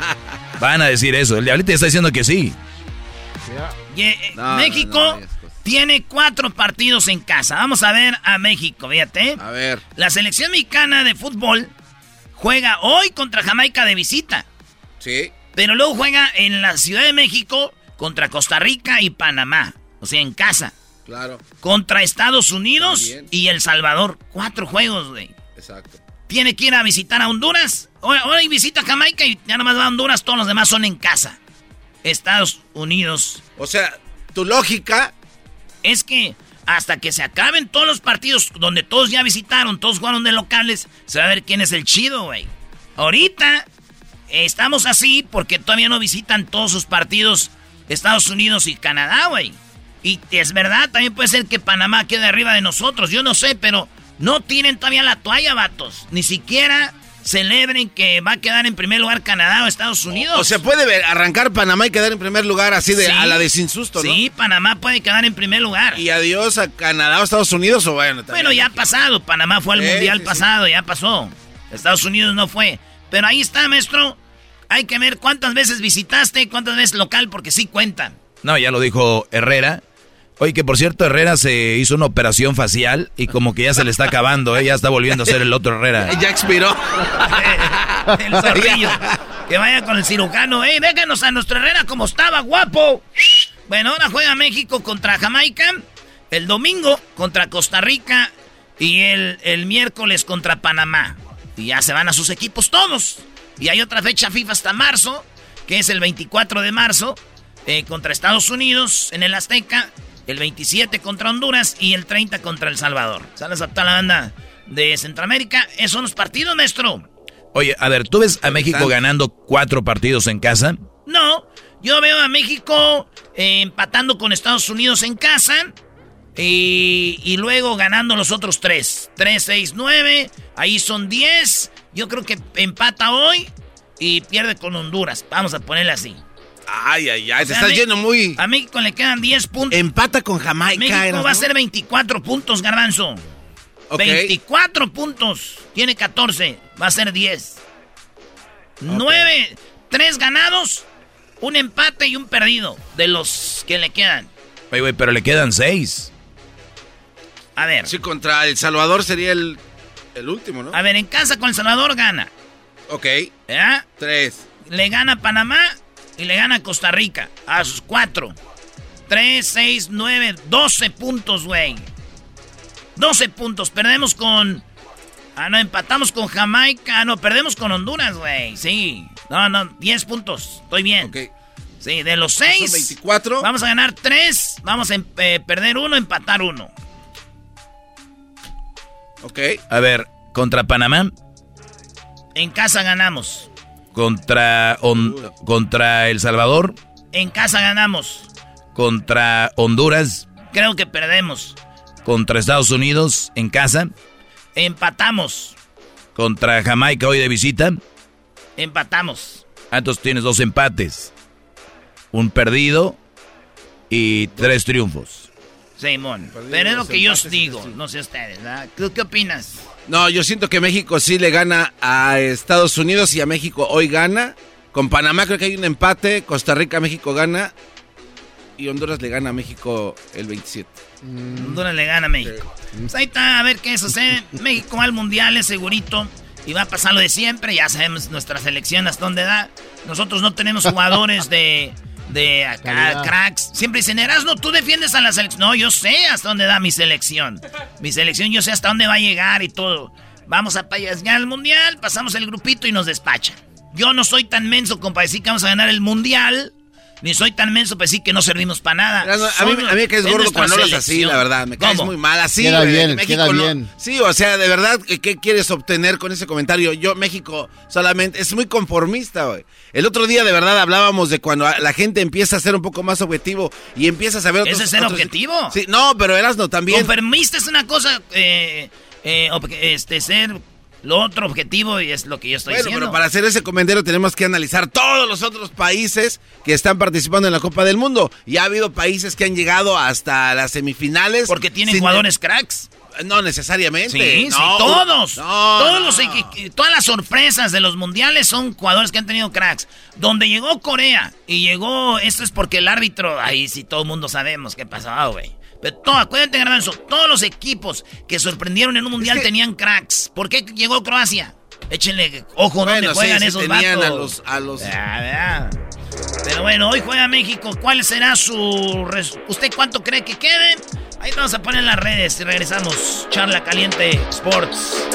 *laughs* Van a decir eso. El diablito está diciendo que sí. Eh, No, México no, no, es tiene cuatro partidos en casa. Vamos a ver a México, fíjate. A ver. La selección mexicana de fútbol juega hoy contra Jamaica de visita. Sí. Pero luego juega en la Ciudad de México contra Costa Rica y Panamá. O sea, en casa. Claro. Contra Estados Unidos También. y El Salvador. Cuatro juegos, güey. Exacto. Tiene que ir a visitar a Honduras. Hoy, visita Jamaica y ya nomás va a Honduras. Todos los demás son en casa. Estados Unidos. O sea, tu lógica. Es que hasta que se acaben todos los partidos donde todos ya visitaron, todos jugaron de locales, se va a ver quién es el chido, güey. Ahorita eh, estamos así porque todavía no visitan todos sus partidos Estados Unidos y Canadá, güey. Y es verdad, también puede ser que Panamá quede arriba de nosotros, yo no sé, pero no tienen todavía la toalla, vatos. Ni siquiera celebren que va a quedar en primer lugar Canadá o Estados Unidos. O se puede ver, arrancar Panamá y quedar en primer lugar así de Sí. a la de sin susto, ¿no? Sí, Panamá puede quedar en primer lugar. Y adiós a Canadá o Estados Unidos o bueno. también. Bueno, ya ha pasado. Panamá fue al Sí, mundial sí, sí. pasado, ya pasó. Estados Unidos no fue. Pero ahí está, maestro. hay que ver cuántas veces visitaste, cuántas veces local, porque sí cuentan. No, ya lo dijo Herrera. Oye, que por cierto, Herrera se hizo una operación facial y como que ya se le está acabando, ¿eh? ya está volviendo a ser el otro Herrera. *laughs* Ya expiró. *laughs* el zorrillo. Que vaya con el cirujano, ¡eh! Déjanos a nuestro Herrera como estaba, guapo. Bueno, ahora juega México contra Jamaica. El domingo contra Costa Rica. Y el, el miércoles contra Panamá. Y ya se van a sus equipos todos. Y hay otra fecha FIFA hasta marzo, que es el 24 de marzo, eh, contra Estados Unidos en el Azteca. El 27 contra Honduras y el 30 contra El Salvador. Sales a toda la banda de Centroamérica. Esos son los partidos, maestro. Oye, a ver, ¿tú ves a México ganando cuatro partidos en casa? No, yo veo a México eh, empatando con Estados Unidos en casa. Y, y, luego ganando los otros tres. 3, 6, 9. Ahí son 10. Yo creo que empata hoy y pierde con Honduras. Vamos a ponerle así. Ay, ay, ay. O sea, te estás yendo muy. A México le quedan 10 puntos. Empata con Jamaica. México va a ser 24 puntos, Garbanzo. Okay. 24 puntos. Tiene 14. Va a ser 10. Okay. 9. 3 ganados. Un empate y un perdido. De los que le quedan. Oye, güey, pero le quedan 6. A ver. Sí, contra El Salvador sería el, el último, ¿no? A ver, en casa con El Salvador gana. Ok. ¿Ya? Tres. Le gana Panamá y le gana Costa Rica. A sus cuatro. Tres, seis, nueve, doce puntos, güey. Doce puntos. Perdemos con... Ah, no, empatamos con Jamaica. Ah, no, perdemos con Honduras, güey. Sí. No, no, diez puntos. Estoy bien. Ok. Sí, de los seis... 24. Vamos a ganar tres. Vamos a eh, perder uno, empatar uno. Ok. A ver, contra Panamá. En casa ganamos. Contra, on, contra El Salvador. En casa ganamos. Contra Honduras. Creo que perdemos. Contra Estados Unidos. En casa. Empatamos. Contra Jamaica hoy de visita. Empatamos. Ah, entonces tienes dos empates. Un perdido y tres triunfos. Simón. Pero es lo que yo os digo. No sé ustedes, ¿verdad? ¿Tú qué opinas? No, yo siento que México sí le gana a Estados Unidos y a México hoy gana. Con Panamá creo que hay un empate. Costa Rica, México gana. Y Honduras le gana a México el 27. Mm. Honduras le gana a México. Sí. Pues ahí está, a ver qué sucede. *laughs* México va al mundial, es segurito. Y va a pasar lo de siempre. Ya sabemos nuestra selección hasta dónde da. Nosotros no tenemos jugadores de de acá, Calidad. cracks. Siempre dicen, Erasno, tú defiendes a la selección. No, yo sé hasta dónde da mi selección. Mi selección, yo sé hasta dónde va a llegar y todo. Vamos a ya al mundial, pasamos el grupito y nos despachan. Yo no soy tan menso como para decir que vamos a ganar el mundial. Ni soy tan menso para decir que no servimos para nada. A, mí, a mí me caes gordo cuando hablas así, la verdad. Me caes ¿Cómo? muy mal así. Queda bien, México queda no- bien. Sí, o sea, de verdad, ¿qué, qué quieres obtener con ese comentario? Yo, México, solamente, es muy conformista, güey. El otro día, de verdad, hablábamos de cuando la gente empieza a ser un poco más objetivo y empieza a saber otros... ¿Ese es ser otros- objetivo? Sí, no, pero Erasno también... Conformista es una cosa, eh, eh, este, ser lo otro objetivo y es lo que yo estoy Bueno, diciendo. pero para hacer ese comentario tenemos que analizar todos los otros países que están participando en la Copa del Mundo. Y ha habido países que han llegado hasta las semifinales. Porque tienen jugadores cracks. No necesariamente. Sí, No, sí, todos. no, todos no. los todas las sorpresas de los mundiales son jugadores que han tenido cracks. Donde llegó Corea y llegó, esto es porque el árbitro, ahí sí todo el mundo sabemos qué pasaba, güey. Pero todo, acuérdate, Garbanzo, todos los equipos que sorprendieron en un mundial tenían cracks. ¿Por qué llegó Croacia? Échenle ojo Bueno, juegan sí esos tenían vatos. a los- a los-. Pero bueno, hoy juega México. ¿Cuál será su... res- ¿Usted cuánto cree que quede? Ahí vamos a poner en las redes y regresamos. Charla Caliente Sports.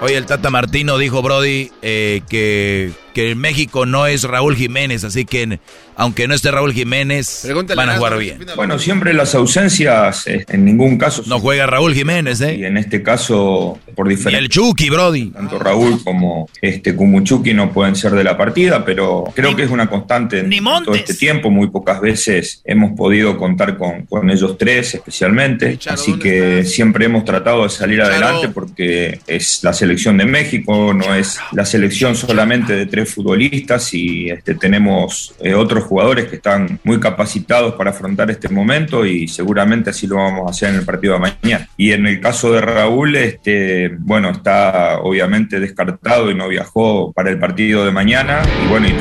Oye, el Tata Martino dijo, Brody, eh, que, que México no es Raúl Jiménez, así que aunque no esté Raúl Jiménez, van a jugar bien. Bueno, siempre las ausencias, eh, en ningún caso. No juega Raúl Jiménez, ¿eh? Y en este caso, por Y diferencia. el Chucky, Brody. Tanto Raúl como este Kumuchuki no pueden ser de la partida, pero creo que es una constante en ni todo este tiempo. Muy pocas veces hemos podido contar con, con ellos tres, especialmente. Así que siempre hemos tratado de salir adelante porque es la selección de México, no es la selección solamente de tres futbolistas y este, tenemos eh, otros jugadores que están muy capacitados para afrontar este momento y seguramente así lo vamos a hacer en el partido de mañana. Y en el caso de Raúl, este, bueno, está obviamente descartado y no viajó para el partido de mañana y bueno, y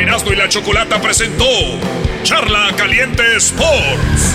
y la Chocolata presentó Charla Caliente Sports.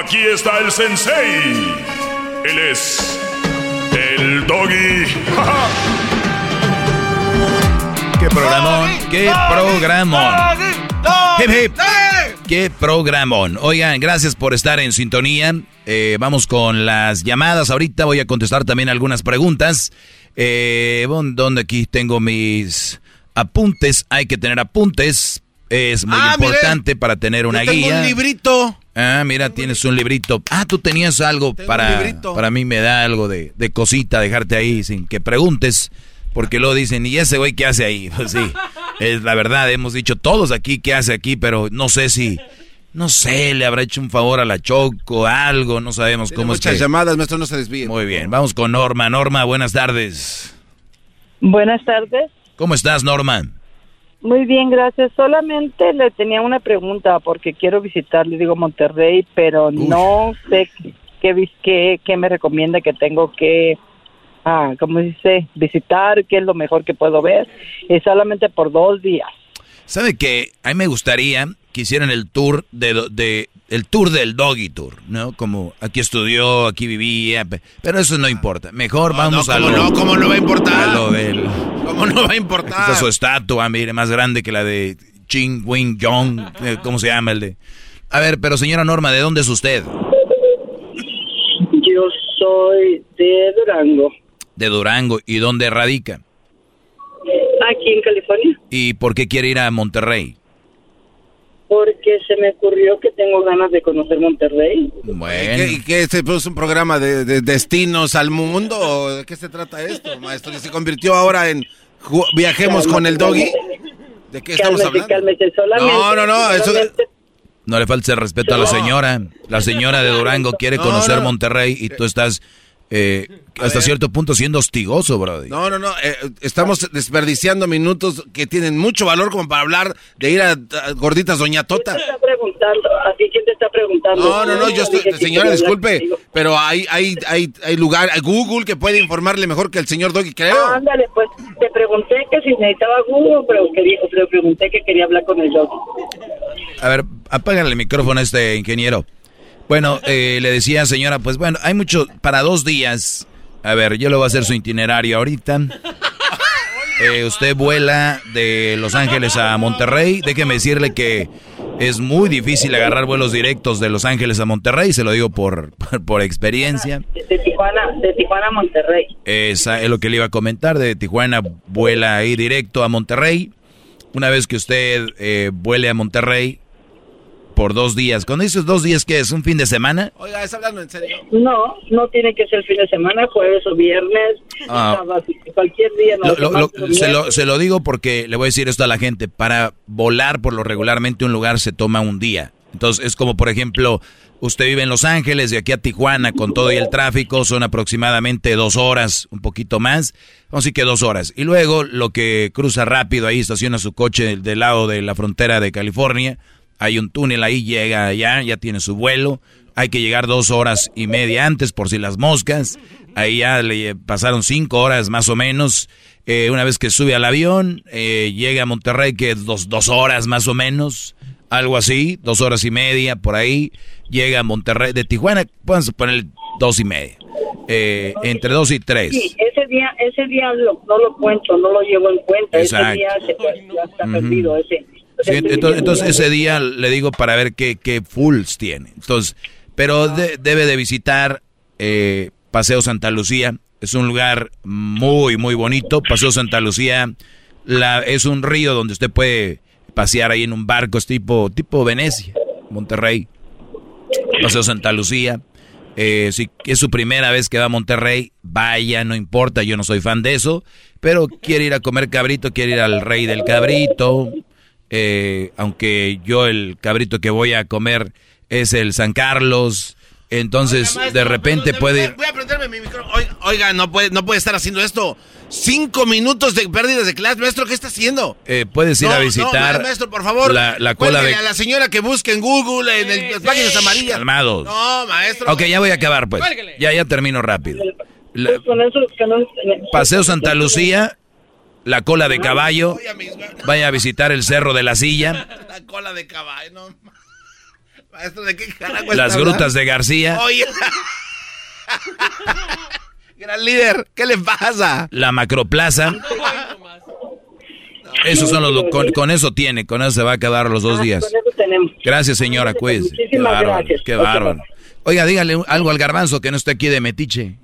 Aquí está el sensei. Él es el doggy. *laughs* ¡Qué programón! ¡Qué programón! Hip, hip. ¡Qué programón! Oigan, gracias por estar en sintonía. Eh, vamos con las llamadas. Ahorita voy a contestar también algunas preguntas. Eh, ¿Dónde aquí tengo mis apuntes? Hay que tener apuntes. Es muy ah, importante para tener una yo tengo guía. un librito. Ah, mira, tienes un librito. Ah, tú tenías algo para. Para mí me da algo de, de, cosita dejarte ahí sin que preguntes. Porque luego dicen, ¿y ese güey qué hace ahí? *laughs* Pues sí, es la verdad, hemos dicho todos aquí qué hace aquí, pero no sé si. No sé, le habrá hecho un favor a la Choco, algo, no sabemos cómo muchas es. Muchas llamadas, maestro, no se desvíe. Muy bien, vamos con Norma. Norma, buenas tardes. Buenas tardes. ¿Cómo estás, Norma? Muy bien, gracias. Solamente le tenía una pregunta porque quiero visitar, le digo Monterrey, pero no sé qué, qué, qué, me recomienda que tengo que, ah, ¿cómo dice? Visitar, qué es lo mejor que puedo ver. Es solamente por dos días. ¿Sabe qué? A mí me gustaría que hicieran el tour de, de el tour del doggy tour, ¿no? Como aquí estudió, aquí vivía, pero eso no importa. Mejor vamos a lo no, ¿cómo no va a importar? A lo del ¿Cómo no va a importar? Está su estatua, mire, más grande que la de Ching Wing Jong, eh, ¿cómo se llama el de? A ver, pero señora Norma, ¿de dónde es usted? Yo soy de Durango. De Durango, ¿y dónde radica? Aquí en California. ¿Y por qué quiere ir a Monterrey? Porque se me ocurrió que tengo ganas de conocer Monterrey. Bueno. ¿Y qué, se puso un programa de, destinos al mundo? ¿O ¿De qué se trata esto, *laughs* maestro? ¿Que se convirtió ahora en viajemos con el doggy? ¿De qué estamos hablando? no, no, no, eso... No le falte respeto a la señora. La señora de Durango quiere conocer Monterrey y tú estás eh, hasta cierto punto siendo hostigoso, Brody. No, no, no. Eh, estamos desperdiciando minutos que tienen mucho valor como para hablar de ir a, gorditas Doña Tota. ¿Quién te está preguntando? ¿A quién te está preguntando? No, no, no. Yo estoy, señora, disculpe, pero hay, hay, hay, hay lugar, Google que puede informarle mejor que el señor Doggy, creo. Ah, ándale, pues te pregunté que si necesitaba Google, pero quería, te pregunté que quería hablar con el Doggy. A ver, apágale el micrófono a este ingeniero. Bueno, eh, le decía señora, pues bueno, hay mucho, para dos días. A ver, yo le voy a hacer su itinerario ahorita. Eh, usted vuela de Los Ángeles a Monterrey. Déjeme decirle que es muy difícil agarrar vuelos directos de Los Ángeles a Monterrey, se lo digo por, por, experiencia. De Tijuana, de Tijuana a Monterrey. Esa es lo que le iba a comentar. De Tijuana vuela ahí directo a Monterrey. Una vez que usted eh, vuele a Monterrey, por dos días. Cuando dices dos días, ¿qué es? ¿Un fin de semana? Oiga, ¿es hablando en serio? No, no tiene que ser fin de semana, jueves o viernes, ah. cualquier día. se, lo, se lo digo porque le voy a decir esto a la gente. Para volar por lo regularmente un lugar se toma un día. Entonces es como, por ejemplo, usted vive en Los Ángeles, de aquí a Tijuana, con todo y el tráfico, son aproximadamente dos horas, un poquito más. Vamos a decir que dos horas. Y luego lo que cruza rápido ahí, estaciona su coche del lado de la frontera de California hay un túnel ahí, llega allá, ya tiene su vuelo. Hay que llegar dos horas y media antes por si las moscas. Ahí ya le pasaron cinco horas más o menos. Eh, una vez que sube al avión, eh, llega a Monterrey, que es dos, dos horas más o menos. Algo así, dos horas y media por ahí. Llega a Monterrey, de Tijuana, pueden poner dos y media. Eh, entre dos y tres. Sí, ese día, ese día no lo cuento, no lo llevo en cuenta. Ese día se, ya está perdido. Ese, entonces, ese día le digo para ver qué, qué fulls tiene. Entonces, pero debe de visitar eh, Paseo Santa Lucía. Es un lugar muy, muy bonito. Paseo Santa Lucía la, es un río donde usted puede pasear ahí en un barco tipo, tipo Venecia, Monterrey. Paseo Santa Lucía. Eh, si es su primera vez que va a Monterrey, vaya, no importa, yo no soy fan de eso, pero quiere ir a comer cabrito, quiere ir al rey del cabrito, eh, aunque yo el cabrito que voy a comer es el San Carlos, entonces de repente puede ir... Voy a prenderme mi micrófono. Oiga, no, puede, no puede estar haciendo esto. Cinco minutos de pérdidas de clase, maestro, ¿qué está haciendo? Eh, puedes ir No, a no, visitar maestro, por favor. la, la cola de... A la señora que busque en Google, en el- las páginas amarillas. Calmados. No, maestro. Ok, ya voy a acabar pues. Ya, ya termino rápido. La- no- Paseo Santa Lucía, la cola de caballo, vaya a visitar el cerro de la silla, La cola de caballo, no. Maestro, ¿de qué carajo las grutas de García, Oye. Gran líder, ¿qué le pasa? la macroplaza. Esos son los con, con eso tiene, con eso se va a acabar los dos días. Eso tenemos. Gracias, señora, cuídese. Qué Muchísimas bárbaro, gracias. qué bárbaro. Oiga, dígale algo al garbanzo que no está aquí de metiche.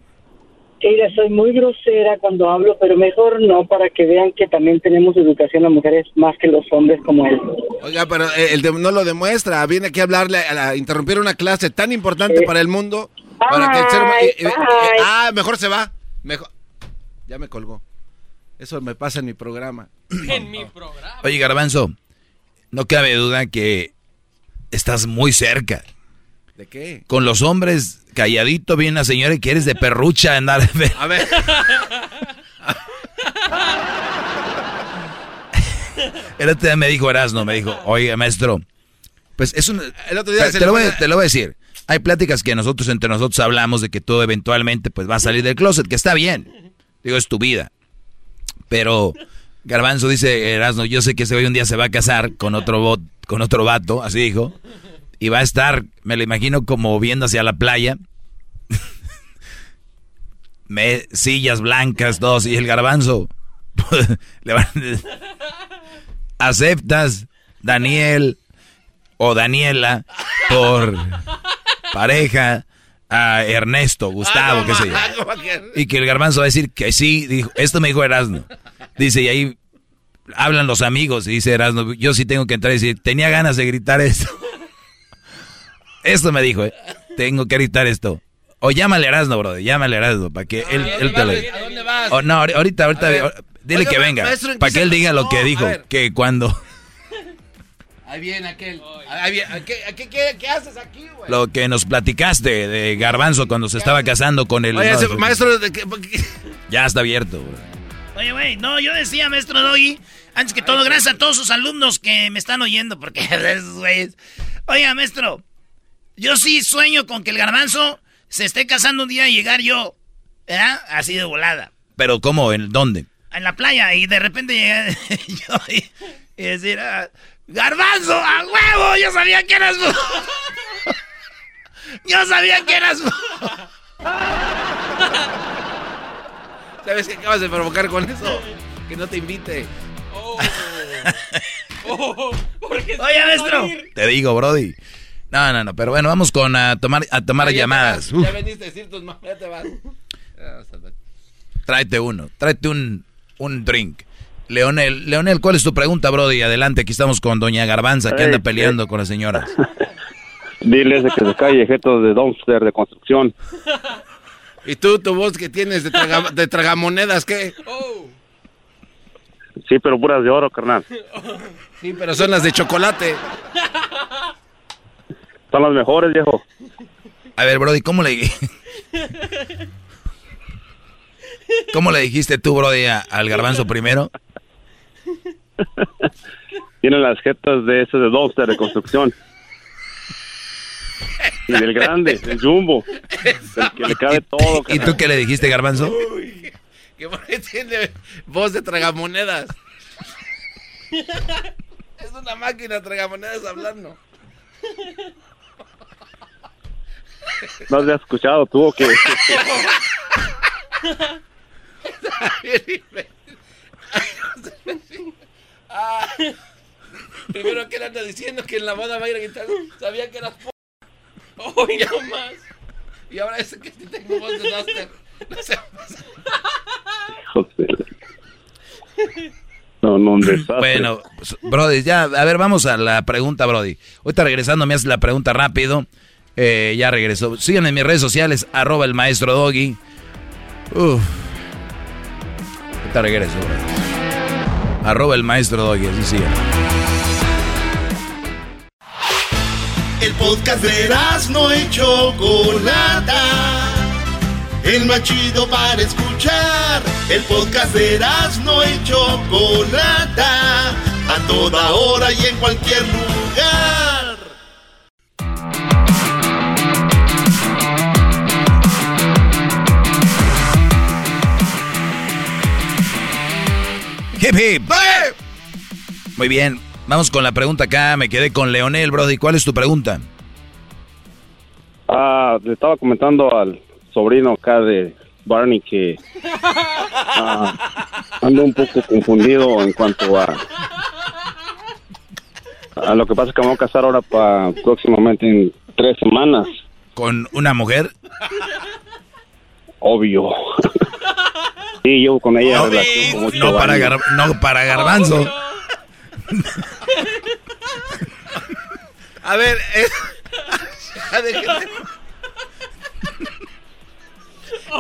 Mira, soy muy grosera cuando hablo, pero mejor no, para que vean que también tenemos educación las mujeres más que los hombres como él. Oiga, pero eh, el de- no lo demuestra. Viene aquí a hablarle, a, a interrumpir una clase tan importante para el mundo. Para que el ser eh, eh, eh, ay. ah, mejor se va. Mejor. Ya me colgó. Eso me pasa en mi programa. En mi programa. Oye, garbanzo, no cabe duda que estás muy cerca. ¿De qué? Con los hombres, calladito, viene una señora y que eres de perrucha andar. A ver. *laughs* El otro día me dijo Erasno, me dijo, oye, maestro, pues es un... El otro día te, lo voy, a- te lo voy a decir. Hay pláticas que nosotros entre nosotros hablamos de que tú eventualmente pues vas a salir del closet, que está bien. Digo, es tu vida. Pero Garbanzo dice, Erasno, yo sé que ese hoy un día se va a casar con otro bot, con otro vato, así dijo. Y va a estar, me lo imagino como viendo hacia la playa. *laughs* Me, sillas blancas, dos, y el garbanzo. *laughs* le van- ¿Aceptas, Daniel o Daniela, por pareja a Ernesto, Gustavo, qué sé yo? Y que el garbanzo va a decir que sí, dijo, esto me dijo Erasmo. Dice, y ahí hablan los amigos, y dice Erasmo, yo sí tengo que entrar y decir, tenía ganas de gritar esto. Esto me dijo, ¿eh? tengo que gritar esto. O llámale a Erasmo, bro, llámale a Erasmo, para que él, él te lo diga. ¿A dónde vas? O no, ahorita, ahorita, ver. dile Oiga, que venga, maestro, ¿en qué para que él diga lo que dijo, que cuando... Ahí viene aquel. Ahí viene- ¿Qué, qué, qué, qué haces aquí, güey? Lo que nos platicaste de Garbanzo cuando se estaba casando con el... Oye, no, ese eso- maestro, ¿de qué- qué- *laughs* Ya está abierto. bro. Oye, güey, no, yo decía, maestro Doggy, antes que todo, gracias a todos sus alumnos que me están oyendo, porque *laughs* güeyes. Oiga, maestro, yo sí sueño con que el garbanzo se esté casando un día y llegar yo, ¿verdad? Así de volada, Pero ¿cómo? ¿En dónde? en la playa, y de repente llegar *laughs* yo y, y decir, ah, ¡Garbanzo, a huevo! Yo sabía que eras vos. *laughs* Yo sabía que eras vos. *laughs* ¿Sabes qué acabas de provocar con eso? Que no te invite. Oye, maestro. Te digo, Brody. No, no, no, pero bueno, vamos con a tomar, a tomar llamadas. Ya veniste a decir tus mamás, ya te vas. Tráete uno, tráete un, un drink. Leonel, Leonel, ¿cuál es tu pregunta, Brody? Adelante, aquí estamos con Doña Garbanza, que anda eh. peleando con la señora. *laughs* Diles de que se calle, jeto de dumpster de construcción. *laughs* ¿Y tú, tu voz que tienes de, traga- de tragamonedas, qué? Sí, pero puras de oro, carnal. Sí, pero son las de chocolate. *laughs* Son las mejores, viejo. A ver, Brody, ¿cómo le, ¿cómo le dijiste tú, Brody, al Garbanzo primero? Tienen las jetas de ese de dumpster de construcción. Y del grande, del jumbo. Del que le cabe todo, ¿Y tú qué le dijiste, Garbanzo? Que por ahí tiene voz de tragamonedas. es una máquina tragamonedas hablando. ¿No has escuchado tú o qué? Ah, *laughs* primero que él anda diciendo que en la boda va a ir a gritar, sabía que eras po... Oh, ya más. Y ahora es que tengo voz de Duster. No sé. José. No, son un desastre. Bueno, Brody, ya, a ver, vamos a la pregunta, Brody. Ahorita regresando, me haces la pregunta rápido. Eh, ya regresó. Síganme en mis redes sociales, arroba el maestro Doggy. Uf. Ahorita regreso. Arroba el maestro Doggy, así sigue. El podcast de no y Chocolata. El más chido para escuchar. El podcast de no y Chocolata. A toda hora y en cualquier lugar. Hip hip. Muy bien, vamos con la pregunta acá. Me quedé con Leonel, Brody. ¿Cuál es tu pregunta? Ah, le estaba comentando al sobrino acá de Barney que *laughs* ah, ando un poco confundido en cuanto a a lo que pasa es que me voy a casar ahora para próximamente en tres semanas. ¿Con una mujer? Obvio. *laughs* Sí, yo con ella relación con mucho No para, gar- no para garbanzo. *laughs* A ver, eh, ya dejen de,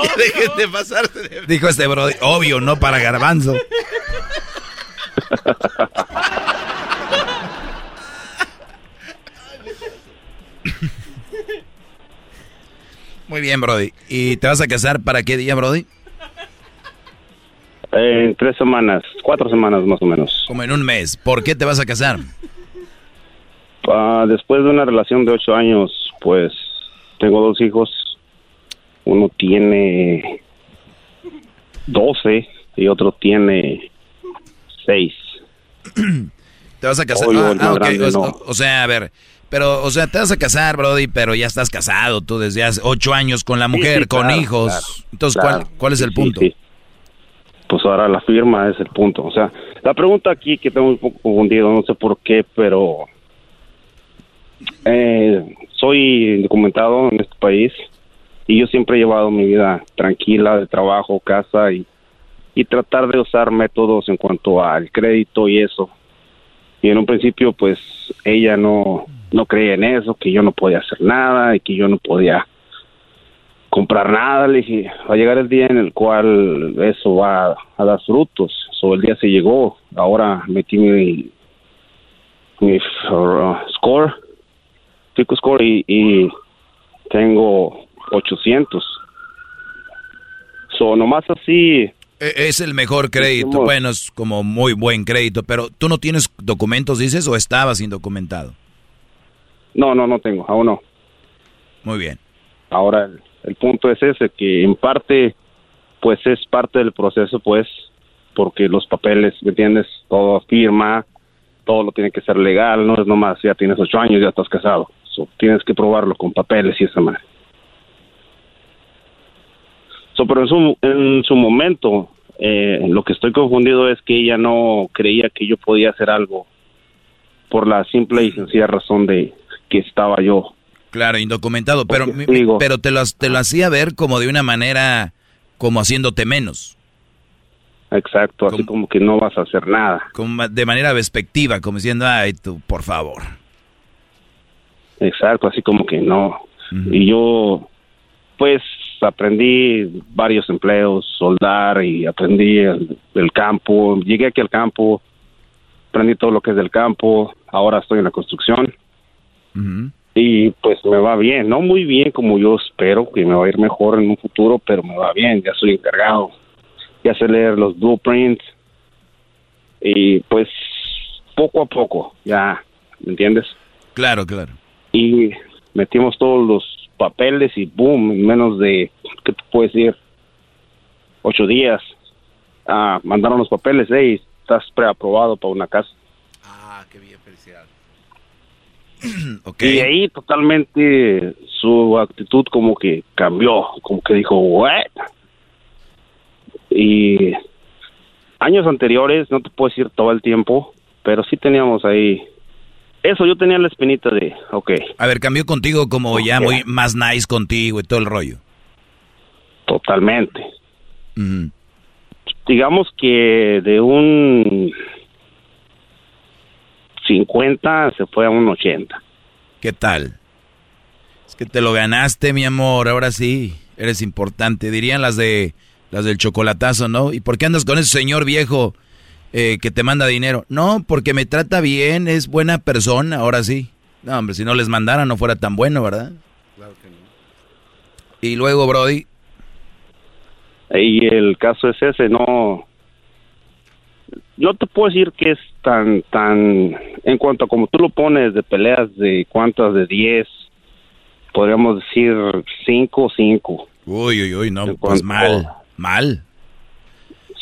ya dejen de pasarse de... Dijo este Brody. Obvio, no para garbanzo. *laughs* Muy bien, Brody. ¿Y te vas a casar para qué día, Brody? En tres semanas, cuatro semanas más o menos. Como en un mes. ¿Por qué te vas a casar? Ah, después de una relación de ocho años, pues tengo dos hijos. Uno tiene doce y otro tiene seis. *clears throat* ¿Te vas a casar? Obvio, Ah, ah, grande O, no. o- sea, a ver. Pero, o sea, te vas a casar, Brody, pero ya estás casado tú desde hace ocho años con la mujer, sí, con claro, hijos. claro, Entonces, claro. ¿cuál, cuál es el punto? sí. Pues ahora la firma es el punto. O sea, la pregunta aquí que tengo un poco confundido, no sé por qué, pero eh, soy documentado en este país y yo siempre he llevado mi vida tranquila de trabajo, casa y, y tratar de usar métodos en cuanto al crédito y eso. Y en un principio, pues ella no, no creía en eso, que yo no podía hacer nada y que yo no podía comprar nada. Le dije, va a llegar el día en el cual eso va a dar frutos. So, el día se llegó. Ahora metí mi, mi uh, score, pico score y, y tengo 800. So, nomás así, E- Es el mejor crédito. Bueno, es como muy buen crédito, pero tú no tienes documentos, dices, o estabas indocumentado. no, no, no tengo, aún no. Muy bien. Ahora el, el punto es ese, que en parte, pues es parte del proceso, pues, porque los papeles, ¿me entiendes? Todo firma, todo lo tiene que ser legal, no es nomás, ya tienes ocho años, ya estás casado. Tienes que probarlo con papeles y esa madre. So, pero en su, en su momento, eh, lo que estoy confundido es que ella no creía que yo podía hacer algo por la simple y sencilla razón de que estaba yo Claro, indocumentado, pero, digo- pero te lo, te lo hacía ver como de una manera, como haciéndote menos, Exacto, así como que no vas a hacer nada. como de manera despectiva, como diciendo, ay, tú, por favor. Exacto, así como que no. Y yo, pues, aprendí varios empleos, soldar y aprendí el, el campo. Llegué aquí al campo, aprendí todo lo que es del campo. Ahora estoy en la construcción y pues me va bien, no muy bien como yo espero, que me va a ir mejor en un futuro, pero me va bien, ya soy encargado. Ya sé leer los blueprints y pues poco a poco, ya, ¿me entiendes? Claro, claro. y metimos todos los papeles y boom, en menos de, ¿qué te puedo decir? Ocho días, ah, mandaron los papeles, hey, estás preaprobado para una casa. Ah, qué bien, *clears throat* felicidades. Y ahí totalmente su actitud como que cambió, como que dijo, what? Y años anteriores, no te puedo decir todo el tiempo, pero sí teníamos ahí, eso yo tenía la espinita de, ok, A ver, cambió contigo como ya muy más nice contigo y todo el rollo. totalmente. digamos que de un 50 se fue a un 80. ¿Qué tal? Es que te lo ganaste, mi amor, ahora sí, eres importante. Dirían las de las del chocolatazo, ¿no? ¿Y por qué andas con ese señor viejo eh, que te manda dinero? No, porque me trata bien, es buena persona, ahora sí. No, hombre, si no les mandara no fuera tan bueno, ¿verdad? Claro que no. Y luego, Brody. Y el caso es ese, no. Yo te puedo decir que es tan, tan, en cuanto a como tú lo pones de peleas de cuántas, de 10, podríamos decir 5 5. Uy, uy, uy, no, pues mal, mal.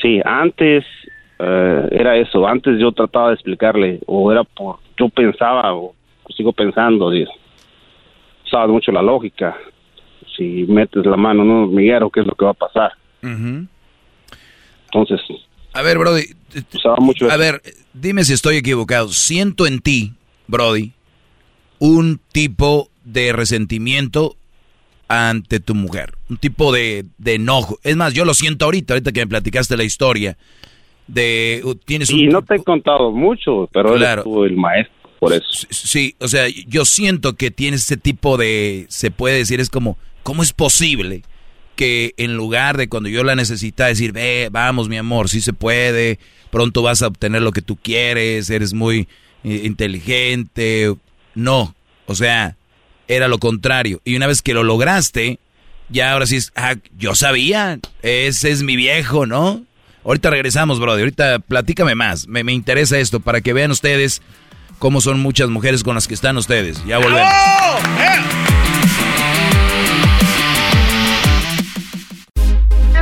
Sí, antes eh, era eso, antes yo trataba de explicarle, o era por, yo pensaba, o sigo pensando, sabes mucho la lógica. Si metes la mano en un hormiguero, ¿qué es lo que va a pasar? Entonces. A ver, Brody. Mucho a ver, dime si estoy equivocado. Siento en ti, Brody, un tipo de resentimiento ante tu mujer. Un tipo de, de, enojo. Es más, yo lo siento ahorita, ahorita que me platicaste la historia. De, tienes y no te he contado mucho, pero claro. eres tú el maestro por eso. Sí, o sea, yo siento que tienes ese tipo de, se puede decir, es como, ¿cómo es posible que en lugar de cuando yo la necesita decir, ve, vamos mi amor, sí se puede, pronto vas a obtener lo que tú quieres, eres muy eh, inteligente, no, o sea, era lo contrario. Y una vez que lo lograste, ya ahora sí es, ah, yo sabía, ese es mi viejo, ¿no? Ahorita regresamos, brother. Ahorita platícame más. Me, me interesa esto para que vean ustedes cómo son muchas mujeres con las que están ustedes. Ya volvemos.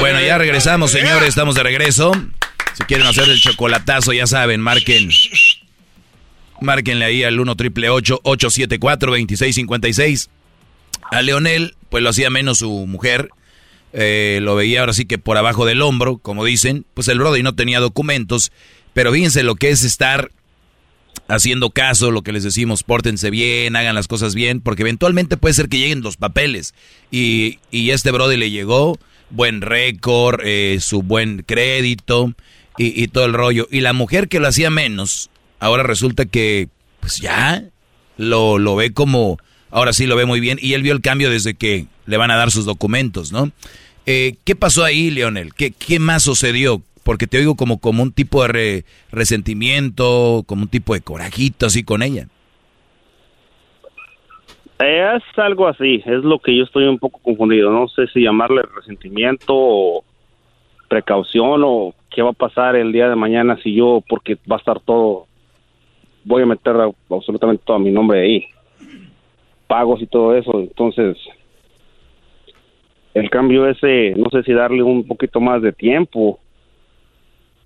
Bueno, ya regresamos, señores. Estamos de regreso. Si quieren hacer el chocolatazo, ya saben, marquen. Márquenle ahí al 1 triple 874 2656. A Leonel, pues lo hacía menos su mujer. Eh, lo veía ahora sí que por abajo del hombro, como dicen. Pues el Brody no tenía documentos. Pero fíjense lo que es estar haciendo caso, lo que les decimos, pórtense bien, hagan las cosas bien, porque eventualmente puede ser que lleguen los papeles. Y, y este Brody le llegó buen récord, eh, su buen crédito y, y, todo el rollo. Y la mujer que lo hacía menos, ahora resulta que, pues ya, lo, lo ve como, ahora sí lo ve muy bien. Y él vio el cambio desde que le van a dar sus documentos, ¿no? Eh, ¿Qué pasó ahí, Leonel? ¿Qué, ¿Qué más sucedió? Porque te oigo como, como un tipo de resentimiento, como un tipo de corajito así con ella. Es algo así, es lo que yo estoy un poco confundido. No sé si llamarle resentimiento o precaución o qué va a pasar el día de mañana si yo, porque va a estar todo, voy a meter absolutamente todo mi nombre ahí, pagos y todo eso. Entonces, el cambio ese, no sé si darle un poquito más de tiempo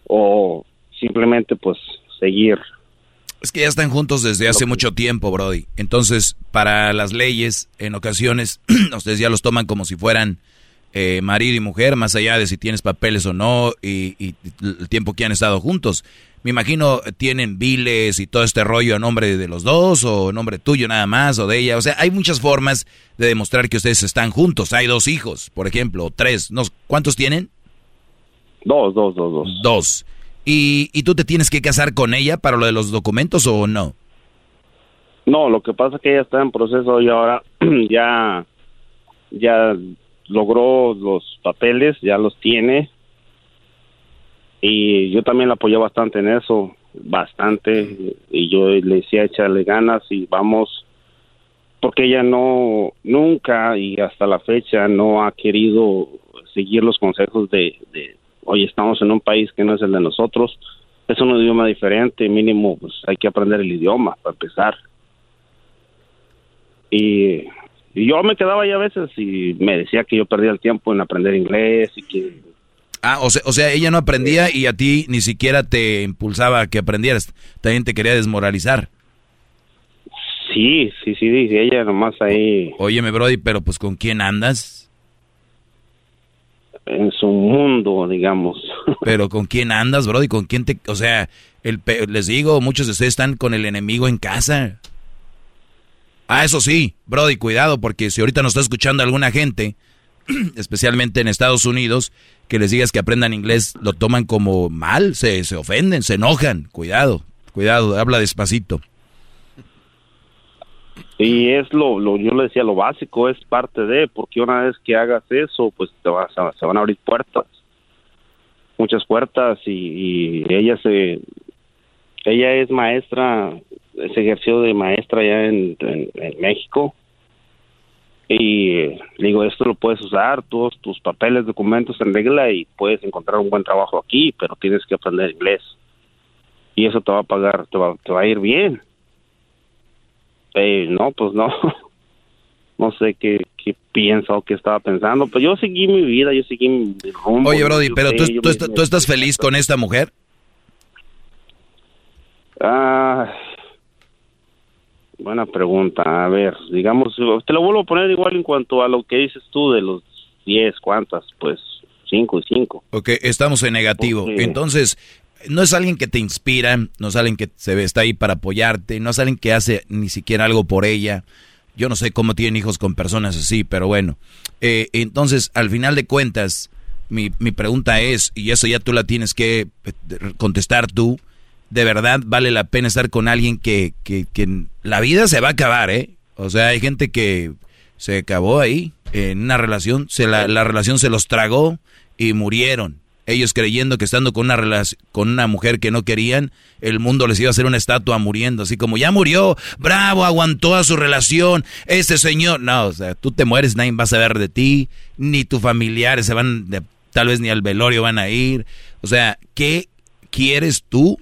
o simplemente pues seguir. Es que ya están juntos desde hace mucho tiempo, Brody. Entonces, para las leyes, en ocasiones, *clears throat* ustedes ya los toman como si fueran eh, marido y mujer, más allá de si tienes papeles o no y, y, el tiempo que han estado juntos. Me imagino tienen biles y todo este rollo a nombre de los dos o a nombre tuyo nada más o de ella. O sea, hay muchas formas de demostrar que ustedes están juntos. Hay dos hijos, por ejemplo, o tres. No, ¿Cuántos tienen? Dos, dos, dos, dos. Dos. ¿Y, ¿Y tú te tienes que casar con ella para lo de los documentos o no? No, lo que pasa es que ella está en proceso y ahora *clears throat* ya, ya logró los papeles, ya los tiene. Y yo también la apoyé bastante en eso, bastante. Y yo le decía echarle ganas y vamos, porque ella no, nunca y hasta la fecha no ha querido seguir los consejos de, oye, estamos en un país que no es el de nosotros, es un idioma diferente, mínimo, pues hay que aprender el idioma para empezar. Y, y yo me quedaba ahí a veces y me decía que yo perdía el tiempo en aprender inglés y que Ah, o sea, o sea, ella no aprendía y a ti ni siquiera te impulsaba a que aprendieras. También te quería desmoralizar. Sí, sí, sí, ella nomás ahí. Óyeme, Brody, pero pues ¿con quién andas? En su mundo, digamos. *laughs* Pero ¿con quién andas, Brody? ¿Con quién te...? O sea, el, les digo, muchos de ustedes están con el enemigo en casa. Ah, eso sí, Brody, cuidado, porque si ahorita nos está escuchando alguna gente, *clears throat* especialmente en Estados Unidos, que les digas que aprendan inglés, lo toman como mal, se, se ofenden, se enojan. Cuidado, cuidado, habla despacito. Y es lo, lo, yo le decía, lo básico es parte de, porque una vez que hagas eso, pues te vas se van a abrir puertas, muchas puertas, y, ella se, ella es maestra, se ejerció de maestra ya en, en, México, y digo, esto lo puedes usar, todos tus papeles, documentos en regla, y puedes encontrar un buen trabajo aquí, pero tienes que aprender inglés, y eso te va a pagar, te va, te va a ir bien no, pues no. *laughs* No sé qué, qué piensa o qué estaba pensando. Pues yo seguí mi vida, yo seguí mi rumbo. Oye, Brody, pero tú, tú, estás feliz con esta mujer? Ah, buena pregunta. A ver, digamos, te lo vuelvo a poner igual en cuanto a lo que dices tú de los 10, ¿cuántas? Pues 5 y 5. Ok, estamos en negativo. Entonces, no es alguien que te inspira, no es alguien que se está ahí para apoyarte, no es alguien que hace ni siquiera algo por ella. Yo no sé cómo tienen hijos con personas así, pero bueno. Eh, entonces, al final de cuentas, mi, mi pregunta es, y eso ya tú la tienes que eh, contestar tú, ¿de verdad vale la pena estar con alguien que, que, que la vida se va a acabar, eh? O sea, hay gente que se acabó ahí, en una relación, se la, la relación se los tragó y murieron ellos creyendo que estando con una, con una mujer que no querían, el mundo les iba a hacer una estatua muriendo, así como ya murió, bravo, aguantó a su relación, ese señor. No, o sea, tú te mueres, nadie va a saber de ti, ni tus familiares se van, de, tal vez ni al velorio van a ir. O sea, ¿qué quieres tú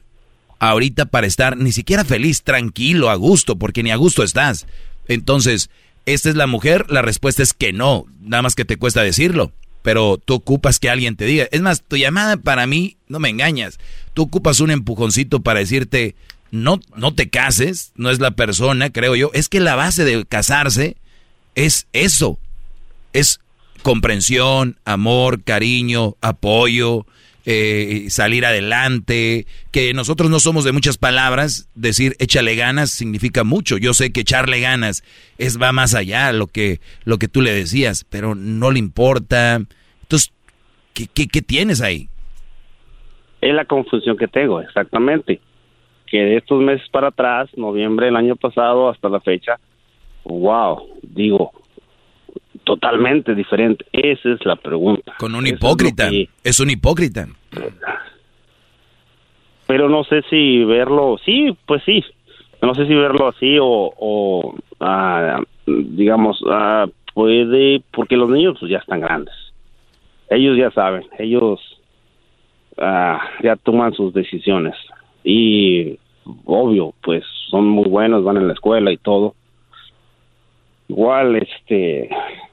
ahorita para estar ni siquiera feliz, tranquilo, a gusto, porque ni a gusto estás? Entonces, ¿esta es la mujer? La respuesta es que no, nada más que te cuesta decirlo pero tú ocupas que alguien te diga. Es más, tu llamada para mí, no me engañas, tú ocupas un empujoncito para decirte, no, no te cases, no es la persona, creo yo. Es que la base de casarse es eso, es comprensión, amor, cariño, apoyo, eh, salir adelante, que nosotros no somos de muchas palabras, decir échale ganas significa mucho. Yo sé que echarle ganas es va más allá lo que lo que tú le decías, pero no le importa. Entonces, ¿qué, qué, tienes ahí? Es la confusión que tengo, exactamente. Que de estos meses para atrás, noviembre del año pasado hasta la fecha, wow, digo, totalmente diferente? Esa es la pregunta. Con un hipócrita. Es, un hipócrita. Pero no sé si verlo, sí, pues sí. No sé si verlo así o, ah, digamos, ah, puede, porque los niños pues, ya están grandes. Ellos ya saben, ellos ah, ya toman sus decisiones. Y obvio, pues son muy buenos, van en la escuela y todo igual este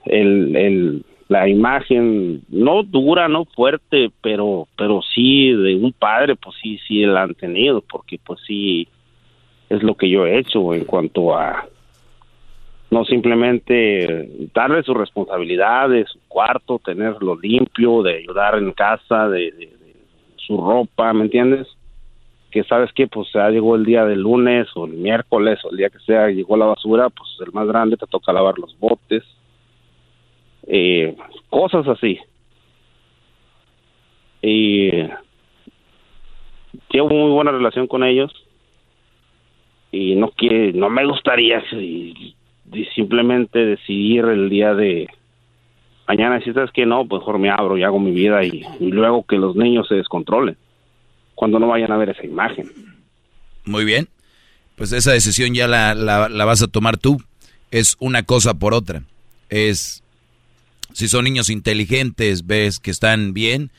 el, el la imagen no dura no fuerte pero pero sí de un padre pues sí sí la han tenido porque pues sí es lo que yo he hecho en cuanto a no simplemente darle sus responsabilidades su cuarto tenerlo limpio de ayudar en casa de su ropa me entiendes que sabes que pues ya llegó el día del lunes o el miércoles o el día que sea llegó la basura pues el más grande te toca lavar los botes eh, cosas así. Y llevo muy buena relación con ellos y no quiere no me gustaría simplemente decidir el día de mañana si sabes que no pues mejor me abro y hago mi vida y luego que los niños se descontrolen cuando no vayan a ver esa imagen. Muy bien. Pues esa decisión ya la, la, vas a tomar tú. Es una cosa por otra. Es, si son niños inteligentes, ves que están bien,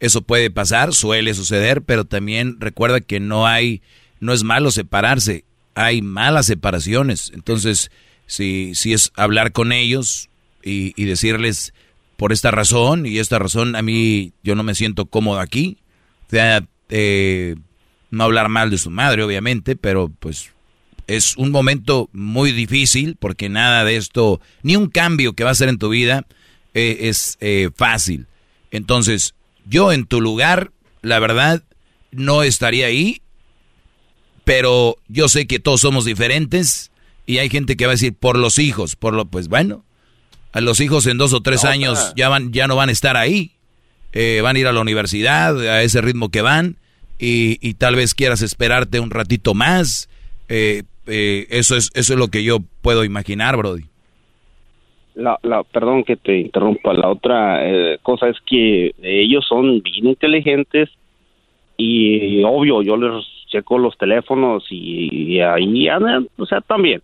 Eso puede pasar, suele suceder, pero también recuerda que no hay, no es malo separarse, hay malas separaciones. Entonces, si, si es hablar con ellos y, y decirles por esta razón y esta razón a mí yo no me siento cómodo aquí, eh, no hablar mal de su madre, obviamente, pero pues es un momento muy difícil porque nada de esto, ni un cambio que va a hacer en tu vida eh, es eh, fácil. Entonces, yo en tu lugar, la verdad, no estaría ahí, pero yo sé que todos somos diferentes y hay gente que va a decir por los hijos, por lo, pues bueno, a los hijos en dos o tres años ya van, ya no van a estar ahí, eh, van a ir a la universidad a ese ritmo que van y, tal vez quieras esperarte un ratito más. Eh, eh, eso es eso es lo que yo puedo imaginar, Brody. La, la, perdón que te interrumpa. La otra eh, cosa es que ellos son bien inteligentes y obvio yo les checo los teléfonos y, y ahí andan, o sea, también.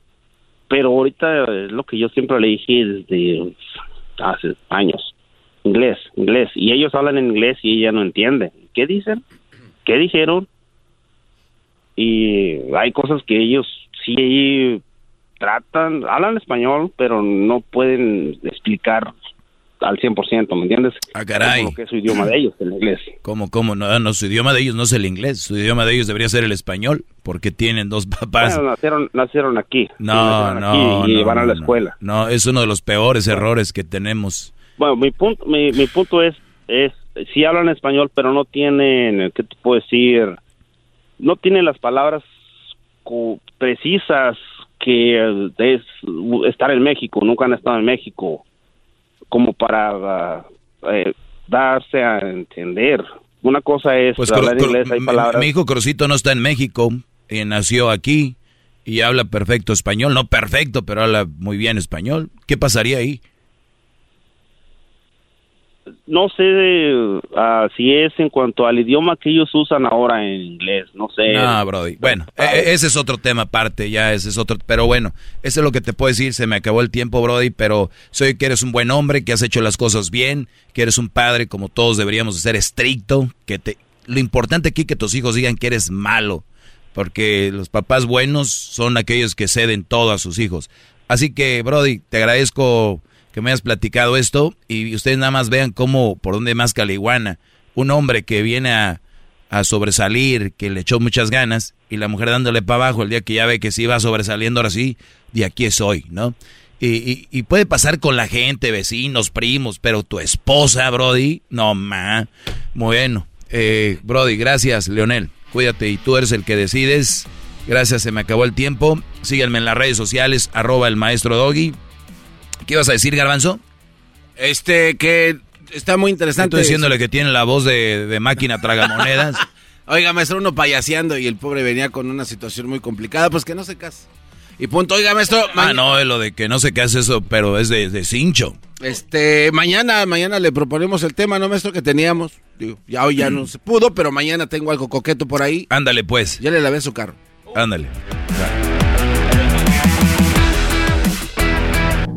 Pero ahorita es lo que yo siempre le dije desde hace años. Inglés, inglés. Y ellos hablan en inglés y ella no entiende. ¿Qué dicen? ¿Qué dijeron? Y hay cosas que ellos sí tratan, hablan español, pero no pueden explicar al 100%, ¿me entiendes? Ah, caray. Como que es su idioma de ellos, el inglés. ¿Cómo, cómo? No, no, su idioma de ellos no es el inglés, su idioma de ellos debería ser el español, porque tienen dos papás. Bueno, nacieron, nacieron aquí. No, nacieron no, aquí y no, van a la no, escuela. No, es uno de los peores errores que tenemos. Bueno, mi punto, mi, mi punto es, es, sí hablan español, pero no tienen, ¿qué te puedo decir? No tienen las palabras precisas que es estar en México, nunca han estado en México, como para eh, darse a entender. Una cosa es Pues hablar inglés, hay palabras. mi hijo Crocito no está en México, eh, nació aquí y habla perfecto español, no perfecto, pero habla muy bien español. ¿Qué pasaría ahí? No sé ah, si es en cuanto al idioma que ellos usan ahora en inglés, no sé. No, Brody. Bueno, e- ese es otro tema aparte, ya ese es otro. Pero bueno, eso es lo que te puedo decir. Se me acabó el tiempo, Brody. Pero soy que eres un buen hombre, que has hecho las cosas bien, que eres un padre como todos deberíamos de ser estricto. Que te, lo importante aquí que tus hijos digan que eres malo, porque los papás buenos son aquellos que ceden todo a sus hijos. Así que, Brody, te agradezco que me hayas platicado esto y ustedes nada más vean cómo, por dónde más caliguana. Un hombre que viene a, a sobresalir, que le echó muchas ganas, y la mujer dándole para abajo el día que ya ve que sí va sobresaliendo ahora sí, de aquí soy, ¿no? Y, y, puede pasar con la gente, vecinos, primos, pero tu esposa, Brody, no, ma. Bueno, eh, Brody, gracias, Leonel. Cuídate y tú eres el que decides. Gracias, se me acabó el tiempo. Síganme en las redes sociales, arroba el maestro Doggy. ¿Qué ibas a decir, Garbanzo? Este, que está muy interesante. Estoy diciéndole que tiene la voz de, de máquina tragamonedas. *laughs* Oiga, maestro, uno payaseando y el pobre venía con una situación muy complicada, pues que no se case. Y punto, oiga, maestro. ah, no, es lo de que no qué hace eso, pero es de, de cincho. Este, mañana, mañana le proponemos el tema, ¿no, maestro? Que teníamos. Digo, ya hoy ya no se pudo, pero mañana tengo algo coqueto por ahí. Ándale, pues. Ya le lavé su carro. Ándale.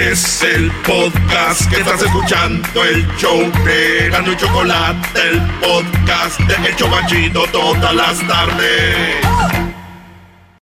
Es el podcast que estás escuchando, el show de Gano y Chocolate, el podcast de El Chobachito todas las tardes.